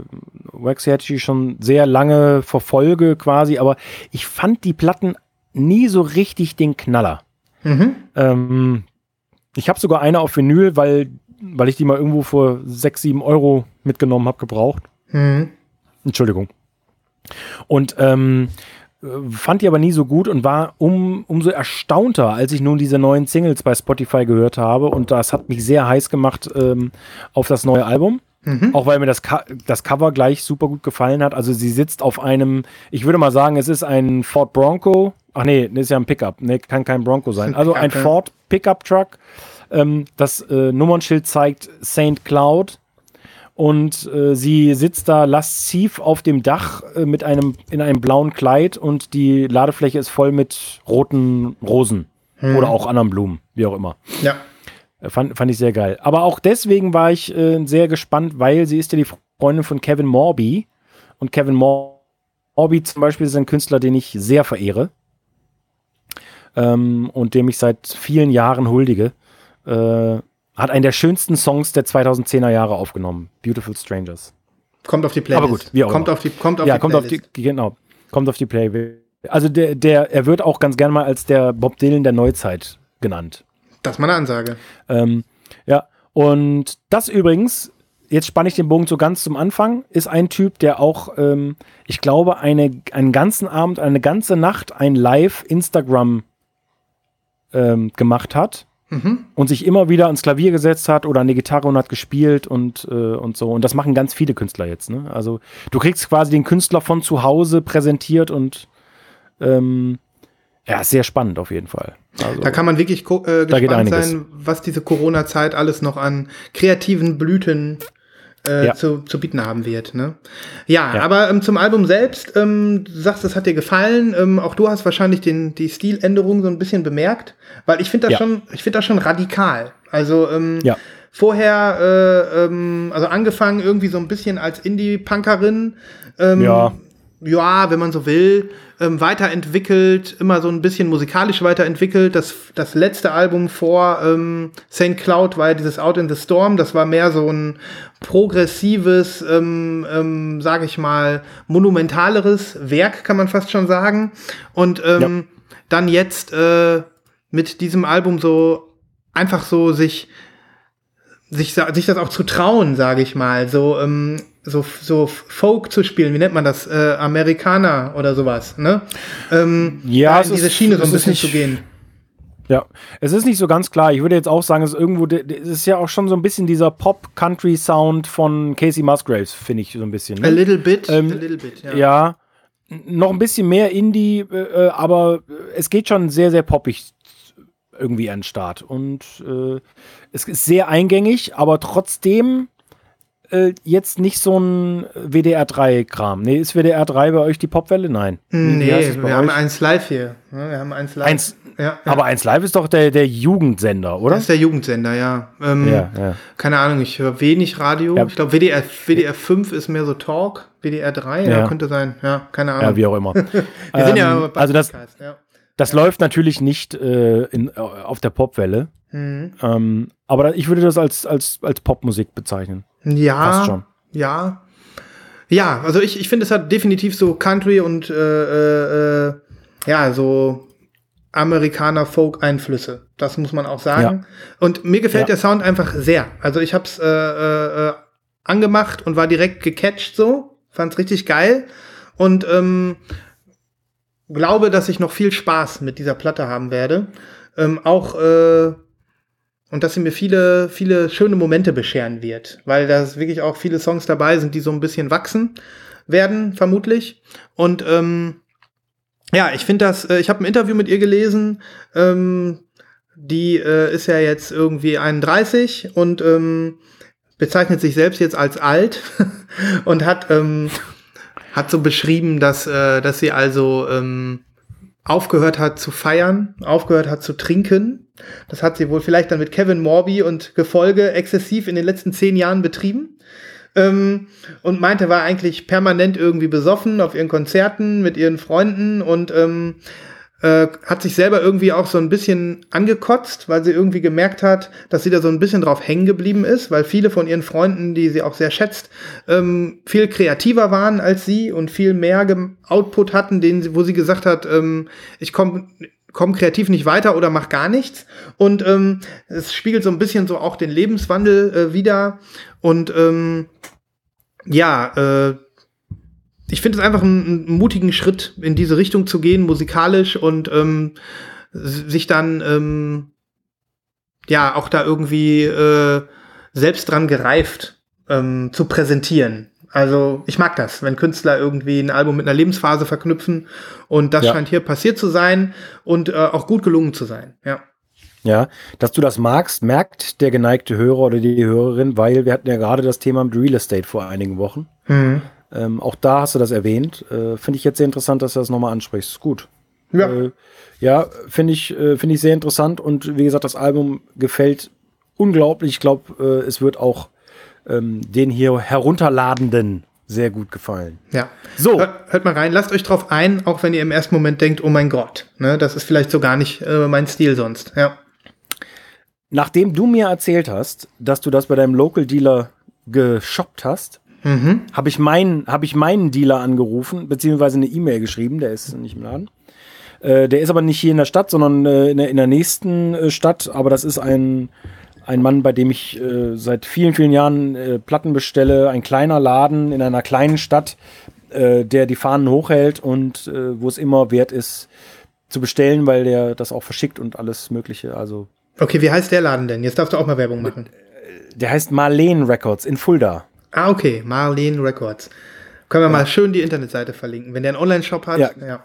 Waxahachie schon sehr lange verfolge quasi, aber ich fand die Platten nie so richtig den Knaller. Mhm. Ähm, ich habe sogar eine auf Vinyl, weil, weil ich die mal irgendwo für 6, 7 Euro mitgenommen habe, gebraucht. Mhm. Entschuldigung. Und ähm, äh, fand die aber nie so gut und war um, umso erstaunter, als ich nun diese neuen Singles bei Spotify gehört habe. Und das hat mich sehr heiß gemacht ähm, auf das neue Album. Mhm. Auch weil mir das, das Cover gleich super gut gefallen hat. Also sie sitzt auf einem, ich würde mal sagen, es ist ein Ford Bronco. Ach nee, ist ja ein Pickup. Nee, kann kein Bronco sein. Ein Also ein. Ford Pickup Truck. Ähm, das äh, Nummernschild zeigt St. Cloud und äh, sie sitzt da lasziv auf dem Dach äh, mit einem in einem blauen Kleid und die Ladefläche ist voll mit roten Rosen oder auch anderen Blumen, wie auch immer. Ja. Äh, Fand, fand ich sehr geil. Aber auch deswegen war ich äh, sehr gespannt, weil sie ist ja die Freundin von Kevin Morby und Kevin Mor Morby zum Beispiel ist ein Künstler, den ich sehr verehre ähm, und dem ich seit vielen Jahren huldige. Hat einen der schönsten Songs der 2010er Jahre aufgenommen. Beautiful Strangers. Kommt auf die Playlist. Aber gut, wie auch kommt immer. auf die, kommt auf ja, die kommt auf Playlist. die, genau, kommt auf die Play. Also der, der, er wird auch ganz gern mal als der Bob Dylan der Neuzeit genannt. Das ist meine Ansage. Ähm, ja, und das übrigens, jetzt spanne ich den Bogen so ganz zum Anfang, ist ein Typ, der auch, ähm, ich glaube, eine, einen ganzen Abend, eine ganze Nacht ein Live-Instagram ähm, gemacht hat Mhm. und sich immer wieder ans Klavier gesetzt hat oder an die Gitarre und hat gespielt und, äh, und so. Und das machen ganz viele Künstler jetzt. Ne? Also du kriegst quasi den Künstler von zu Hause präsentiert und ähm, ja, sehr spannend auf jeden Fall. Also, Da kann man wirklich äh, gespannt sein, was diese Corona-Zeit alles noch an kreativen Blüten äh, Ja. zu, zu bieten haben wird. Ne? Ja, Ja. aber ähm, zum Album selbst, ähm, du sagst, es hat dir gefallen. Ähm, auch du hast wahrscheinlich den, die Stiländerung so ein bisschen bemerkt, weil ich finde das Ja. schon, ich finde das schon radikal. Also ähm, Ja. vorher, äh, ähm, also angefangen irgendwie so ein bisschen als Indie-Punkerin. Ähm, Ja. Ja, wenn man so will, ähm, weiterentwickelt, immer so ein bisschen musikalisch weiterentwickelt. Das, das letzte Album vor ähm, St. Cloud war ja dieses Out in the Storm. Das war mehr so ein progressives, ähm, ähm, sage ich mal, monumentaleres Werk, kann man fast schon sagen. Und ähm, dann jetzt äh, mit diesem Album so einfach so sich sich, sich das auch zu trauen, sage ich mal, so, ähm, so, so Folk zu spielen, wie nennt man das? Äh, Amerikaner oder sowas, ne? Ähm, Ja, in diese ist- Schiene so ein bisschen nicht- zu gehen. Ja, es ist nicht so ganz klar. Ich würde jetzt auch sagen, es ist irgendwo, es ist ja auch schon so ein bisschen dieser Pop-Country-Sound von Casey Musgraves, finde ich so ein bisschen. A Ne? little bit, Ähm, a little bit, ja. Ja, noch ein bisschen mehr Indie, äh, äh, aber es geht schon sehr, sehr poppig irgendwie an den Start. Und äh, es ist sehr eingängig, aber trotzdem äh, jetzt nicht so ein WDR3-Kram. Nee, ist WDR3 bei euch die Popwelle? Nein. Wie Nee, wir haben euch? eins live hier. ne? Wir haben eins live. Eins, ja, ja. aber eins Live ist doch der, der Jugendsender, oder? das ist der Jugendsender, ja. Ähm, Ja, ja. Keine Ahnung, ich höre wenig Radio. Ich glaube, WDR, WDR 5 ist mehr so Talk. WDR 3, ja, Ja. könnte sein. Ja, keine Ahnung. Ja, wie auch immer. wir sind ja Ähm, aber bei also das, das läuft natürlich nicht äh, in, äh, auf der Popwelle. Mhm. Ähm, aber ich würde das als, als, als Popmusik bezeichnen. Ja, ja. Ja, also ich, ich finde, es hat definitiv so Country und äh, äh, äh, ja, so Amerikaner-Folk-Einflüsse. Das muss man auch sagen. Und mir gefällt Ja. der Sound einfach sehr. Also ich habe es äh, äh, äh, angemacht und war direkt gecatcht so. Fand's richtig geil. Und ähm, glaube, dass ich noch viel Spaß mit dieser Platte haben werde. Ähm, auch äh, und dass sie mir viele, viele schöne Momente bescheren wird, weil da wirklich auch viele Songs dabei sind, die so ein bisschen wachsen werden, vermutlich. Und ähm, ja, ich finde das, äh, ich habe ein Interview mit ihr gelesen, ähm, die äh, ist ja jetzt irgendwie 31 und ähm, bezeichnet sich selbst jetzt als alt und hat, ähm, hat so beschrieben, dass, äh, dass sie also ähm, aufgehört hat zu feiern, aufgehört hat zu trinken. Das hat sie wohl vielleicht dann mit Kevin Morby und Gefolge exzessiv in den letzten zehn Jahren betrieben. Ähm, und meinte, war eigentlich permanent irgendwie besoffen auf ihren Konzerten mit ihren Freunden und ähm, äh, hat sich selber irgendwie auch so ein bisschen angekotzt, weil sie irgendwie gemerkt hat, dass sie da so ein bisschen drauf hängen geblieben ist, weil viele von ihren Freunden, die sie auch sehr schätzt, ähm, viel kreativer waren als sie und viel mehr Output hatten, den sie, wo sie gesagt hat, ähm, ich komme komm kreativ nicht weiter oder mach gar nichts. Und ähm, es spiegelt so ein bisschen so auch den Lebenswandel äh, wieder. Und ähm, ja, äh, ich finde es einfach einen, einen mutigen Schritt, in diese Richtung zu gehen, musikalisch und ähm, sich dann ähm, ja auch da irgendwie äh, selbst dran gereift ähm, zu präsentieren. Also ich mag das, wenn Künstler irgendwie ein Album mit einer Lebensphase verknüpfen und das Ja. scheint hier passiert zu sein und äh, auch gut gelungen zu sein. Ja. Ja, dass du das magst, merkt der geneigte Hörer oder die Hörerin, weil wir hatten ja gerade das Thema mit Real Estate vor einigen Wochen. Mhm. Ähm, auch da hast du das erwähnt. Äh, finde ich jetzt sehr interessant, dass du das nochmal ansprichst. Ist gut. Ja. Äh, ja, finde ich, äh, finde ich sehr interessant und wie gesagt, das Album gefällt unglaublich. Ich glaube, äh, es wird auch ähm, den hier herunterladenden sehr gut gefallen. Ja. So. Hört, hört mal rein, lasst euch drauf ein, auch wenn ihr im ersten Moment denkt, oh mein Gott, ne, das ist vielleicht so gar nicht äh, mein Stil sonst. Ja. Nachdem du mir erzählt hast, dass du das bei deinem Local Dealer geshoppt hast, Mhm. habe ich, meinen- hab ich meinen Dealer angerufen, beziehungsweise eine E-Mail geschrieben, der ist nicht im Laden. Äh, der ist aber nicht hier in der Stadt, sondern äh, in, der, in der nächsten äh, Stadt. Aber das ist ein, ein Mann, bei dem ich äh, seit vielen, vielen Jahren äh, Platten bestelle. Ein kleiner Laden in einer kleinen Stadt, äh, der die Fahnen hochhält und wo es immer wert ist zu bestellen, weil der das auch verschickt und alles Mögliche. Also Okay, wie heißt der Laden denn? Jetzt darfst du auch mal Werbung machen. der heißt Marleen Records in Fulda. Ah, okay, Marlene Records. Können wir mal schön die Internetseite verlinken. Wenn der einen Online-Shop hat, Ja. ja.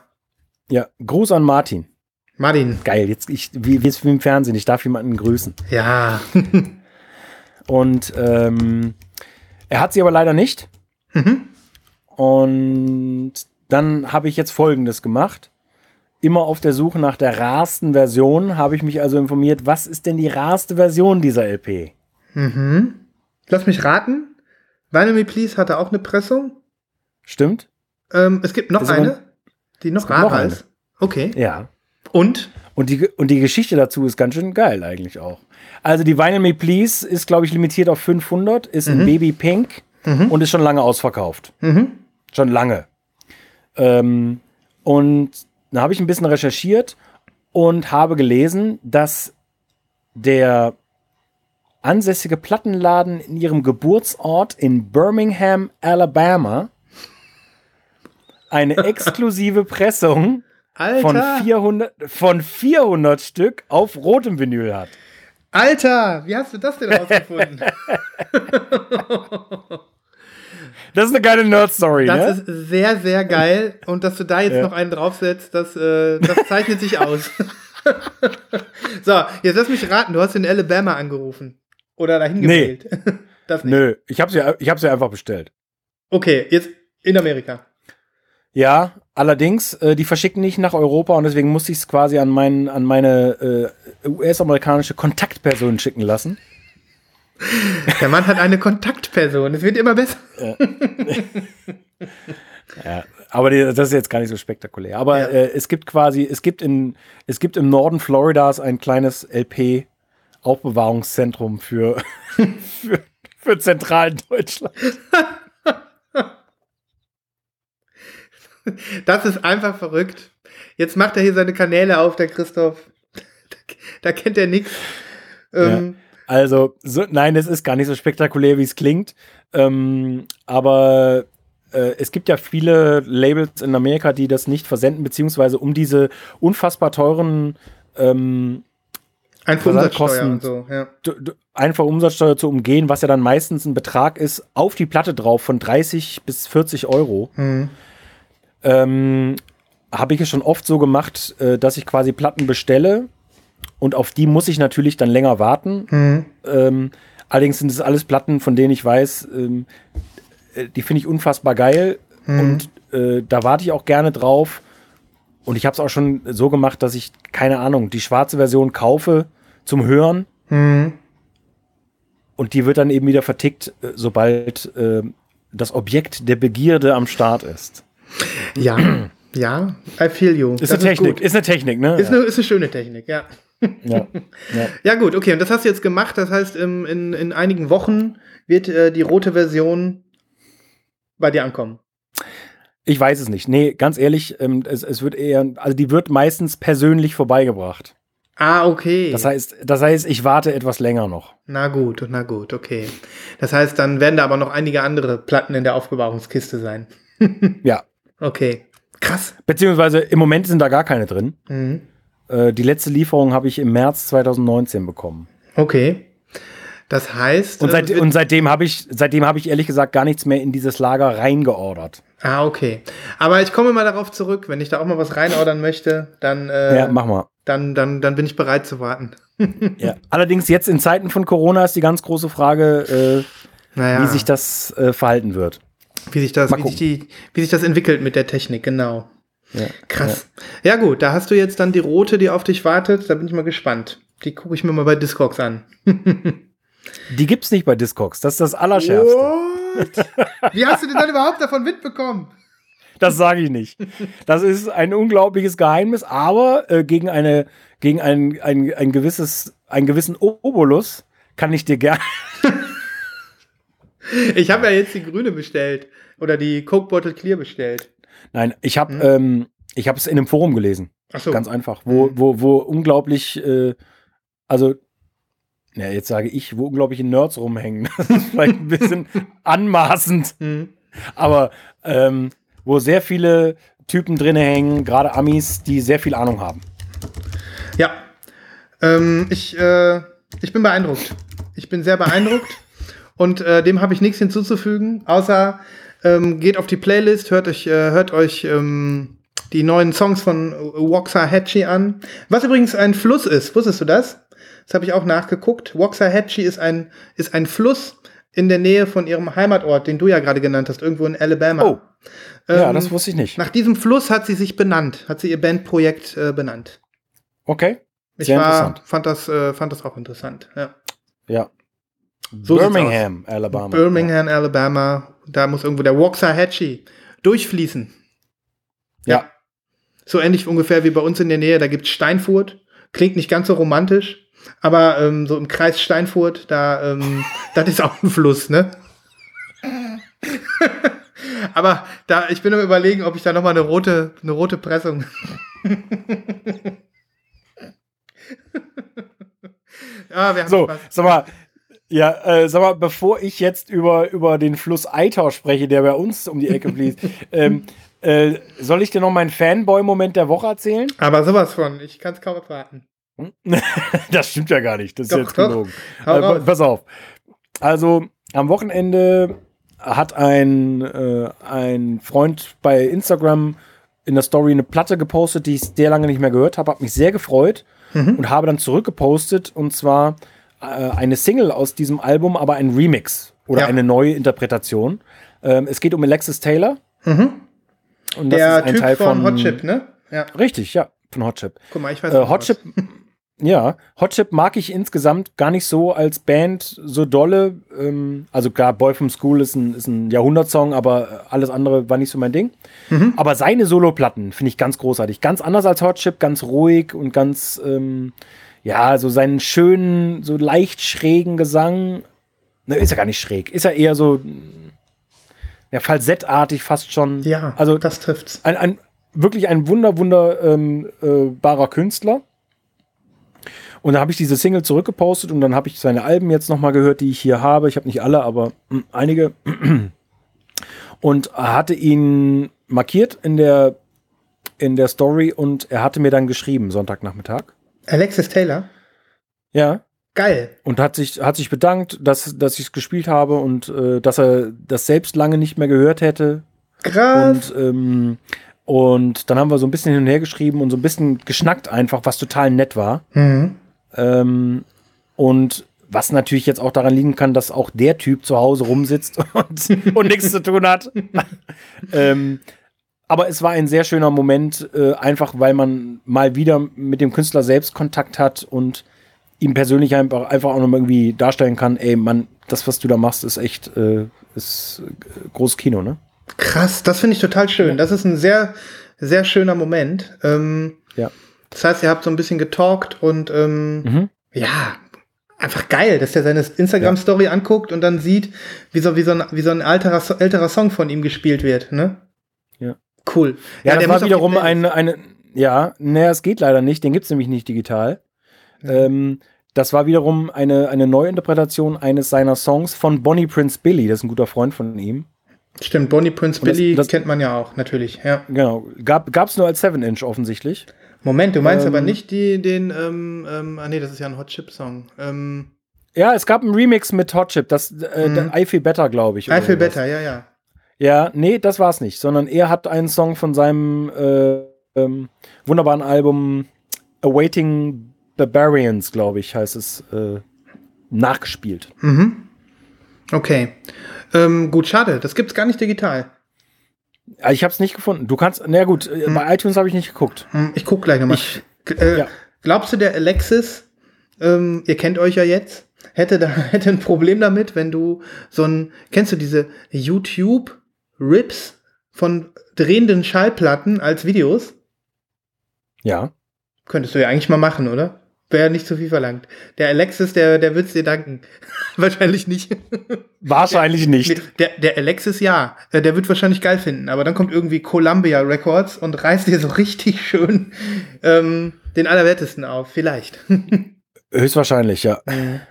Ja, Gruß an Martin. Martin, Geil, jetzt ich, wie, wie ist wie im Fernsehen, ich darf jemanden grüßen. ja. Und ähm, er hat sie aber leider nicht. Mhm. Und dann habe ich jetzt Folgendes gemacht. Immer auf der Suche nach der rarsten Version habe ich mich also informiert, was ist denn die rarste Version dieser LP? Mhm. Lass mich raten. Vinyl Me Please hatte auch eine Pressung. Stimmt? Ähm, es gibt noch aber- eine, die noch rarer ist. Okay. Ja. Und? Und die, und die Geschichte dazu ist ganz schön geil eigentlich auch. Also die Vinyl Me Please ist, glaube ich, limitiert auf 500, ist in Baby Pink und ist schon lange ausverkauft. Mhm. Schon lange. Ähm, und da habe ich ein bisschen recherchiert und habe gelesen, dass der ansässige Plattenladen in ihrem Geburtsort in Birmingham, Alabama, eine exklusive Pressung von Alter, 400, von 400 Stück auf rotem Vinyl hat. Alter, wie hast du das denn rausgefunden? Das ist eine geile Nerd-Story, Das ne? ist sehr, sehr geil. Und dass du da jetzt Ja. noch einen draufsetzt, das, äh, das zeichnet sich aus. so, jetzt lass mich raten, du hast in Alabama angerufen. Oder dahin Nee. gewählt. Das nicht. Nö, ich habe sie, ich hab sie einfach bestellt. Okay, jetzt in Amerika. Ja, allerdings, äh, die verschicken nicht nach Europa und deswegen musste ich es quasi an, mein, an meine äh, US-amerikanische Kontaktperson schicken lassen. Der Mann hat eine Kontaktperson. Es wird immer besser. Ja, aber die, das ist jetzt gar nicht so spektakulär. Aber Ja. äh, es gibt quasi, es gibt in, es gibt im Norden Floridas ein kleines LP-Aufbewahrungszentrum für, für, für zentralen Deutschland. Das ist einfach verrückt. Jetzt macht er hier seine Kanäle auf, der Christoph. Da kennt er nichts. Ähm, Also, so, nein, es ist gar nicht so spektakulär, wie es klingt. Ähm, aber äh, es gibt ja viele Labels in Amerika, die das nicht versenden, beziehungsweise um diese unfassbar teuren ähm, Einfach Umsatzsteuer und so. Ja. einfach Umsatzsteuer zu umgehen, was ja dann meistens ein Betrag ist, auf die Platte drauf von 30 bis 40 Euro. Mhm. Ähm, Habe ich es schon oft so gemacht, äh, dass ich quasi Platten bestelle und auf die muss ich natürlich dann länger warten. Mhm. Ähm, allerdings sind es alles Platten, von denen ich weiß, ähm, äh, die finde ich unfassbar geil und äh, da warte ich auch gerne drauf. Und ich habe es auch schon so gemacht, dass ich, keine Ahnung, die schwarze Version kaufe zum Hören Mhm. und die wird dann eben wieder vertickt, äh, sobald äh, das Objekt der Begierde am Start ist. Ja, ja, I feel you. Ist Das eine Technik, gut. ist, eine Technik, ne? Ist, eine, ist eine schöne Technik, ja. ja. Ja. Ja, gut, okay. Und das hast du jetzt gemacht. Das heißt, in, in einigen Wochen wird äh, die rote Version bei dir ankommen. Ich weiß es nicht. Nee, ganz ehrlich, ähm, es, es wird eher, also die wird meistens persönlich vorbeigebracht. Ah, okay. Das heißt, das heißt, ich warte etwas länger noch. na gut, na gut, okay. Das heißt, dann werden da aber noch einige andere Platten in der Aufbewahrungskiste sein. Ja. Okay. Krass. Beziehungsweise im Moment sind da gar keine drin. Mhm. Äh, die letzte Lieferung habe ich im März 2019 bekommen. Okay. Das heißt. Und, äh, seit, und seitdem habe ich, seitdem habe ich ehrlich gesagt gar nichts mehr in dieses Lager reingeordert. ah, okay. Aber ich komme mal darauf zurück. Wenn ich da auch mal was reinordern möchte, dann, äh, ja, mach mal. dann, dann, dann bin ich bereit zu warten. Ja. Allerdings jetzt in Zeiten von Corona ist die ganz große Frage, äh, Naja. wie sich das äh, verhalten wird. Wie sich das, wie sich, die, wie sich das entwickelt mit der Technik, genau. Ja. Krass. Ja. gut, da hast du jetzt dann die rote, die auf dich wartet. Da bin ich mal gespannt. Die gucke ich mir mal bei Discogs an. Die gibt's nicht bei Discogs. Das ist das Allerschärfste. What? Wie hast du denn dann überhaupt davon mitbekommen? Das sage ich nicht. Das ist ein unglaubliches Geheimnis, aber äh, gegen eine gegen ein, ein, ein gewisses einen gewissen O- Obolus kann ich dir gerne. Ich habe ja jetzt die grüne bestellt. Oder die Coke Bottle Clear bestellt. Nein, ich habe ähm, ich habe es in einem Forum gelesen. Ach so. Ganz einfach, wo wo wo unglaublich äh, also ja, jetzt sage ich, wo unglaubliche Nerds rumhängen. Das ist vielleicht ein bisschen anmaßend. Hm. Aber ähm, wo sehr viele Typen drin hängen, gerade Amis, die sehr viel Ahnung haben. Ja. Ähm, ich, äh, ich bin beeindruckt. Ich bin sehr beeindruckt. Und äh, dem habe ich nichts hinzuzufügen, außer ähm, geht auf die Playlist, hört euch, äh, hört euch ähm, die neuen Songs von Waxahachie an. Was übrigens ein Fluss ist, wusstest du das? Das habe ich auch nachgeguckt. Waxahachie ist ein, ist ein Fluss in der Nähe von ihrem Heimatort, den du ja gerade genannt hast, irgendwo in Alabama. Oh. Ja, Ähm, das wusste ich nicht. Nach diesem Fluss hat sie sich benannt, hat sie ihr Bandprojekt äh, benannt. Okay. Ich Sehr war, interessant. fand das, äh, fand das auch interessant. Ja. Ja. So Birmingham, Alabama. Birmingham, Alabama. Da muss irgendwo der Waxahachie durchfließen. Ja. So ähnlich ungefähr wie bei uns in der Nähe. Da gibt's Steinfurt. Klingt nicht ganz so romantisch. Aber ähm, so im Kreis Steinfurt, da, ähm, das ist auch ein Fluss, ne? aber da, ich bin am überlegen, ob ich da noch mal eine rote, eine rote Pressung. ja, wir haben So, sag mal, ja, äh, sag mal, bevor ich jetzt über, über den Fluss Eitau spreche, der bei uns um die Ecke fließt, ähm, äh, soll ich dir noch meinen Fanboy-Moment der Woche erzählen? Aber sowas von, ich kann es kaum erwarten. Das stimmt ja gar nicht. Das ist Doch, jetzt gelogen. Äh, pass auf. Also, am Wochenende hat ein, äh, ein Freund bei Instagram in der Story eine Platte gepostet, die ich sehr lange nicht mehr gehört habe, habe mich sehr gefreut Mhm. und habe dann zurückgepostet und zwar äh, eine Single aus diesem Album, aber ein Remix oder Ja. eine neue Interpretation. Ähm, es geht um Alexis Taylor. Mhm. Und das Der ist ein Typ Teil von von Hot Chip, ne? Ja, Richtig, ja, von Hot Chip. guck mal, ich weiß Äh, Hot. Chip, ja, Hot Chip mag ich insgesamt gar nicht so als Band so dolle. Ähm, also klar, Boy from School ist ein, ist ein Jahrhundertsong, aber alles andere war nicht so mein Ding. Mhm. Aber seine Soloplatten finde ich ganz großartig. Ganz anders als Hot Chip, ganz ruhig und ganz, ähm, ja, so seinen schönen, so leicht schrägen Gesang. Ne, ist ja gar nicht schräg. Ist ja eher so, ja, falsettartig fast schon. Ja, also das trifft's. ein, ein wirklich ein wunder, wunderbarer ähm, äh, Künstler. Und da habe ich diese Single zurückgepostet und dann habe ich seine Alben jetzt nochmal gehört, die ich hier habe. Ich habe nicht alle, aber mh, einige. Und hatte ihn markiert in der, in der Story und er hatte mir dann geschrieben, Sonntagnachmittag. Alexis Taylor, Ja. geil. Und hat sich, hat sich bedankt, dass, dass ich es gespielt habe und äh, dass er das selbst lange nicht mehr gehört hätte. Krass. Und, ähm, und dann haben wir so ein bisschen hin und her geschrieben und so ein bisschen geschnackt einfach, was total nett war. Mhm. Ähm, und was natürlich jetzt auch daran liegen kann, dass auch der Typ zu Hause rumsitzt und, und nichts zu tun hat. ähm, aber es war ein sehr schöner Moment, äh, einfach weil man mal wieder mit dem Künstler selbst Kontakt hat und ihm persönlich einfach, einfach auch nochmal irgendwie darstellen kann, ey, Mann, das, was du da machst, ist echt, äh, ist äh, großes Kino, ne? Krass, das finde ich total schön. Das ist ein sehr, sehr schöner Moment. Ähm, Ja. Das heißt, ihr habt so ein bisschen getalkt und ähm, Mhm. ja, einfach geil, dass der seine Instagram-Story anguckt und dann sieht, wie so, wie so ein, wie so ein alterer, älterer Song von ihm gespielt wird, ne? Ja. Cool. Ja, das der war wiederum Playlist. eine, eine, ja, naja, es geht leider nicht, den gibt's nämlich nicht digital. Ähm, das war wiederum eine, eine Neuinterpretation eines seiner Songs von Bonnie Prince Billy, das ist ein guter Freund von ihm. Stimmt, Bonnie Prince das- Billy das- kennt man ja auch, natürlich, ja. Genau, gab, gab's nur als 7-Inch offensichtlich. Moment, du meinst Ähm, aber nicht die, den, ähm, ähm, ah nee, das ist ja ein Hot Chip Song. Ähm, Ja, es gab einen Remix mit Hot Chip, das, äh, Mhm. I Feel Better, glaube ich. I Feel. Better, ja, ja. Ja, nee, das war's nicht, sondern er hat einen Song von seinem äh, ähm, wunderbaren Album Awaiting Barbarians, glaube ich, heißt es, äh, nachgespielt. Mhm. Okay. Ähm, gut, schade, das gibt's gar nicht digital. Ah, Ich habe es nicht gefunden. Du kannst, na gut, äh, bei iTunes habe ich nicht geguckt. Hm, Ich guck gleich nochmal. Ich- Äh, ja. Glaubst du, der Alexis, ähm, ihr kennt euch ja jetzt, hätte da hätte ein Problem damit, wenn du so ein, kennst du diese YouTube-Rips von drehenden Schallplatten als Videos? Ja. Könntest du ja eigentlich mal machen, oder? Wäre nicht zu viel verlangt. Der Alexis, der, der wird's dir danken. wahrscheinlich nicht. Wahrscheinlich nicht. Der, der Alexis ja, Äh, der wird wahrscheinlich geil finden, aber dann kommt irgendwie Columbia Records und reißt dir so richtig schön ähm, den Allerwertesten auf. Vielleicht. Höchstwahrscheinlich, ja.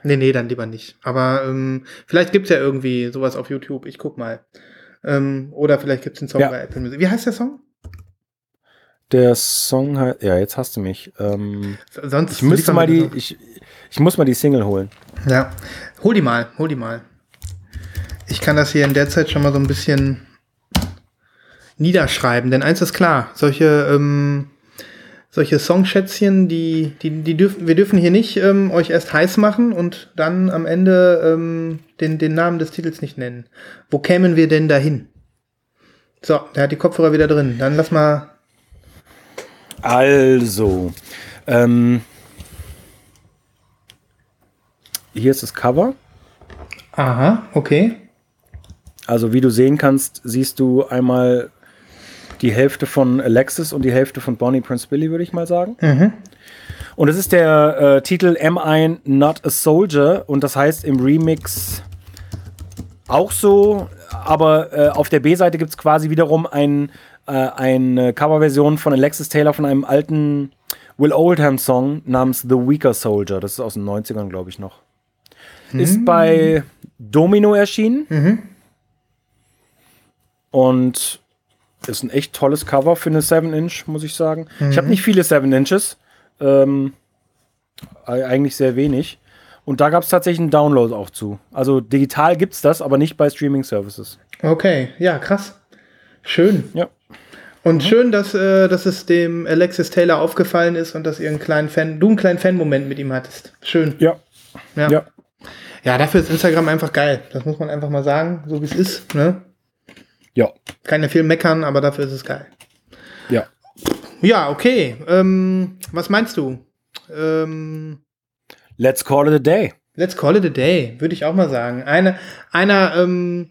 nee, nee, dann lieber nicht. Aber ähm, vielleicht gibt's ja irgendwie sowas auf YouTube. Ich guck mal. Ähm, oder vielleicht gibt's einen Song Ja. bei Apple Music. Wie heißt der Song? Der Song heißt, ja, jetzt hast du mich. Ähm, Sonst ich müsste mal die, ich, ich muss mal die Single holen. Ja, hol die mal, hol die mal. Ich kann das hier in der Zeit schon mal so ein bisschen niederschreiben, denn eins ist klar, solche ähm, solche Songschätzchen, die, die, die dürfen, wir dürfen hier nicht ähm, euch erst heiß machen und dann am Ende ähm, den, den Namen des Titels nicht nennen. Wo kämen wir denn dahin? So, der hat die Kopfhörer wieder drin. Dann lass mal. Also, ähm, hier ist das Cover. Aha, okay. Also wie du sehen kannst, siehst du einmal die Hälfte von Alexis und die Hälfte von Bonnie Prince Billy, würde ich mal sagen. Mhm. Und es ist der äh, Titel Am I Not a Soldier? Und das heißt im Remix auch so, aber äh, auf der B-Seite gibt es quasi wiederum ein, äh, eine Coverversion von Alexis Taylor von einem alten Will Oldham Song namens The Weaker Soldier. Das ist aus den 90ern, glaube ich, noch. Ist bei Domino erschienen. Und ist ein echt tolles Cover für eine 7-Inch, muss ich sagen. Ich habe nicht viele 7-Inches. Ähm, eigentlich sehr wenig. Und da gab es tatsächlich einen Download auch zu. Also digital gibt es das, aber nicht bei Streaming-Services. Okay, ja, krass. Schön. Ja. Und schön, dass, äh, dass es dem Alexis Taylor aufgefallen ist und dass ihr einen kleinen Fan, du einen kleinen Fan-Moment mit ihm hattest. Schön. Ja. Ja. Ja. ja, dafür ist Instagram einfach geil. Das muss man einfach mal sagen, so wie es ist. Ne? Ja. Kann ja viel meckern, aber dafür ist es geil. Ja. Ja, okay. Ähm, was meinst du? Ähm, Let's call it a day. let's call it a day, würde ich auch mal sagen. Eine, einer, ähm,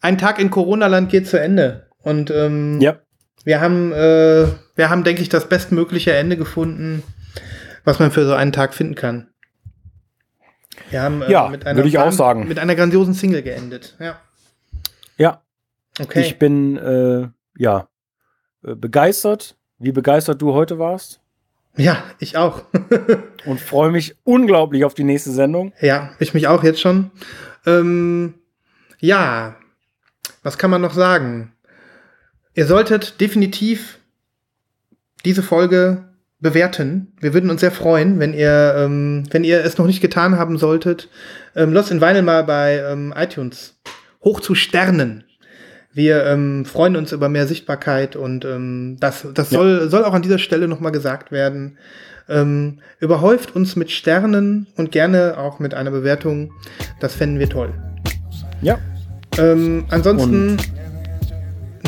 ein Tag in Corona-Land geht zu Ende. Und ähm, Ja. Wir haben, äh, wir haben, denke ich, das bestmögliche Ende gefunden, was man für so einen Tag finden kann. Wir haben äh, Ja, mit einer würde ich auch sagen. mit einer grandiosen Single geendet. Ja. Ja. Okay. Ich bin, äh, ja, äh, begeistert, wie begeistert du heute warst. ja, ich auch. Und freue mich unglaublich auf die nächste Sendung. Ja, ich mich auch jetzt schon. Ähm, ja, was kann man noch sagen? Ihr solltet definitiv diese Folge bewerten. Wir würden uns sehr freuen, wenn ihr, ähm, wenn ihr es noch nicht getan haben solltet. Ähm, Lost in Vinyl mal bei ähm, iTunes hoch zu Sternen. Wir ähm, freuen uns über mehr Sichtbarkeit und ähm, das, das Ja. soll, soll auch an dieser Stelle nochmal gesagt werden. Ähm, überhäuft uns mit Sternen und gerne auch mit einer Bewertung. Das fänden wir toll. Ja. Ähm, ansonsten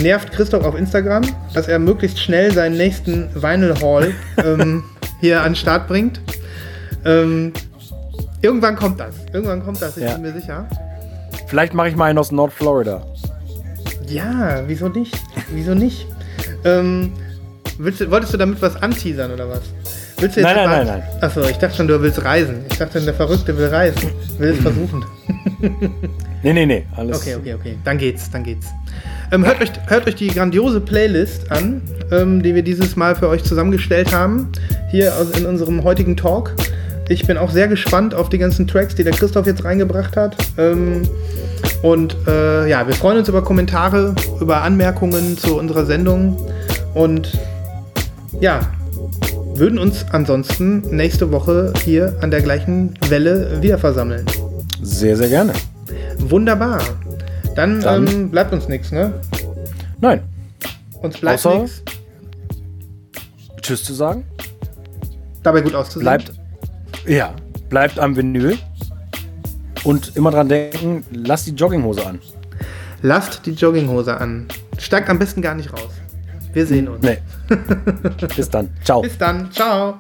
nervt Christoph auf Instagram, dass er möglichst schnell seinen nächsten Vinyl Haul ähm, hier an den Start bringt. Ähm, irgendwann kommt das. Irgendwann kommt das, ich Ja. bin mir sicher. Vielleicht mache ich mal einen aus Nord Florida. Ja, wieso nicht? Wieso nicht? Ähm, du, wolltest du damit was anteasern oder was? Willst du Nein, nein, etwas- nein, Achso, ich dachte schon, du willst reisen. Ich dachte, der Verrückte will reisen. Will es versuchen. Nee, nee, nee. Alles. Okay, okay, okay. Dann geht's, dann geht's. Ähm, hört, euch, hört euch die grandiose Playlist an, ähm, die wir dieses Mal für euch zusammengestellt haben, hier in unserem heutigen Talk. Ich bin auch sehr gespannt auf die ganzen Tracks, die der Christoph jetzt reingebracht hat. Ähm, und äh, ja, wir freuen uns über Kommentare, über Anmerkungen zu unserer Sendung. Und ja, würden uns ansonsten nächste Woche hier an der gleichen Welle wieder versammeln. Sehr, sehr gerne. Wunderbar. Dann, Dann- Ähm, bleibt uns nichts, ne? Nein. Uns bleibt nichts. Tschüss zu sagen. Dabei gut auszusehen. Bleibt. Ja. Bleibt am Vinyl. Und immer dran denken, lasst die Jogginghose an. Lasst die Jogginghose an. Steigt am besten gar nicht raus. Wir sehen uns. Nee. Bis dann. Ciao. Bis dann. Ciao.